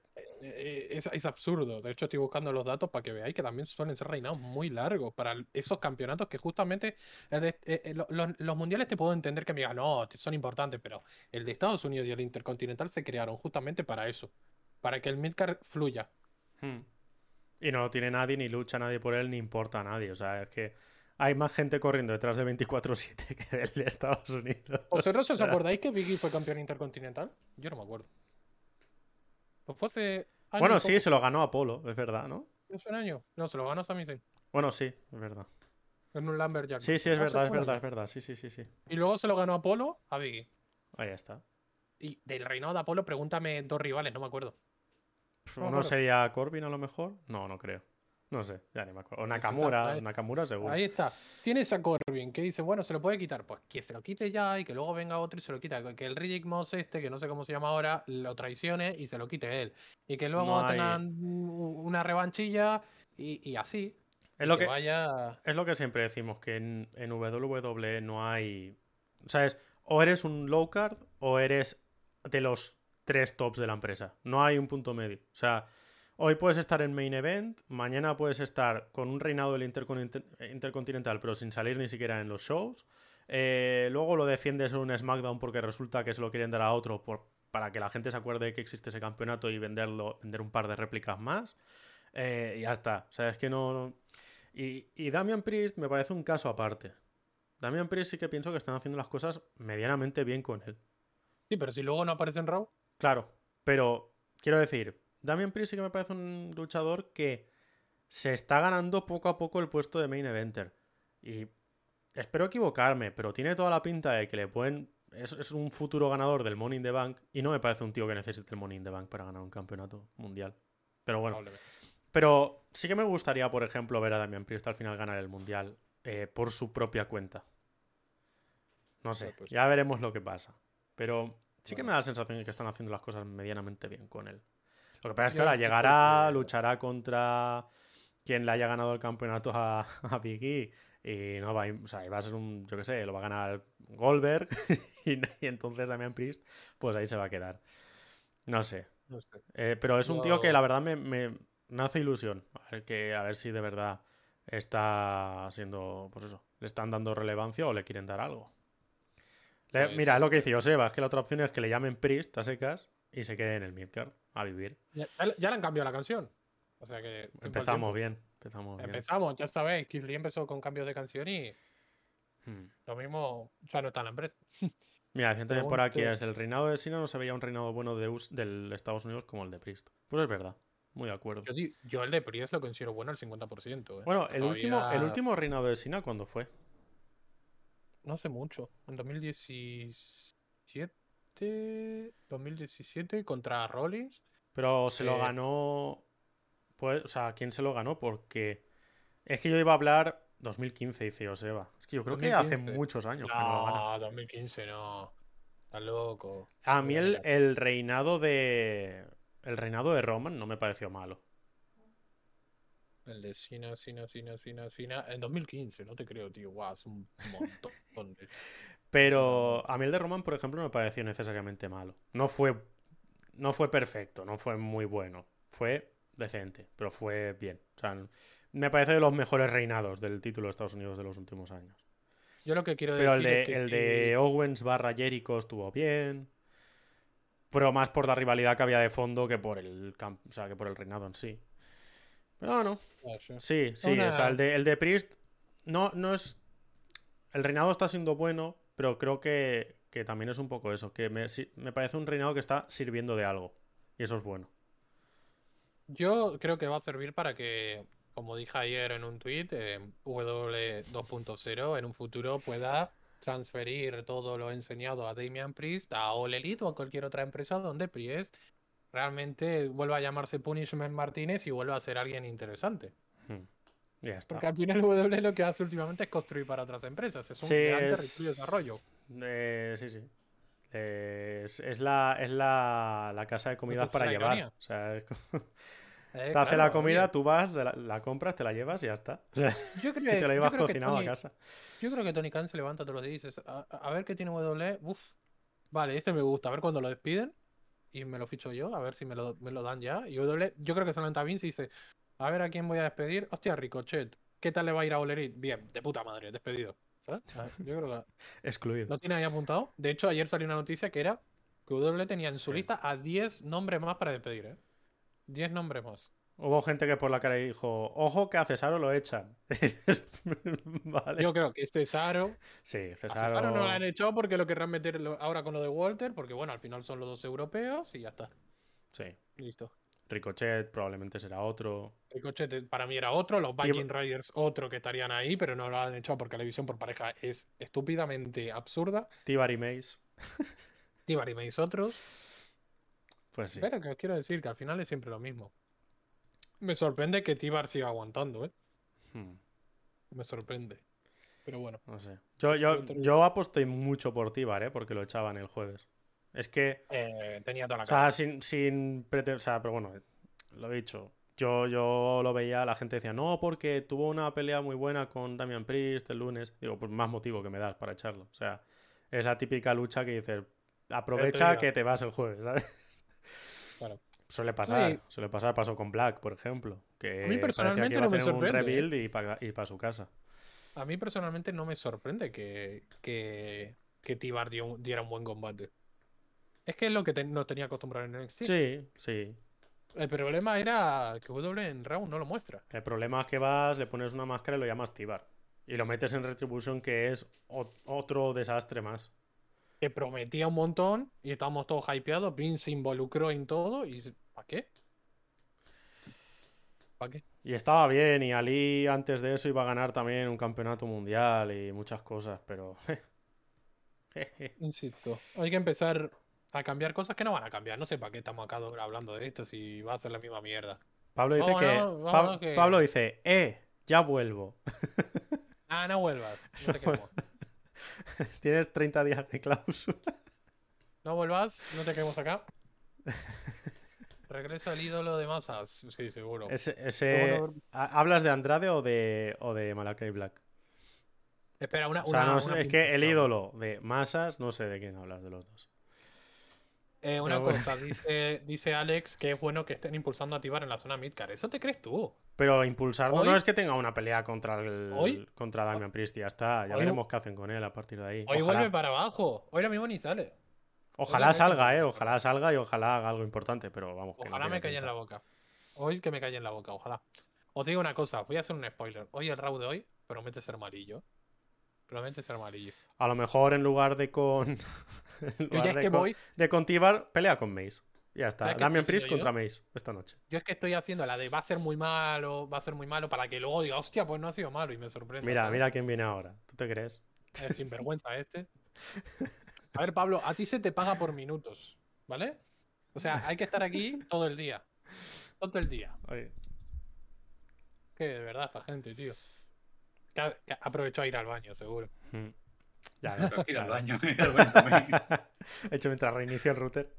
eh, es, es absurdo. De hecho, estoy buscando los datos para que veáis que también suelen ser reinados muy largos para esos campeonatos que justamente de- eh, eh, lo- los, los mundiales te puedo entender que me digan, no, son importantes, pero el de Estados Unidos y el Intercontinental se crearon justamente para eso. Para que el midcard fluya. Hmm. Y no lo tiene nadie, ni lucha nadie por él, ni importa a nadie. O sea, es que hay más gente corriendo detrás de 24-7 que del de Estados Unidos. ¿Vosotros os acordáis que Biggie fue campeón intercontinental? Yo no me acuerdo. ¿No fue hace Bueno, sí, poco? se lo ganó Apolo, es verdad, ¿no? ¿No fue un año? No, se lo ganó Sami Zayn. Bueno, sí, es verdad. En un Lumberjack. Sí, sí, es No, se verdad, es verdad, es verdad. Sí, sí, sí, sí. Y luego se lo ganó Apolo a Biggie. Ahí está. Y del reinado de Apolo, pregúntame dos rivales, no me acuerdo. Pf, No me ¿Uno sería Corbin a lo mejor? No, no creo. No sé, ya ni me acuerdo. O Nakamura. Nakamura seguro. Ahí está. Tienes a Corbin que dice, bueno, se lo puede quitar. Pues que se lo quite ya y que luego venga otro y se lo quita. Que el Riddick Moss este, que no sé cómo se llama ahora, lo traicione y se lo quite él. Y que luego No hay- tengan una revanchilla y, y así. Es lo que, vaya. es lo que siempre decimos, que en, en WWE no hay... O sea, es o eres un low card o eres de los tres tops de la empresa. No hay un punto medio. O sea, hoy puedes estar en main event, mañana puedes estar con un reinado del Intercontin- Intercontinental, pero sin salir ni siquiera en los shows. Eh, luego lo defiendes en un SmackDown porque resulta que se lo quieren dar a otro por, para que la gente se acuerde de que existe ese campeonato y venderlo, vender un par de réplicas más. Eh, y ya está. O sea, es que no. no- Y, y Damian Priest me parece un caso aparte. Damian Priest sí que pienso que están haciendo las cosas medianamente bien con él. Sí, pero si luego no aparece en Raw. Claro, pero quiero decir, Damian Priest sí que me parece un luchador que se está ganando poco a poco el puesto de main eventer. Y espero equivocarme, pero tiene toda la pinta de que le pueden. Es, es un futuro ganador del Money in the Bank y no me parece un tío que necesite el Money in the Bank para ganar un campeonato mundial. Pero bueno, pero sí que me gustaría, por ejemplo, ver a Damian Priest al final ganar el mundial eh, por su propia cuenta. No sé, Pues- ya veremos lo que pasa. Pero sí que me da la sensación de que están haciendo las cosas medianamente bien con él. Lo que pasa es que ahora llegará, luchará contra quien le haya ganado el campeonato a, a E y no va a, o sea, va a ser un, yo qué sé, lo va a ganar Goldberg y, y entonces Damian Priest, pues ahí se va a quedar. No sé, No sé. eh, pero es un tío que la verdad me, me- me hace ilusión. A ver, que, a ver si de verdad está siendo, pues eso, le están dando relevancia o le quieren dar algo. Le- Pues mira, lo que dice Joseba, es que la otra opción es que le llamen Priest a secas y se quede en el midcard a vivir. Ya, ya le- han cambiado la canción. O sea que. Empezamos bien, empezamos bien. Empezamos, ya sabéis. Keith Lee empezó con cambios de canción y Hmm. lo mismo ya no está en la empresa. Mira, decían también por aquí, es el reinado de Sina no se veía un reinado bueno de US del Estados Unidos como el de Priest. Pues es verdad, muy de acuerdo. Yo sí, yo el de Priest lo considero bueno al 50%. ¿eh? Bueno, el último, el último reinado de Sina, ¿cuándo fue? No hace mucho. En 2017. 2017 contra Rollins. Pero se lo Eh, ganó. Pues, o sea, ¿quién se lo ganó? Porque. Es que yo iba a hablar 2015, dice Joseba. Es que yo creo que hace 2015. muchos años que no lo gana. No, 2015 no. Estás loco. A mí el reinado de. El reinado de Roman no me pareció malo. El de Sina, Sina, Sina, Sina, Sina. En 2015, no te creo, tío. Guau, es un montón. Pero a mí el de Roman, por ejemplo, no me pareció necesariamente malo. No fue. No fue perfecto, no fue muy bueno. Fue decente, pero fue bien. O sea, me parece de los mejores reinados del título de Estados Unidos de los últimos años. Yo lo que quiero Pero el decir de, es que el que- de Owens barra Jericho estuvo bien. Pero más por la rivalidad que había de fondo que por el o sea, que por el reinado en sí. Pero bueno, Ah, sí. sí, sí. Una- O sea, el de, el de Priest no, no es. El reinado está siendo bueno, pero creo que, que también es un poco eso. Que me, me parece un reinado que está sirviendo de algo. Y eso es bueno. Yo creo que va a servir para que, como dije ayer en un tweet, W 2.0 en un futuro pueda transferir todo lo enseñado a Damian Priest a All Elite o a cualquier otra empresa donde Priest realmente vuelva a llamarse Punishment Martínez y vuelva a ser alguien interesante. Hmm. Ya está. Porque al final W lo que hace últimamente es construir para otras empresas. Es un Sí, gran es- territorio de desarrollo. Eh, sí, sí. Eh, es, es la, es la, la casa de comidas para llevar. ironía. O sea, es como- Eh, te hace la oye, comida, tú vas, la, la compras, te la llevas y ya está. O sea, Yo creo, y te la llevas que cocinado a Tony- casa. Yo creo que Tony Khan se levanta todos los días y dices, a, a ver qué tiene W, uff, vale, este me gusta, a ver cuando lo despiden y me lo ficho yo, a ver si me lo, me lo dan ya. Y W, yo creo que se levanta Vince dice, a ver a quién voy a despedir. Hostia, Ricochet, ¿qué tal le va a ir a Olerit? Bien, de puta madre, despedido. Yo creo que Excluido. lo tiene ahí apuntado. De hecho, ayer salió una noticia que era que W tenía en su Sí. lista a 10 nombres más para despedir, ¿eh? 10 nombres más. Hubo gente que por la cara dijo, ojo que a Cesaro lo echan. vale. Yo creo que Cesaro. Sí, A Cesaro. Cesaro no lo han echado porque lo querrán meter ahora con lo de Walter, porque bueno, al final son los dos europeos y ya está. Sí. Listo. Ricochet probablemente será otro. Ricochet para mí era otro, los Viking Riders otro que estarían ahí, pero no lo han echado porque la división por pareja es estúpidamente absurda. Tibar y Mace. Tibar y Mace otros. Pues sí. Pero que os quiero decir que al final es siempre lo mismo. Me sorprende que Tibar siga aguantando, ¿eh? Hmm, Me sorprende. Pero bueno. no sé. Yo, yo, yo aposté mucho por Tibar, ¿eh? Porque lo echaban el jueves. Es que. eh, tenía toda la O cara. sea, sin, sin preten- O sea, pero bueno, lo he dicho. Yo, yo lo veía, la gente decía, no, porque tuvo una pelea muy buena con Damian Priest el lunes. Digo, pues más motivo que me das para echarlo. O sea, es la típica lucha que dices, aprovecha que te vas el jueves, ¿sabes? Claro. Suele pasar, Sí. suele pasar, pasó con Black, por ejemplo. Que A mí parecía personalmente que iba a no me tener un sorprende, ¿eh? rebuild y para y pa su casa. A mí personalmente no me sorprende que, que, que Tibar dio un- diera un buen combate. Es que es lo que te- nos tenía acostumbrado en NXT. Sí, sí. El problema era que W en Raw no lo muestra. El problema es que vas, le pones una máscara y lo llamas Tibar. Y lo metes en Retribution, que es otro desastre más. Que prometía un montón y estábamos todos hypeados. Vince se involucró en todo y ¿para qué? ¿Para qué? Y estaba bien, y Ali antes de eso iba a ganar también un campeonato mundial y muchas cosas, pero... Insisto, hay que empezar a cambiar cosas que no van a cambiar. No sé para qué estamos acá hablando de esto si va a ser la misma mierda. Pablo dice que... Pa- Pablo dice, eh, ya vuelvo. Ah, no vuelvas. No te queremos. Tienes 30 días de cláusula. No vuelvas, no te queremos acá. Regresa el ídolo de masas. Sí, seguro. Ese, ese- Bueno, ¿ha- ¿Hablas de Andrade o de, o de Malakai Black? Espera, una. O sea, una- no sé, una es que el ídolo de masas, no sé de quién hablas de los dos. Eh, una bueno. cosa, dice, dice Alex que es bueno que estén impulsando a Tibar en la zona midcar. ¿Eso te crees tú? Pero impulsarlo Hoy- no es que tenga una pelea contra el Hoy- contra Damian Priest ya está. Ya Hoy- veremos qué hacen con él a partir de ahí. Hoy Ojalá, vuelve para abajo. Hoy ahora mismo ni sale. ojalá hoy salga, eh. Ojalá salga y ojalá haga algo importante, pero vamos. que Ojalá me calle en la boca. Hoy que me calle en la boca, ojalá. Os digo una cosa, voy a hacer un spoiler. Hoy el Raw de hoy promete ser amarillo. Promete ser amarillo. A lo mejor en lugar de con. Yo ya es de, que con, voy, de con Tibar, pelea con Mace. Ya está. ¿Sabes qué Damian Priest contra Mace esta noche. yo es que estoy haciendo la de va a ser muy malo, va a ser muy malo, para que luego diga, hostia, pues no ha sido malo y me sorprenda. Mira, ¿sabes? mira quién viene ahora. ¿Tú te crees? El sinvergüenza este. A ver, Pablo, a ti se te paga por minutos, ¿vale? O sea, hay que estar aquí todo el día. Todo el día. Oye, Que de verdad, esta gente, tío. Que que aprovechó a ir al baño, seguro. mm. Ya ir al baño. He hecho mientras reinicio el router.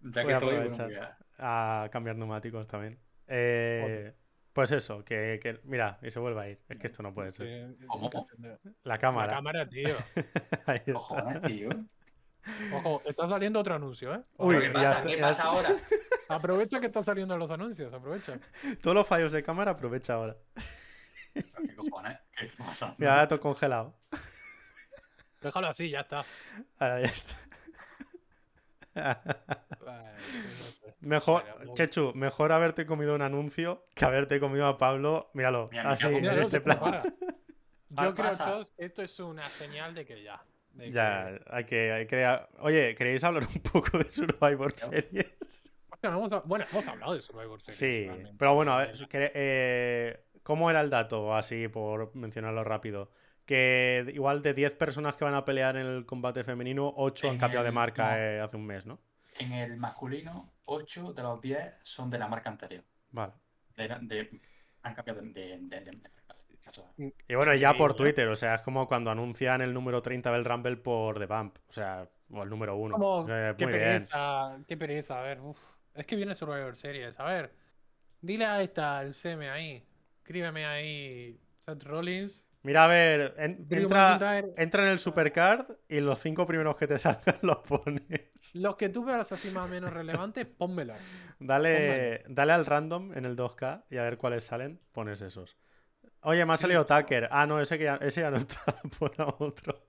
Ya Voy que a estoy, aprovechar. a- a cambiar neumáticos también. Eh, pues eso, que, que- mira, y se vuelve a ir. Es que esto no puede ser. Sí, ¿Cómo? La La cámara. cámara, tío. Ahí está. Cojones, tío. Ojo, está saliendo otro anuncio, ¿eh? Uy, ¿Qué ya pasa? está- ¿Qué ya pasa está. ahora? Aprovecha que están saliendo los anuncios, aprovecha. Todos los fallos de cámara aprovecha ahora. ¿Qué cojones? ¿Qué pasa? Mira, ahora todo congelado. Déjalo así, ya está. Ahora ya está. Mejor. Chechu, mejor haberte comido un anuncio que haberte comido a Pablo. Míralo, Mira, así, en este plan. compara. ¿Qué Yo creo? Chos, que esto es una señal de que ya. de Ya, que- hay que, hay que. Oye, ¿queréis hablar un poco de Survivor Series? Hemos Bueno, hemos hablado de Survivor Series. Sí, realmente. pero bueno, a ver, eh, ¿cómo era el dato? Así, por mencionarlo rápido. Que igual de 10 personas que van a pelear en el combate femenino, 8 han cambiado de marca no. eh, hace un mes, ¿no? En el masculino, 8 de los 10 son de la marca anterior. Vale. De, de- han cambiado de, de, de- de- de- Y bueno, ya por. Twitter, o sea, es como cuando anuncian el número 30 del Rumble por The Bump, o sea, o el número 1. Como, Eh, qué muy bien. pereza, qué pereza, a ver, uf. Es que viene Survivor Series, a ver. Dile a esta, el CM ahí. Escríbeme ahí, Seth Rollins. Mira, a ver, en- entra, entra en el Supercard y los cinco primeros que te salgan los pones. Los que tú veas así más o menos relevantes, pónmelos. Dale, dale al random en el 2K y a ver cuáles salen, pones esos. Oye, me ha salido Tucker. Ah, no, ese, que ya, ese ya no está, pon a otro.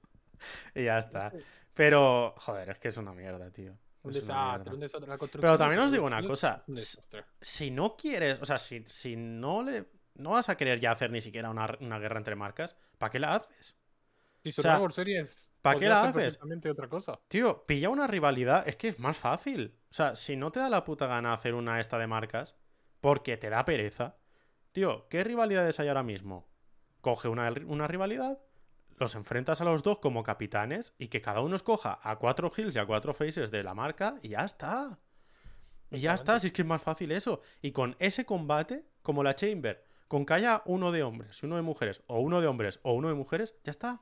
Y ya está. Pero, joder, es que es una mierda, tío. Un desastre, un desastre. La construcción Pero también os digo una cosa. un desastre. Si no quieres, o sea, si, si no le. No vas a querer ya hacer ni siquiera una, una guerra entre marcas, ¿para qué la haces? Si sea, Survivor Series. ¿pa' qué la haces? otra cosa. Tío, pilla una rivalidad, es que es más fácil. O sea, si no te da la puta gana hacer una esta de marcas, porque te da pereza. Tío, ¿qué rivalidades hay ahora mismo? Coge una, una rivalidad, los enfrentas a los dos como capitanes y que cada uno escoja a cuatro hills y a cuatro faces de la marca y ya está. Y ya está, si es que es más fácil eso. Y con ese combate, como la Chamber, con que haya uno de hombres y uno de mujeres, o uno de hombres o uno de mujeres, ya está.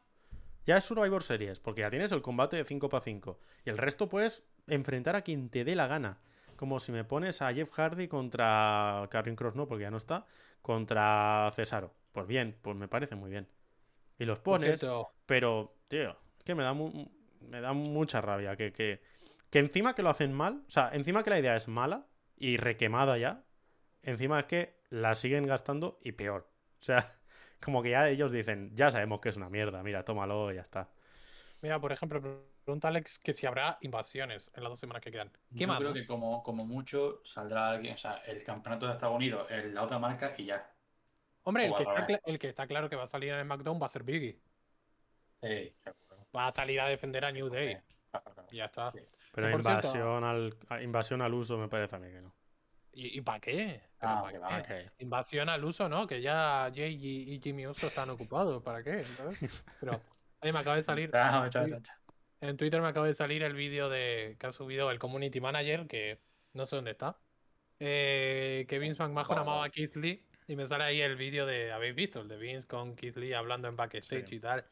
Ya es Survivor Series, porque ya tienes el combate de 5 para 5. Y el resto puedes enfrentar a quien te dé la gana. Como si me pones a Jeff Hardy contra Karrion Cross, no, porque ya no está, contra Cesaro. Pues bien, pues me parece muy bien. Y los pones, pero, tío, es que me da, mu- me da mucha rabia que, que, que encima que lo hacen mal, o sea, encima que la idea es mala y requemada ya, encima es que la siguen gastando y peor. O sea, como que ya ellos dicen, ya sabemos que es una mierda, mira, tómalo y ya está. Mira, por ejemplo, pregunta Alex que si habrá invasiones en las dos semanas que quedan. ¿Qué Yo más? creo que como, como mucho saldrá alguien, o sea, el campeonato de Estados Unidos, en la otra marca y ya. Hombre, el que, está el que está claro que va a salir en el SmackDown va a ser Biggie. Sí. Va a salir a defender a New Day. Sí, claro, claro. Y ya está. Sí. Pero cierto- invasión, al, invasión al uso me parece a mí que no. ¿Y, para qué? ¿Pero Ah, pa' que qué? Invasión al uso, ¿no? Que ya Jay y, y Jimmy Uso están ocupados. ¿Para qué? ¿Sabes? Pero ahí me acaba de salir. Chao, chao, chao, chao. En Twitter me acaba de salir el vídeo de que ha subido el community manager, que no sé dónde está. Eh, que Vince McMahon amaba a Keith Lee. Y me sale ahí el vídeo de. ¿Habéis visto? El de Vince con Keith Lee hablando en backstage Sí. y tal.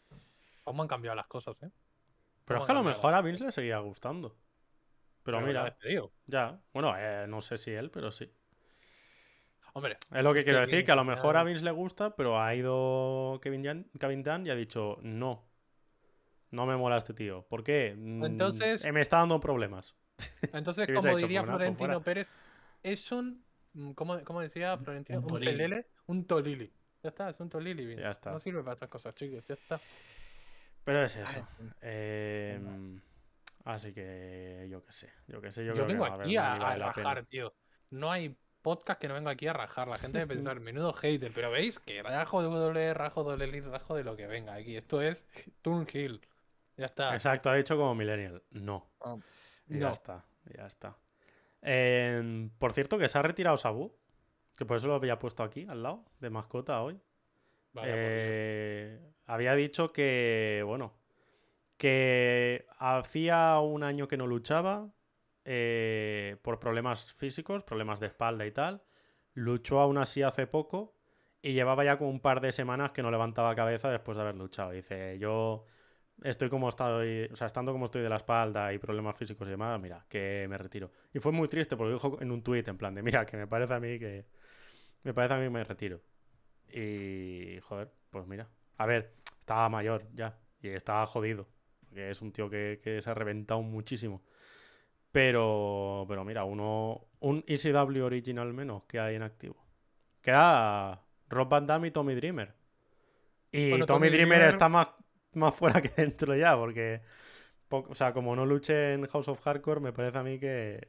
¿Cómo han cambiado las cosas, eh? Pero es ¿Cómo que a lo mejor a Vince le seguía gustando. Pero, mira, ya. Bueno, eh, no sé si él, pero sí. Hombre, Es lo que quiero decir, que a lo mejor a Vince le gusta, pero ha ido Kevin, Jan- Kevin Dunn y ha dicho, no, no me mola este tío. ¿Por qué? Mm, Entonces- eh, me está dando problemas. entonces, ¿Qué hubiese como diría Florentino. Pérez, es un. mm, ¿Cómo, cómo decía Florentino? un Un, pelele, un tolili. Ya está, es un tolili, Vince. Ya está. No sirve para estas cosas, chicos. Ya está. Pero es eso. Ay, Eh, así que yo qué sé, yo qué sé, yo, Yo, creo que vengo a ver, aquí a, a vale pena. rajar, tío. No hay podcast que no venga aquí a rajar. La gente debe pensar, menudo hater. Pero veis que rajo de W, rajo de Lely, rajo de lo que venga aquí. Esto es Turn Hill. Ya está. Exacto, ha dicho como Millennial. No. Ah, no. Ya está, ya está. Eh, por cierto, que se ha retirado Sabu, que por eso lo había puesto aquí, al lado, de mascota hoy. Dios. Eh, había dicho que, bueno, que hacía un año que no luchaba eh, por problemas físicos, problemas de espalda y tal. Luchó aún así hace poco y llevaba ya como un par de semanas que no levantaba cabeza después de haber luchado. Dice, yo estoy como estoy, o sea, estando como estoy de la espalda y problemas físicos y demás, mira, que me retiro. Y fue muy triste porque dijo en un tuit en plan de, mira, que me parece a mí que me parece a mí que me retiro. Y joder, pues mira, a ver, estaba mayor ya y estaba jodido, porque es un tío que, que se ha reventado muchísimo. Pero, pero mira, uno, un ECW original menos que hay en activo. Queda Rob Van Damme y Tommy Dreamer. Y Bueno, Tommy, Tommy Dreamer, Dreamer- está más, más fuera que dentro ya, porque, po- o sea, como no luche en House of Hardcore, me parece a mí que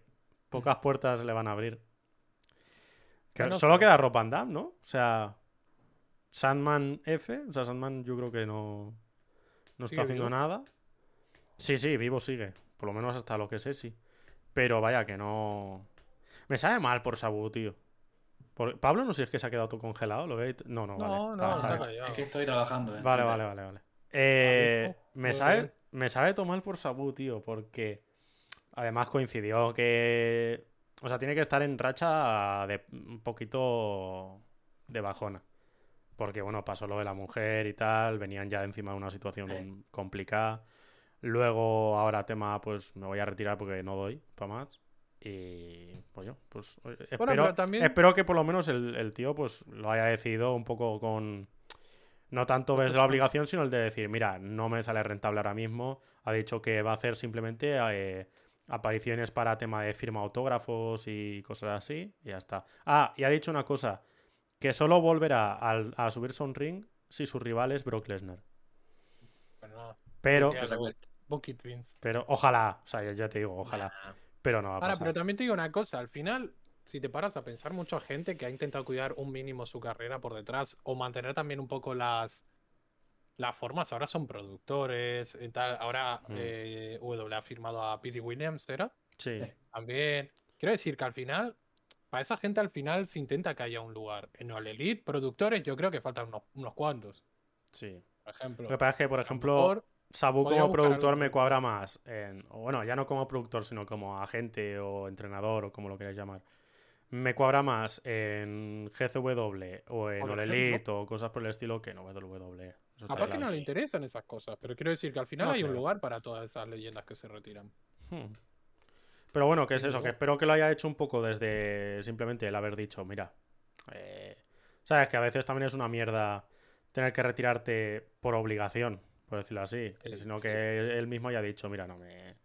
pocas puertas le van a abrir. Que solo queda Rob Van Damme, ¿no? O sea, Sandman F, o sea, Sandman yo creo que no, no ¿Sigue está haciendo nada. Sí, sí, vivo sigue. Por lo menos hasta lo que sé, sí. Pero vaya que no. Me sabe mal por Sabu, tío. Por- Pablo, no sé si es que se ha quedado todo congelado. ¿Lo veis? No, no, vale. No, está- no, está. Es que estoy trabajando. en Vale, vale, vale, vale. Eh, mismo, me, todo sabe, bien. me sabe tomar por Sabu, tío, porque además coincidió que. O sea, tiene que estar en racha de un poquito de bajona. Porque, bueno, pasó lo de la mujer y tal, venían ya encima de una situación Sí. complicada. Luego, ahora tema, pues me voy a retirar porque no doy para más. Y, pues yo, pues espero, pero también- espero que por lo menos el, el tío, pues lo haya decidido un poco con, no tanto desde la obligación, sino el de decir, mira, no me sale rentable ahora mismo. Ha dicho que va a hacer simplemente eh, apariciones para tema de firma autógrafos y cosas así, y ya está. Ah, y ha dicho una cosa, que solo volverá al- a subirse a un ring si su rival es Brock Lesnar. Pero nada, Pero, It, Vince. pero ojalá, o sea, ya, te digo, ojalá. pero no va a Ahora, pasar. pero también te digo una cosa, al final, si te paras a pensar, mucha gente que ha intentado cuidar un mínimo su carrera por detrás o mantener también un poco las, las formas, ahora son productores y tal. Ahora Mm. eh, W ha firmado a Pete Williams, ¿era? Sí, También. Quiero decir que al final, para esa gente al final se intenta que haya un lugar. En All Elite, productores, yo creo que faltan unos, unos cuantos, sí. por ejemplo. Lo que pasa es que, por ejemplo, Sabu como productor me cuadra más. En, o bueno, ya no como productor, sino como agente o entrenador o como lo queráis llamar. Me cuadra más en GCW o en All. Elite o cosas por el estilo que en WWE. Capaz que no le interesan esas cosas, pero quiero decir que al final No hay un lugar para todas esas leyendas que se retiran. Hmm. Pero bueno, que es eso, que espero que lo haya hecho un poco desde simplemente el haber dicho, mira, eh, sabes que a veces también es una mierda tener que retirarte por obligación, por decirlo así, que sino sí. que él mismo haya dicho, mira, no me...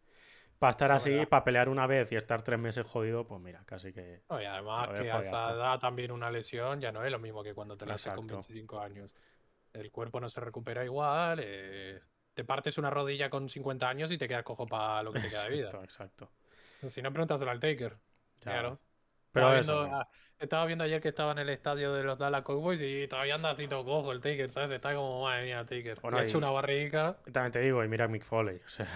Para estar así, verdad. para pelear una vez y estar tres meses jodido, pues mira, casi que... No, y además que dejo a y ya esa está. edad también una lesión ya no es lo mismo que cuando te la haces con Exacto. 25 años. El cuerpo no se recupera igual. eh, te partes una rodilla con 50 años y te quedas cojo para lo que te queda de vida. Exacto, exacto. Si no, pregúntaselo al Taker. Ya. Claro. Pero estaba, eso, viendo, ah, estaba viendo ayer que estaba en el estadio de los Dallas Cowboys y todavía anda así todo cojo el Taker, ¿sabes? Está como, madre mía, Taker. Bueno, y ha hecho una barriga. También te digo, y mira a Mick Foley, o sea,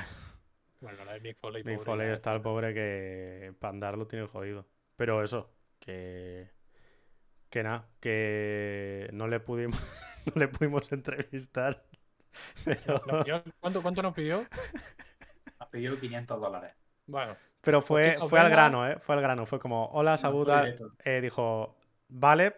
Bueno, la de Mick Foley. Mick pobre, Foley está el pobre que para andar lo tiene jodido. Pero eso, que. Que nada, que no le pudimos, no le pudimos entrevistar. Pero, Nos pidió- ¿Cuánto, ¿Cuánto nos pidió? Ha pedido 500 dólares. Bueno, pero fue, Poquito fue al grano, ¿eh? Fue al grano. Fue como, hola, fue Sabuda. Eh, dijo, vale,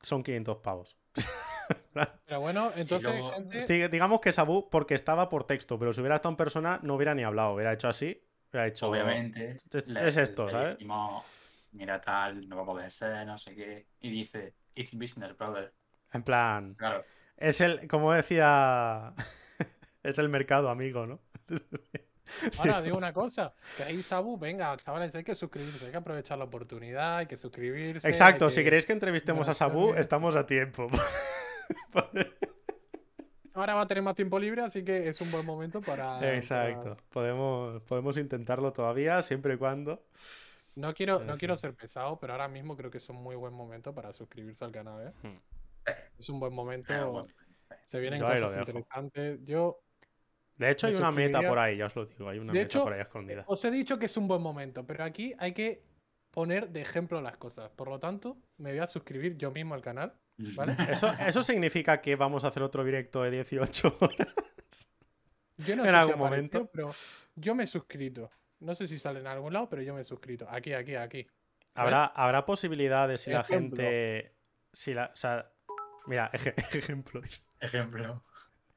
son 500 pavos. pero bueno, entonces, luego- gente. Sí, digamos que Sabu, porque estaba por texto, pero si hubiera estado en persona, no hubiera ni hablado. Hubiera hecho así, hubiera hecho. Obviamente. Es- le- es esto, le ¿sabes? dijimos, mira tal, no va a poder ser, no sé qué. Y dice, it's business, brother. En plan, Claro. es el, como decía, es el mercado, amigo, ¿no? Ahora digo una cosa, que ahí Sabu, venga, chavales, hay que suscribirse, hay que aprovechar la oportunidad, hay que suscribirse. Exacto, si que- queréis que entrevistemos a Sabu, estamos a tiempo. Ahora va a tener más tiempo libre, así que es un buen momento para... Exacto. para- Podemos, podemos intentarlo todavía, siempre y cuando. No quiero, Pero no sí. quiero ser pesado, pero ahora mismo creo que es un muy buen momento para suscribirse al canal, ¿eh? Hmm. Es un buen momento, bueno, se vienen Yo cosas interesantes. Yo De hecho, hay una meta por ahí, ya os lo digo. Hay una De meta hecho, por ahí escondida. os he dicho que es un buen momento, pero aquí hay que poner de ejemplo las cosas. Por lo tanto, me voy a suscribir yo mismo al canal, ¿vale? Eso, eso significa que vamos a hacer otro directo de 18 horas. Yo no En sé si algún apareció, momento. pero yo me he suscrito. No sé si sale en algún lado, pero yo me he suscrito. Aquí, aquí, aquí. ¿Habrá, ¿Habrá posibilidades si la gente. Si la, o sea, mira, eje- ejemplo. Ejemplo.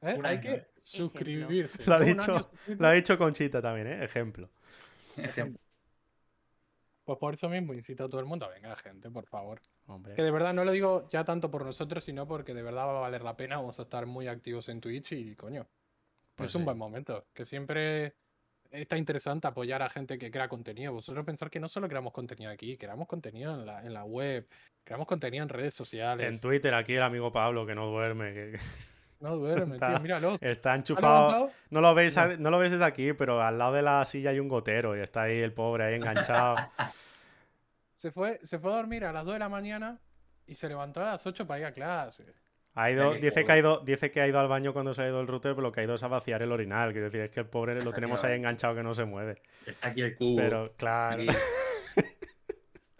¿eh? Hay que. Suscribirse. Lo ha dicho- Lo ha dicho Conchita también, ¿eh? Ejemplo. Ejemplo. Pues por eso mismo incito a todo el mundo. Venga, gente, por favor. Hombre. Que de verdad no lo digo ya tanto por nosotros, sino porque de verdad va a valer la pena. Vamos a estar muy activos en Twitch y coño. Pues es un buen momento. Que siempre está interesante apoyar a gente que crea contenido. Vosotros pensar que no solo creamos contenido aquí, creamos contenido en la, en la web, creamos contenido en redes sociales. En Twitter, aquí el amigo Pablo, que no duerme, que No duerme, Está- tío, míralo. está ¿Ha enchufado. No lo, veis, No. lo veis desde aquí, pero al lado de la silla hay un gotero y está ahí el pobre ahí enganchado. Se fue, se fue a dormir a las 2 de la mañana y se levantó a las 8 para ir a clase. Ha ido, Qué dice, que ha ido, dice que ha ido al baño cuando se ha ido el router, pero lo que ha ido es a vaciar el orinal. Quiero decir, es que el pobre lo tenemos ahí enganchado que no se mueve. Está aquí el cubo. Pero claro.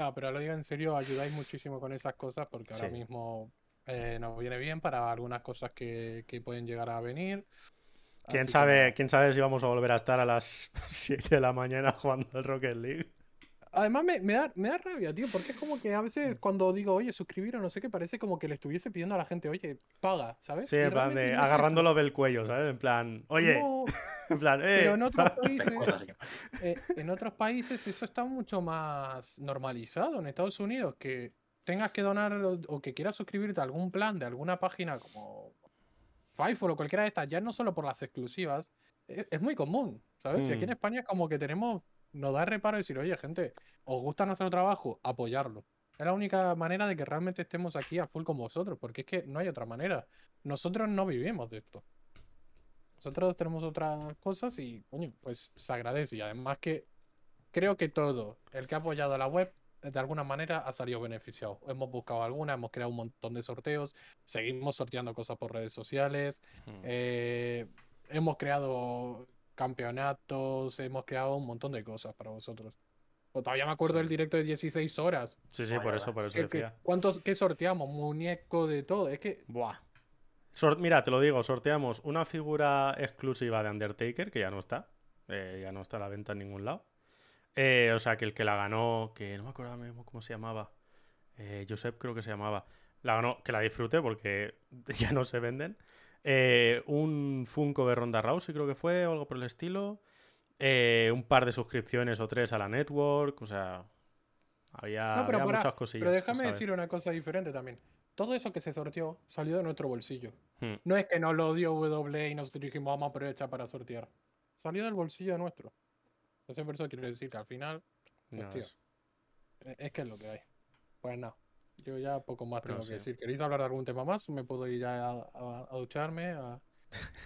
No, pero lo digo en serio, ayudáis muchísimo con esas cosas porque ahora mismo eh, nos viene bien para algunas cosas que, que pueden llegar a venir. ¿quién Así sabe, quién sabe si vamos a volver a estar a las 7 de la mañana jugando al Rocket League? Además me, me da, me da rabia, tío, porque es como que a veces cuando digo, oye, suscribir o no sé qué, parece como que le estuviese pidiendo a la gente, oye, paga, ¿sabes? Sí, en plan de no agarrándolo del cuello, ¿sabes? En plan, oye, No, en plan, eh. pero en otros países, eh, en otros países eso está mucho más normalizado. En Estados Unidos, que tengas que donar o, o que quieras suscribirte a algún plan de alguna página como Fifo o cualquiera de estas, ya no solo por las exclusivas, es, es muy común, ¿sabes? Y aquí en Mm. España es como que tenemos, nos da reparo decir, oye, gente, ¿os gusta nuestro trabajo? Apoyarlo. Es la única manera de que realmente estemos aquí a full con vosotros, porque es que no hay otra manera. Nosotros no vivimos de esto. Nosotros tenemos otras cosas y, coño, pues se agradece. Y además que creo que todo el que ha apoyado la web de alguna manera ha salido beneficiado. Hemos buscado alguna, hemos creado un montón de sorteos, seguimos sorteando cosas por redes sociales, Hmm. eh, hemos creado campeonatos, hemos creado un montón de cosas para vosotros. O todavía me acuerdo Sí. del directo de 16 horas. Sí, sí, por eso, por eso ¿Qué, qué- decía. cuántos, ¿Qué sorteamos? Muñeco de todo. Es que Buah. Sor- Mira, te lo digo, sorteamos una figura exclusiva de Undertaker, que ya no está. eh, ya no está a la venta en ningún lado. Eh, o sea, que el que la ganó, que no me acuerdo mismo cómo se llamaba. Eh, Josep creo que se llamaba. La ganó, que la disfrute porque ya no se venden. Eh, un Funko de Ronda Rousey creo que fue, o algo por el estilo. Eh, un par de suscripciones o tres a la network. O sea, había, No, pero había pará, muchas cosillas. Pero déjame decir una cosa diferente también. Todo eso que se sorteó salió de nuestro bolsillo. Hmm. No es que nos lo dio W y nosotros dijimos vamos a aprovechar para sortear. Salió del bolsillo nuestro. Entonces por eso quiero decir que al final e- es que es lo que hay. Pues nada. Yo ya poco más Pero tengo sí. que decir. ¿Queréis hablar de algún tema más? ¿Me puedo ir ya a, a- a ducharme? A...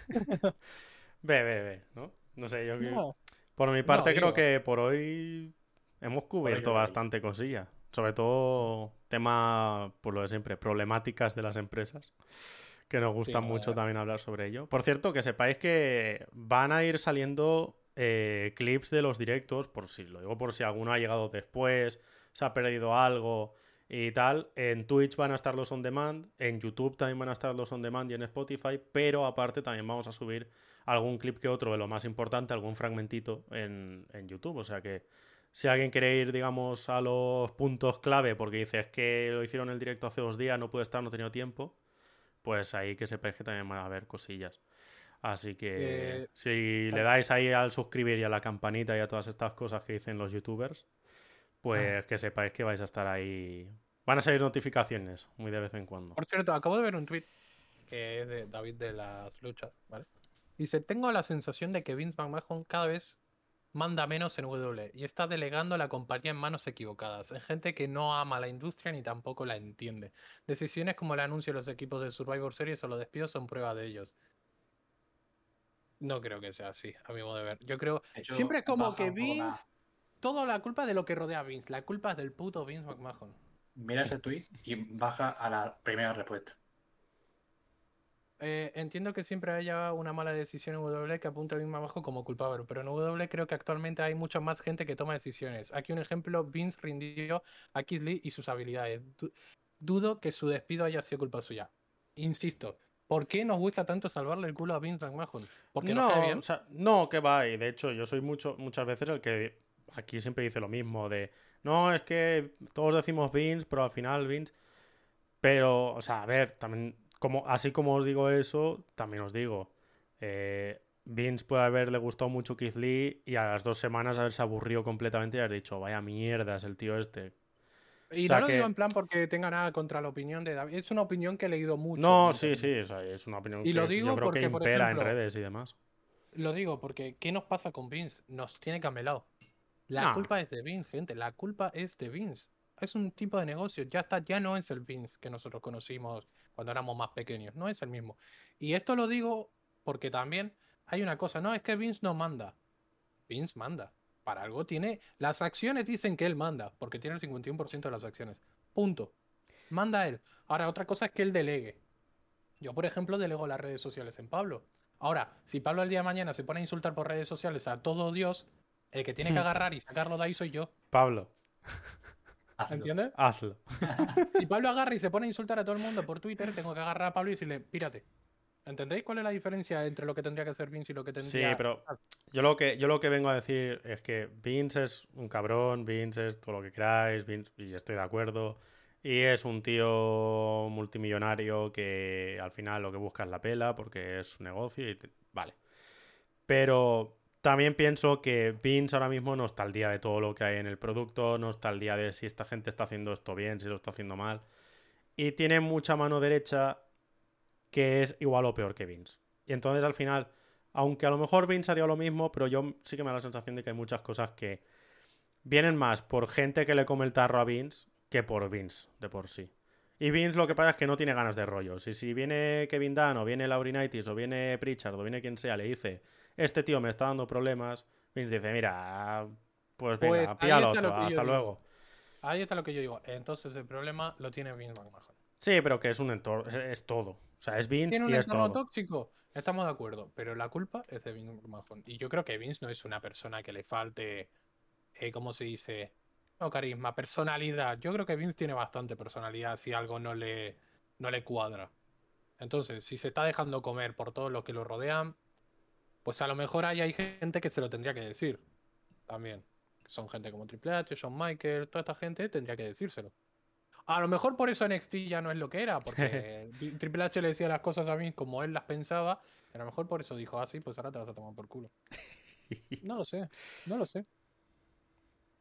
Ve, ve, ve, ¿no? No sé, yo que- Por mi parte creo que por hoy hemos cubierto bastante cosillas. Sobre todo tema, por lo de siempre, problemáticas de las empresas. Que nos gusta Sí, mucho también hablar sobre ello. Por cierto, que sepáis que van a ir saliendo eh, clips de los directos, por si lo digo por si alguno ha llegado después, se ha perdido algo y tal. En Twitch van a estar los on demand, en YouTube también van a estar los on demand y en Spotify, pero aparte también vamos a subir algún clip que otro de lo más importante, algún fragmentito en, en YouTube. O sea que si alguien quiere ir, digamos, a los puntos clave, porque dice es que lo hicieron el directo hace dos días, no puede estar, no he tenido tiempo, pues ahí que sepáis que también van a haber cosillas. Así que Eh, si le dais ahí al suscribir y a la campanita y a todas estas cosas que dicen los youtubers, pues que sepáis que vais a estar ahí. Van a salir notificaciones muy de vez en cuando. Por cierto, acabo de ver un tweet que es de David de las luchas, ¿vale? Dice, tengo la sensación de que Vince McMahon cada vez manda menos en W y está delegando la compañía en manos equivocadas, en gente que no ama la industria ni tampoco la entiende. Decisiones como el anuncio de los equipos de Survivor Series o los despidos son prueba de ellos. No creo que sea así, a mi modo de ver. Yo creo... Hecho, Siempre es como que Vince... Toda la culpa es de lo que rodea a Vince. La culpa es del puto Vince McMahon. Mira ese tweet y baja a la primera respuesta. Eh, entiendo que siempre haya una mala decisión en W que apunta a Vince McMahon como culpable, pero en W creo que actualmente hay mucha más gente que toma decisiones. Aquí un ejemplo, Vince rindió a Keith Lee y sus habilidades. Du- dudo que su despido haya sido culpa suya. Insisto, ¿por qué nos gusta tanto salvarle el culo a Vince McMahon? Porque no, nos cae bien. o sea, no, que va. Y de hecho, yo soy mucho, muchas veces el que aquí siempre dice lo mismo: de no, es que todos decimos Vince, pero al final Vince. Pero, o sea, a ver, también, como, así como os digo eso, también os digo. eh, Vince puede haberle gustado mucho Keith Lee y a las dos semanas haberse aburrido completamente y haber dicho, vaya mierda es el tío este. Y o sea no lo que- digo en plan porque tenga nada contra la opinión de David. Es una opinión que he leído mucho. No, en sí, sí, o sea, es una opinión Y que lo digo yo creo que porque, por impera en ejemplo, redes y demás. Lo digo porque, ¿qué nos pasa con Vince? Nos tiene camelado. La No. culpa es de Vince, gente. La culpa es de Vince. Es un tipo de negocio. Ya está, ya no es el Vince que nosotros conocimos cuando éramos más pequeños. No es el mismo. Y esto lo digo porque también hay una cosa. No, es que Vince no manda. Vince manda. Para algo tiene. Las acciones dicen que él manda, porque tiene el 51% de las acciones. Punto. Manda él. Ahora, otra cosa es que él delegue. Yo, por ejemplo, delego las redes sociales en Pablo. Ahora, si Pablo el día de mañana se pone a insultar por redes sociales a todo Dios, el que tiene que agarrar y sacarlo de ahí soy yo. Pablo, Hazlo. ¿Entiendes? hazlo. Si Pablo agarra y se pone a insultar a todo el mundo por Twitter, tengo que agarrar a Pablo y decirle, pírate. ¿Entendéis cuál es la diferencia entre lo que tendría que hacer Vince y lo que Sí, tendría... pero yo lo que yo lo que vengo a decir es que Vince es un cabrón, Vince es todo lo que queráis, Vince, y estoy de acuerdo. Y es un tío multimillonario que al final lo que busca es la pela porque es su negocio y te- vale. Pero también pienso que Vince ahora mismo no está al día de todo lo que hay en el producto, no está al día de si esta gente está haciendo esto bien, si lo está haciendo mal. Y tiene mucha mano derecha que es igual o peor que Vince. Y entonces al final, aunque a lo mejor Vince haría lo mismo, pero yo sí que me da la sensación de que hay muchas cosas que vienen más por gente que le come el tarro a Vince que por Vince de por sí. Y Vince lo que pasa es que no tiene ganas de rollos. Y si viene Kevin Dunn o viene Laurinaitis o viene Pritchard o viene quien sea, le dice, este tío me está dando problemas, Vince dice, mira, Pues Pues venga, ahí pilla al está otro, hasta digo. luego. Ahí está lo que yo digo. Entonces el problema lo tiene Vince McMahon. Sí, pero que es un entorno, es, es todo. O sea, es Vince ¿Tiene un y es entorno todo. tóxico? Estamos de acuerdo, pero la culpa es de Vince McMahon. Y yo creo que Vince no es una persona que le falte, eh, ¿cómo se dice? No carisma, personalidad. Yo creo que Vince tiene bastante personalidad si algo no le, no le cuadra. Entonces, si se está dejando comer por todos los que lo rodean, pues a lo mejor ahí hay gente que se lo tendría que decir. También. Son gente como Triple H, Shawn Michaels, toda esta gente tendría que decírselo. A lo mejor por eso NXT ya no es lo que era, porque Triple H le decía las cosas a Vince como él las pensaba, y a lo mejor por eso dijo así, pues ahora te vas a tomar por culo. No lo sé, no lo sé.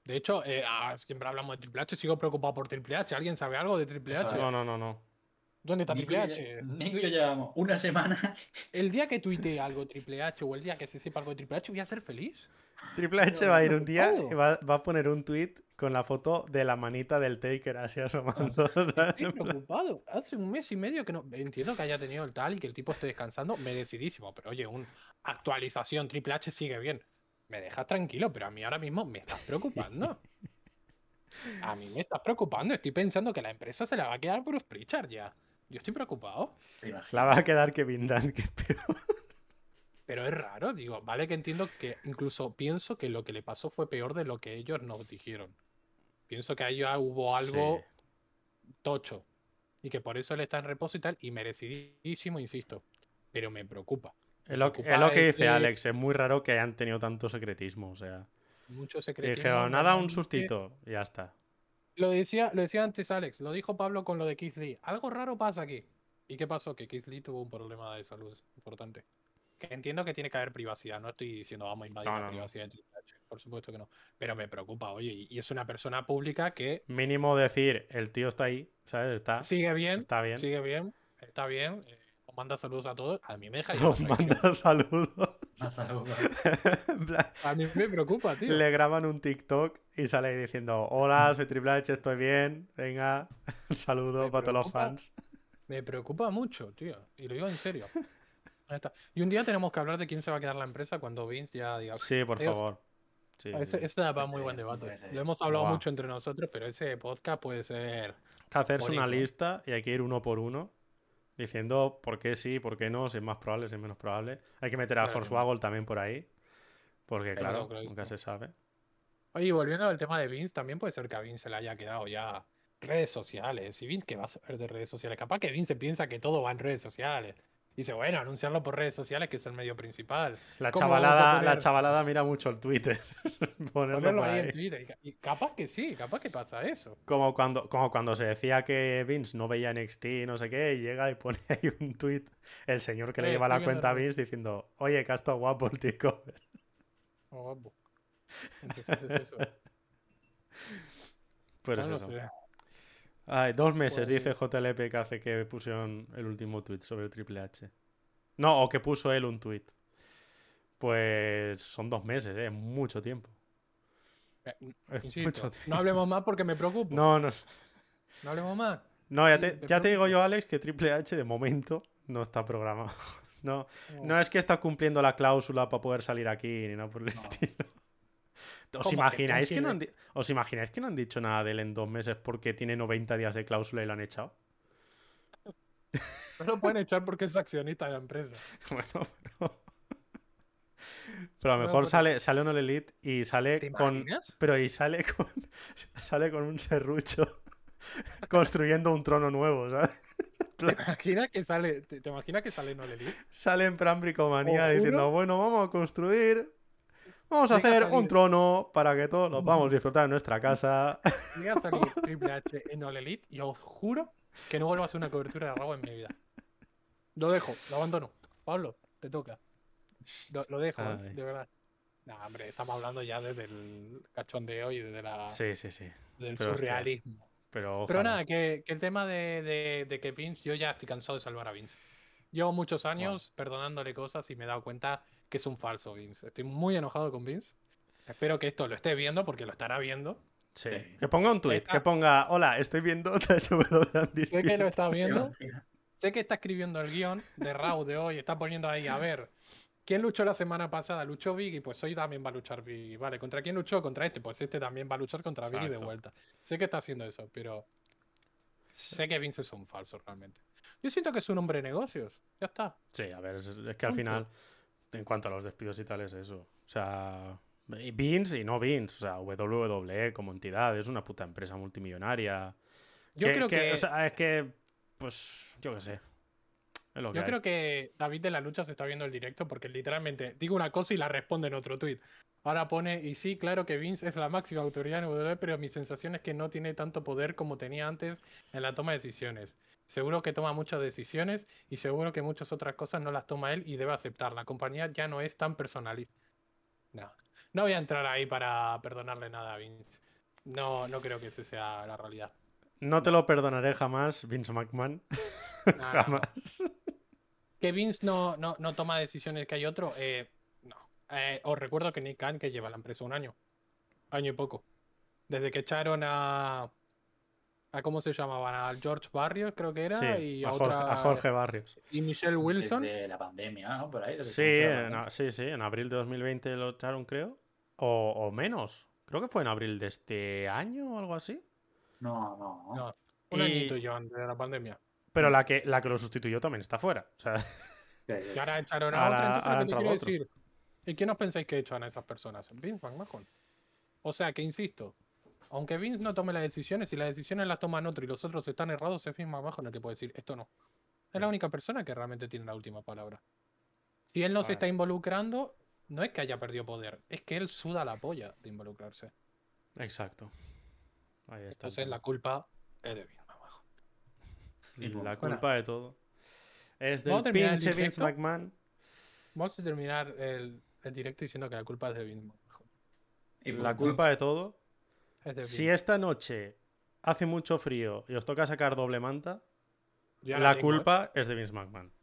De hecho, eh, ah, siempre hablamos de Triple H, sigo preocupado por Triple H. ¿Alguien sabe algo de Triple H? No, no, no, no. ¿Dónde está Triple H? Nico y yo llevamos una semana. El día que tuitee algo Triple H o el día que se sepa algo de Triple H, voy a ser feliz. Triple H va a ir un día y va, va a poner un tweet con la foto de la manita del Taker así asomando. Estoy preocupado. Hace un mes y medio que no. Entiendo que haya tenido el tal y que el tipo esté descansando, merecidísimo. Pero oye, una actualización Triple H sigue bien. Me dejas tranquilo, pero a mí ahora mismo me estás preocupando. A mí me estás preocupando. Estoy pensando que la empresa se la va a quedar por Pritchard ya. Yo estoy preocupado. La va a quedar Kevin Dunn, que peor. Pero es raro, digo, vale que entiendo que incluso pienso que lo que le pasó fue peor de lo que ellos nos dijeron. Pienso que ahí ya hubo algo Sí. tocho. Y que por eso él está en reposo y tal, y merecidísimo, insisto. Pero me preocupa. Es lo, que- preocupa es lo que dice Alex, es muy raro que hayan tenido tanto secretismo. O sea, Mucho secretismo. dijeron, nada, un sustito, y ya está. Lo decía, lo decía antes Alex, lo dijo Pablo con lo de Keith Lee. Algo raro pasa aquí. ¿Y qué pasó? Que Keith Lee tuvo un problema de salud importante. Que entiendo que tiene que haber privacidad. No estoy diciendo vamos a invadir No, la no, no. privacidad de Triple H. Por supuesto que no. Pero me preocupa, oye, y y es una persona pública que Mínimo decir, el tío está ahí, ¿sabes? Está, sigue bien, está bien. sigue bien, está bien. eh, os manda saludos a todos. A mí me deja Os manda saludos. Saludos. A mí me preocupa, tío. Le graban un TikTok y sale ahí diciendo, hola, soy Triple H, estoy bien, venga, un saludo Me para todos los fans. Me preocupa mucho, tío. Y lo digo en serio. Ahí está. Y un día tenemos que hablar de quién se va a quedar la empresa cuando Vince ya diga. Sí, por favor. Sí, Ese, sí. ese da para Ese- muy buen debate. Lo hemos hablado mucho entre nosotros, pero ese podcast puede ser. Hay que hacerse una lista y hay que ir uno por uno diciendo por qué sí, por qué no, si es más probable, si es menos probable. Hay que meter a Claro. Hornswoggle también por ahí, porque Claro, claro, claro, nunca se sabe. Oye, y volviendo al tema de Vince, también puede ser que a Vince se le haya quedado ya redes sociales. ¿Y Vince qué va a saber de redes sociales? Capaz que Vince piensa que todo va en redes sociales. Dice, bueno, anunciarlo por redes sociales, que es el medio principal. La ¿Cómo vamos a chavalada, la chavalada mira mucho el Twitter. Ponerlo Ponerlo ahí ahí. en Twitter. Y ca- Y capaz que sí, capaz que pasa eso. Como cuando, como cuando se decía que Vince no veía NXT no sé qué, y llega y pone ahí un tweet el señor que le lleva la cuenta a. Vince diciendo, oye, que ha estado guapo el tico. Oh, guapo. Entonces es eso. Pues No eso. sé. Ay, dos meses, Pues- dice JLP que hace que pusieron el último tweet sobre Triple H. No, o que puso él un tweet. Pues son dos meses, ¿eh? Mucho tiempo. Eh, Es Insisto, mucho tiempo. no hablemos más porque me preocupo. No, No, no, hablemos más. no ya, Sí, te, ya te digo yo, Alex, que Triple H de momento no está programado. No, No. no es que está cumpliendo la cláusula para poder salir aquí ni nada por el No. estilo. ¿Os ¿Cómo que imagináis que, no han ¿Os imagináis que no han dicho nada de él en dos meses porque tiene 90 días de cláusula y lo han echado? No lo pueden echar porque es accionista de la empresa. Bueno, pero. Pero a lo mejor sale, sale un Elite y sale ¿Te con. Pero y sale con. Sale con un serrucho construyendo un trono nuevo, ¿sabes? ¿Te imaginas que sale, te, te imaginas que sale Noleli? Sale en plan bricomanía diciendo, bueno, vamos a construir. Vamos a a hacer un trono para que todos lo podamos disfrutar en nuestra casa. Llega a salir Triple H en All Elite y os juro que no vuelvo a hacer una cobertura de Raw en mi vida. Lo dejo, lo abandono. Pablo, te toca. Lo, lo dejo, ¿eh? Ay. de verdad. Nah, hombre, estamos hablando ya desde el cachondeo y desde la, Sí, sí, sí. del pero hostia, surrealismo. Pero, Pero ojalá. nada, que, que el tema de, de- de que Vince, yo ya estoy cansado de salvar a Vince. Llevo muchos años perdonándole cosas y me he dado cuenta que es un falso Vince. Estoy muy enojado con Vince. Espero que esto lo esté viendo porque lo estará viendo. Sí. Sí. Que ponga un tweet, Está- que ponga, hola, estoy viendo THW Sé que lo está ¿Te viendo. Sé que está escribiendo el guion de Raw de hoy. Está poniendo ahí, a ver, ¿Quién luchó la semana pasada? Luchó Biggie, pues hoy también va a luchar Biggie. Vale, ¿contra quién luchó? Contra este, pues este también va a luchar contra Biggie de Exacto. vuelta. Sé que está haciendo eso, pero sé que Vince es un falso realmente. Yo siento que es un hombre de negocios. Ya está. Sí, a ver, es, es que al final, en cuanto a los despidos y tal, es eso. O sea, Vince y no Vince. O sea, WWE como entidad es una puta empresa multimillonaria. Yo creo que, O sea, es que, pues, yo qué sé. Yo hay. creo que David de la lucha se está viendo el directo porque literalmente digo una cosa y la responde en otro tweet. Ahora pone, y sí, claro que Vince es la máxima autoridad en WWE, pero mi sensación es que no tiene tanto poder como tenía antes en la toma de decisiones. Seguro que toma muchas decisiones y seguro que muchas otras cosas no las toma él y debe aceptar. La compañía ya no es tan personalista. No, no voy a entrar ahí para perdonarle nada a Vince. No, no creo que ese sea la realidad. No te lo perdonaré jamás, Vince McMahon. No, no, no. jamás. Que Vince no, no, no toma decisiones que hay otro, eh, no. Eh, os recuerdo que Nick Khan, que lleva la empresa un año, año y poco. Desde que echaron a. a ¿Cómo se llamaban? Al George Barrios, creo que era, Sí, y a a, Jorge, otra. a Jorge Barrios. Y Michelle Wilson. Desde la pandemia, ¿no? Por ahí. desde Sí, en, sí, sí, en abril de 2020 lo echaron, creo. O, o menos. Creo que fue en abril de este año o algo así. No, no. No, un Y- añito yo antes de la pandemia. Pero la que, la que lo sustituyó también está fuera. O sea. Y ahora echaron a Ahora- otra, entonces ahora lo que te quiero otro. decir. ¿Y qué nos pensáis que echan a esas personas? Vince McMahon. O sea que insisto, aunque Vince no tome las decisiones, si las decisiones las toman otro y los otros están errados, es Vince McMahon el que puede decir esto no. Es la única persona que realmente tiene la última palabra. Si él no se está involucrando, no es que haya perdido poder, es que él suda la polla de involucrarse. exacto. Ahí está. Entonces la culpa es de Vince McMahon. Y. La Bueno. culpa de todo. Es del pinche Vince. McMahon. Vamos a terminar el, el directo diciendo que la culpa es de Vince McMahon. Y La culpa de todo. Es Si esta noche hace mucho frío y os toca sacar doble manta, la mismo, ¿eh? culpa es de Vince McMahon.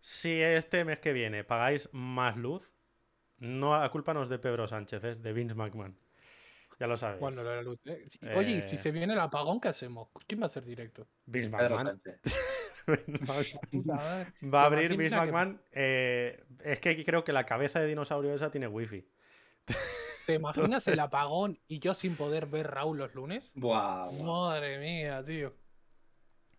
Si este mes que viene pagáis más luz, no, la culpa no es de Pedro Sánchez, es de Vince McMahon. Ya lo sabéis. Cuando la luz. eh, si- Oye, ¿y si Eh. se viene el apagón, ¿qué hacemos? ¿Quién va a hacer directo? Vince McMahon va a ¿Te abrir Vince que- McMahon. eh, es que creo que la cabeza de dinosaurio esa tiene wifi. ¿Te imaginas el apagón y yo sin poder ver Raúl los lunes? Buah, buah. Madre mía, tío.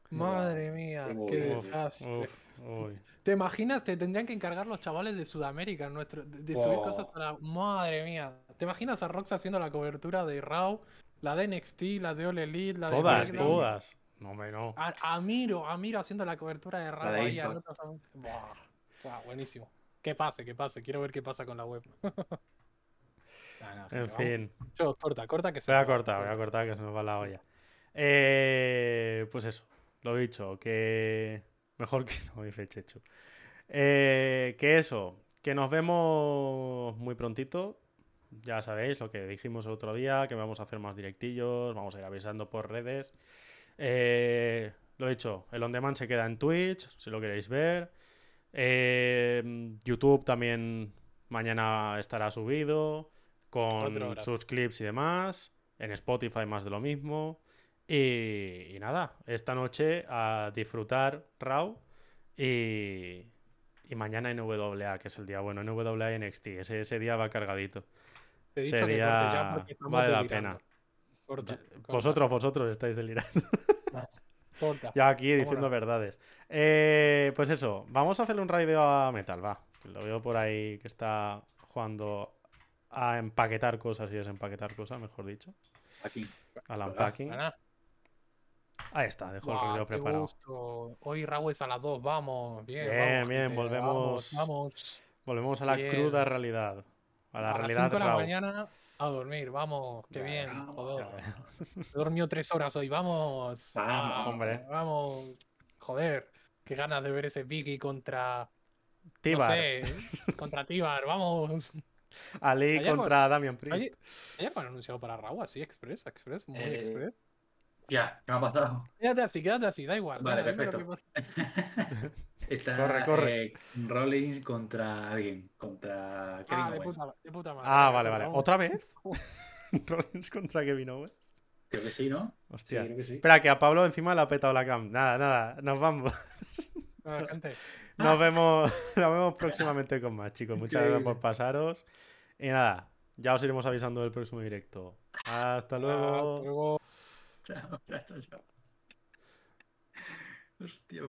Buah, Madre mía, qué qué movida. Uf, desastre. uf, uy. ¿Te imaginas? Te tendrían que encargar los chavales de Sudamérica nuestro, de, de subir cosas a la. Madre mía. ¿Te imaginas a Rox haciendo la cobertura de Raw, la de NXT, la de All Elite, la de Todas, todas. No, me no. A, a Miro, a Miro haciendo la cobertura de Raw ahí a buah, buenísimo. Que pase, que pase. Quiero ver qué pasa con la web. Gente, En fin. Yo, corta, corta que se Voy a nos va, cortar, voy a corta. cortar que se nos va la olla. Eh, pues eso, lo dicho, que mejor que no, dice Chechu. Eh, que eso, que nos vemos muy prontito. Ya sabéis lo que dijimos el otro día, que vamos a hacer más directillos, vamos a ir avisando por redes. Eh, lo dicho, el on demand se queda en Twitch, si lo queréis ver. Eh, YouTube también mañana estará subido con sus clips y demás. En Spotify más de lo mismo. Y, y nada, esta noche a disfrutar Raw y, y mañana NWA, que es el día bueno, NWA NXT. Ese, ese día va cargadito. Te he dicho Ese que ya porque vale la pena. Corta, corta, Vosotros, vosotros estáis delirando. corta. Ya aquí diciendo verdades. Eh, pues eso, vamos a hacerle un raideo a Metal, va. Lo veo por ahí que está jugando a empaquetar cosas y desempaquetar cosas, mejor dicho. Aquí. Al unpacking. Ahí está, dejo el qué preparado. gusto. Hoy Raúl es a las 2, vamos. Bien, Bien, vamos, bien, volvemos. Vamos, vamos. Volvemos a la Bien. cruda realidad. A la a las realidad 5 de la raw. mañana a dormir, vamos. Qué Ya bien, joder. Ya He dormido 3 horas hoy, vamos. Vamos, Ah, hombre. Vamos. Joder, qué ganas de ver ese Vicky contra. Tibar, No sé, contra Tibar, vamos. Ali contra Damian Priest. ¿Ella han anunciado para Raúl así, Express, Express, muy Eh, Express? Ya, ¿qué me ha pasado? Quédate así, quédate así, da igual. Vale, perfecto. que- Está Corre, corre. eh, Rollins contra alguien. Contra Kevin Ah, de Owens. puta, de puta madre. ah, vale, vale. ¿Otra vez? Rollins contra Kevin Owens. Creo que sí, ¿no? Hostia. Sí, creo que sí. Espera, que a Pablo encima le ha petado la cam. Nada, nada, nos vamos. Bueno, Nos vemos, nos vemos próximamente con más, chicos. Muchas gracias por pasaros. Y nada, ya os iremos avisando del próximo directo. Hasta luego. hasta luego. Chao, chao, chao. Hostia.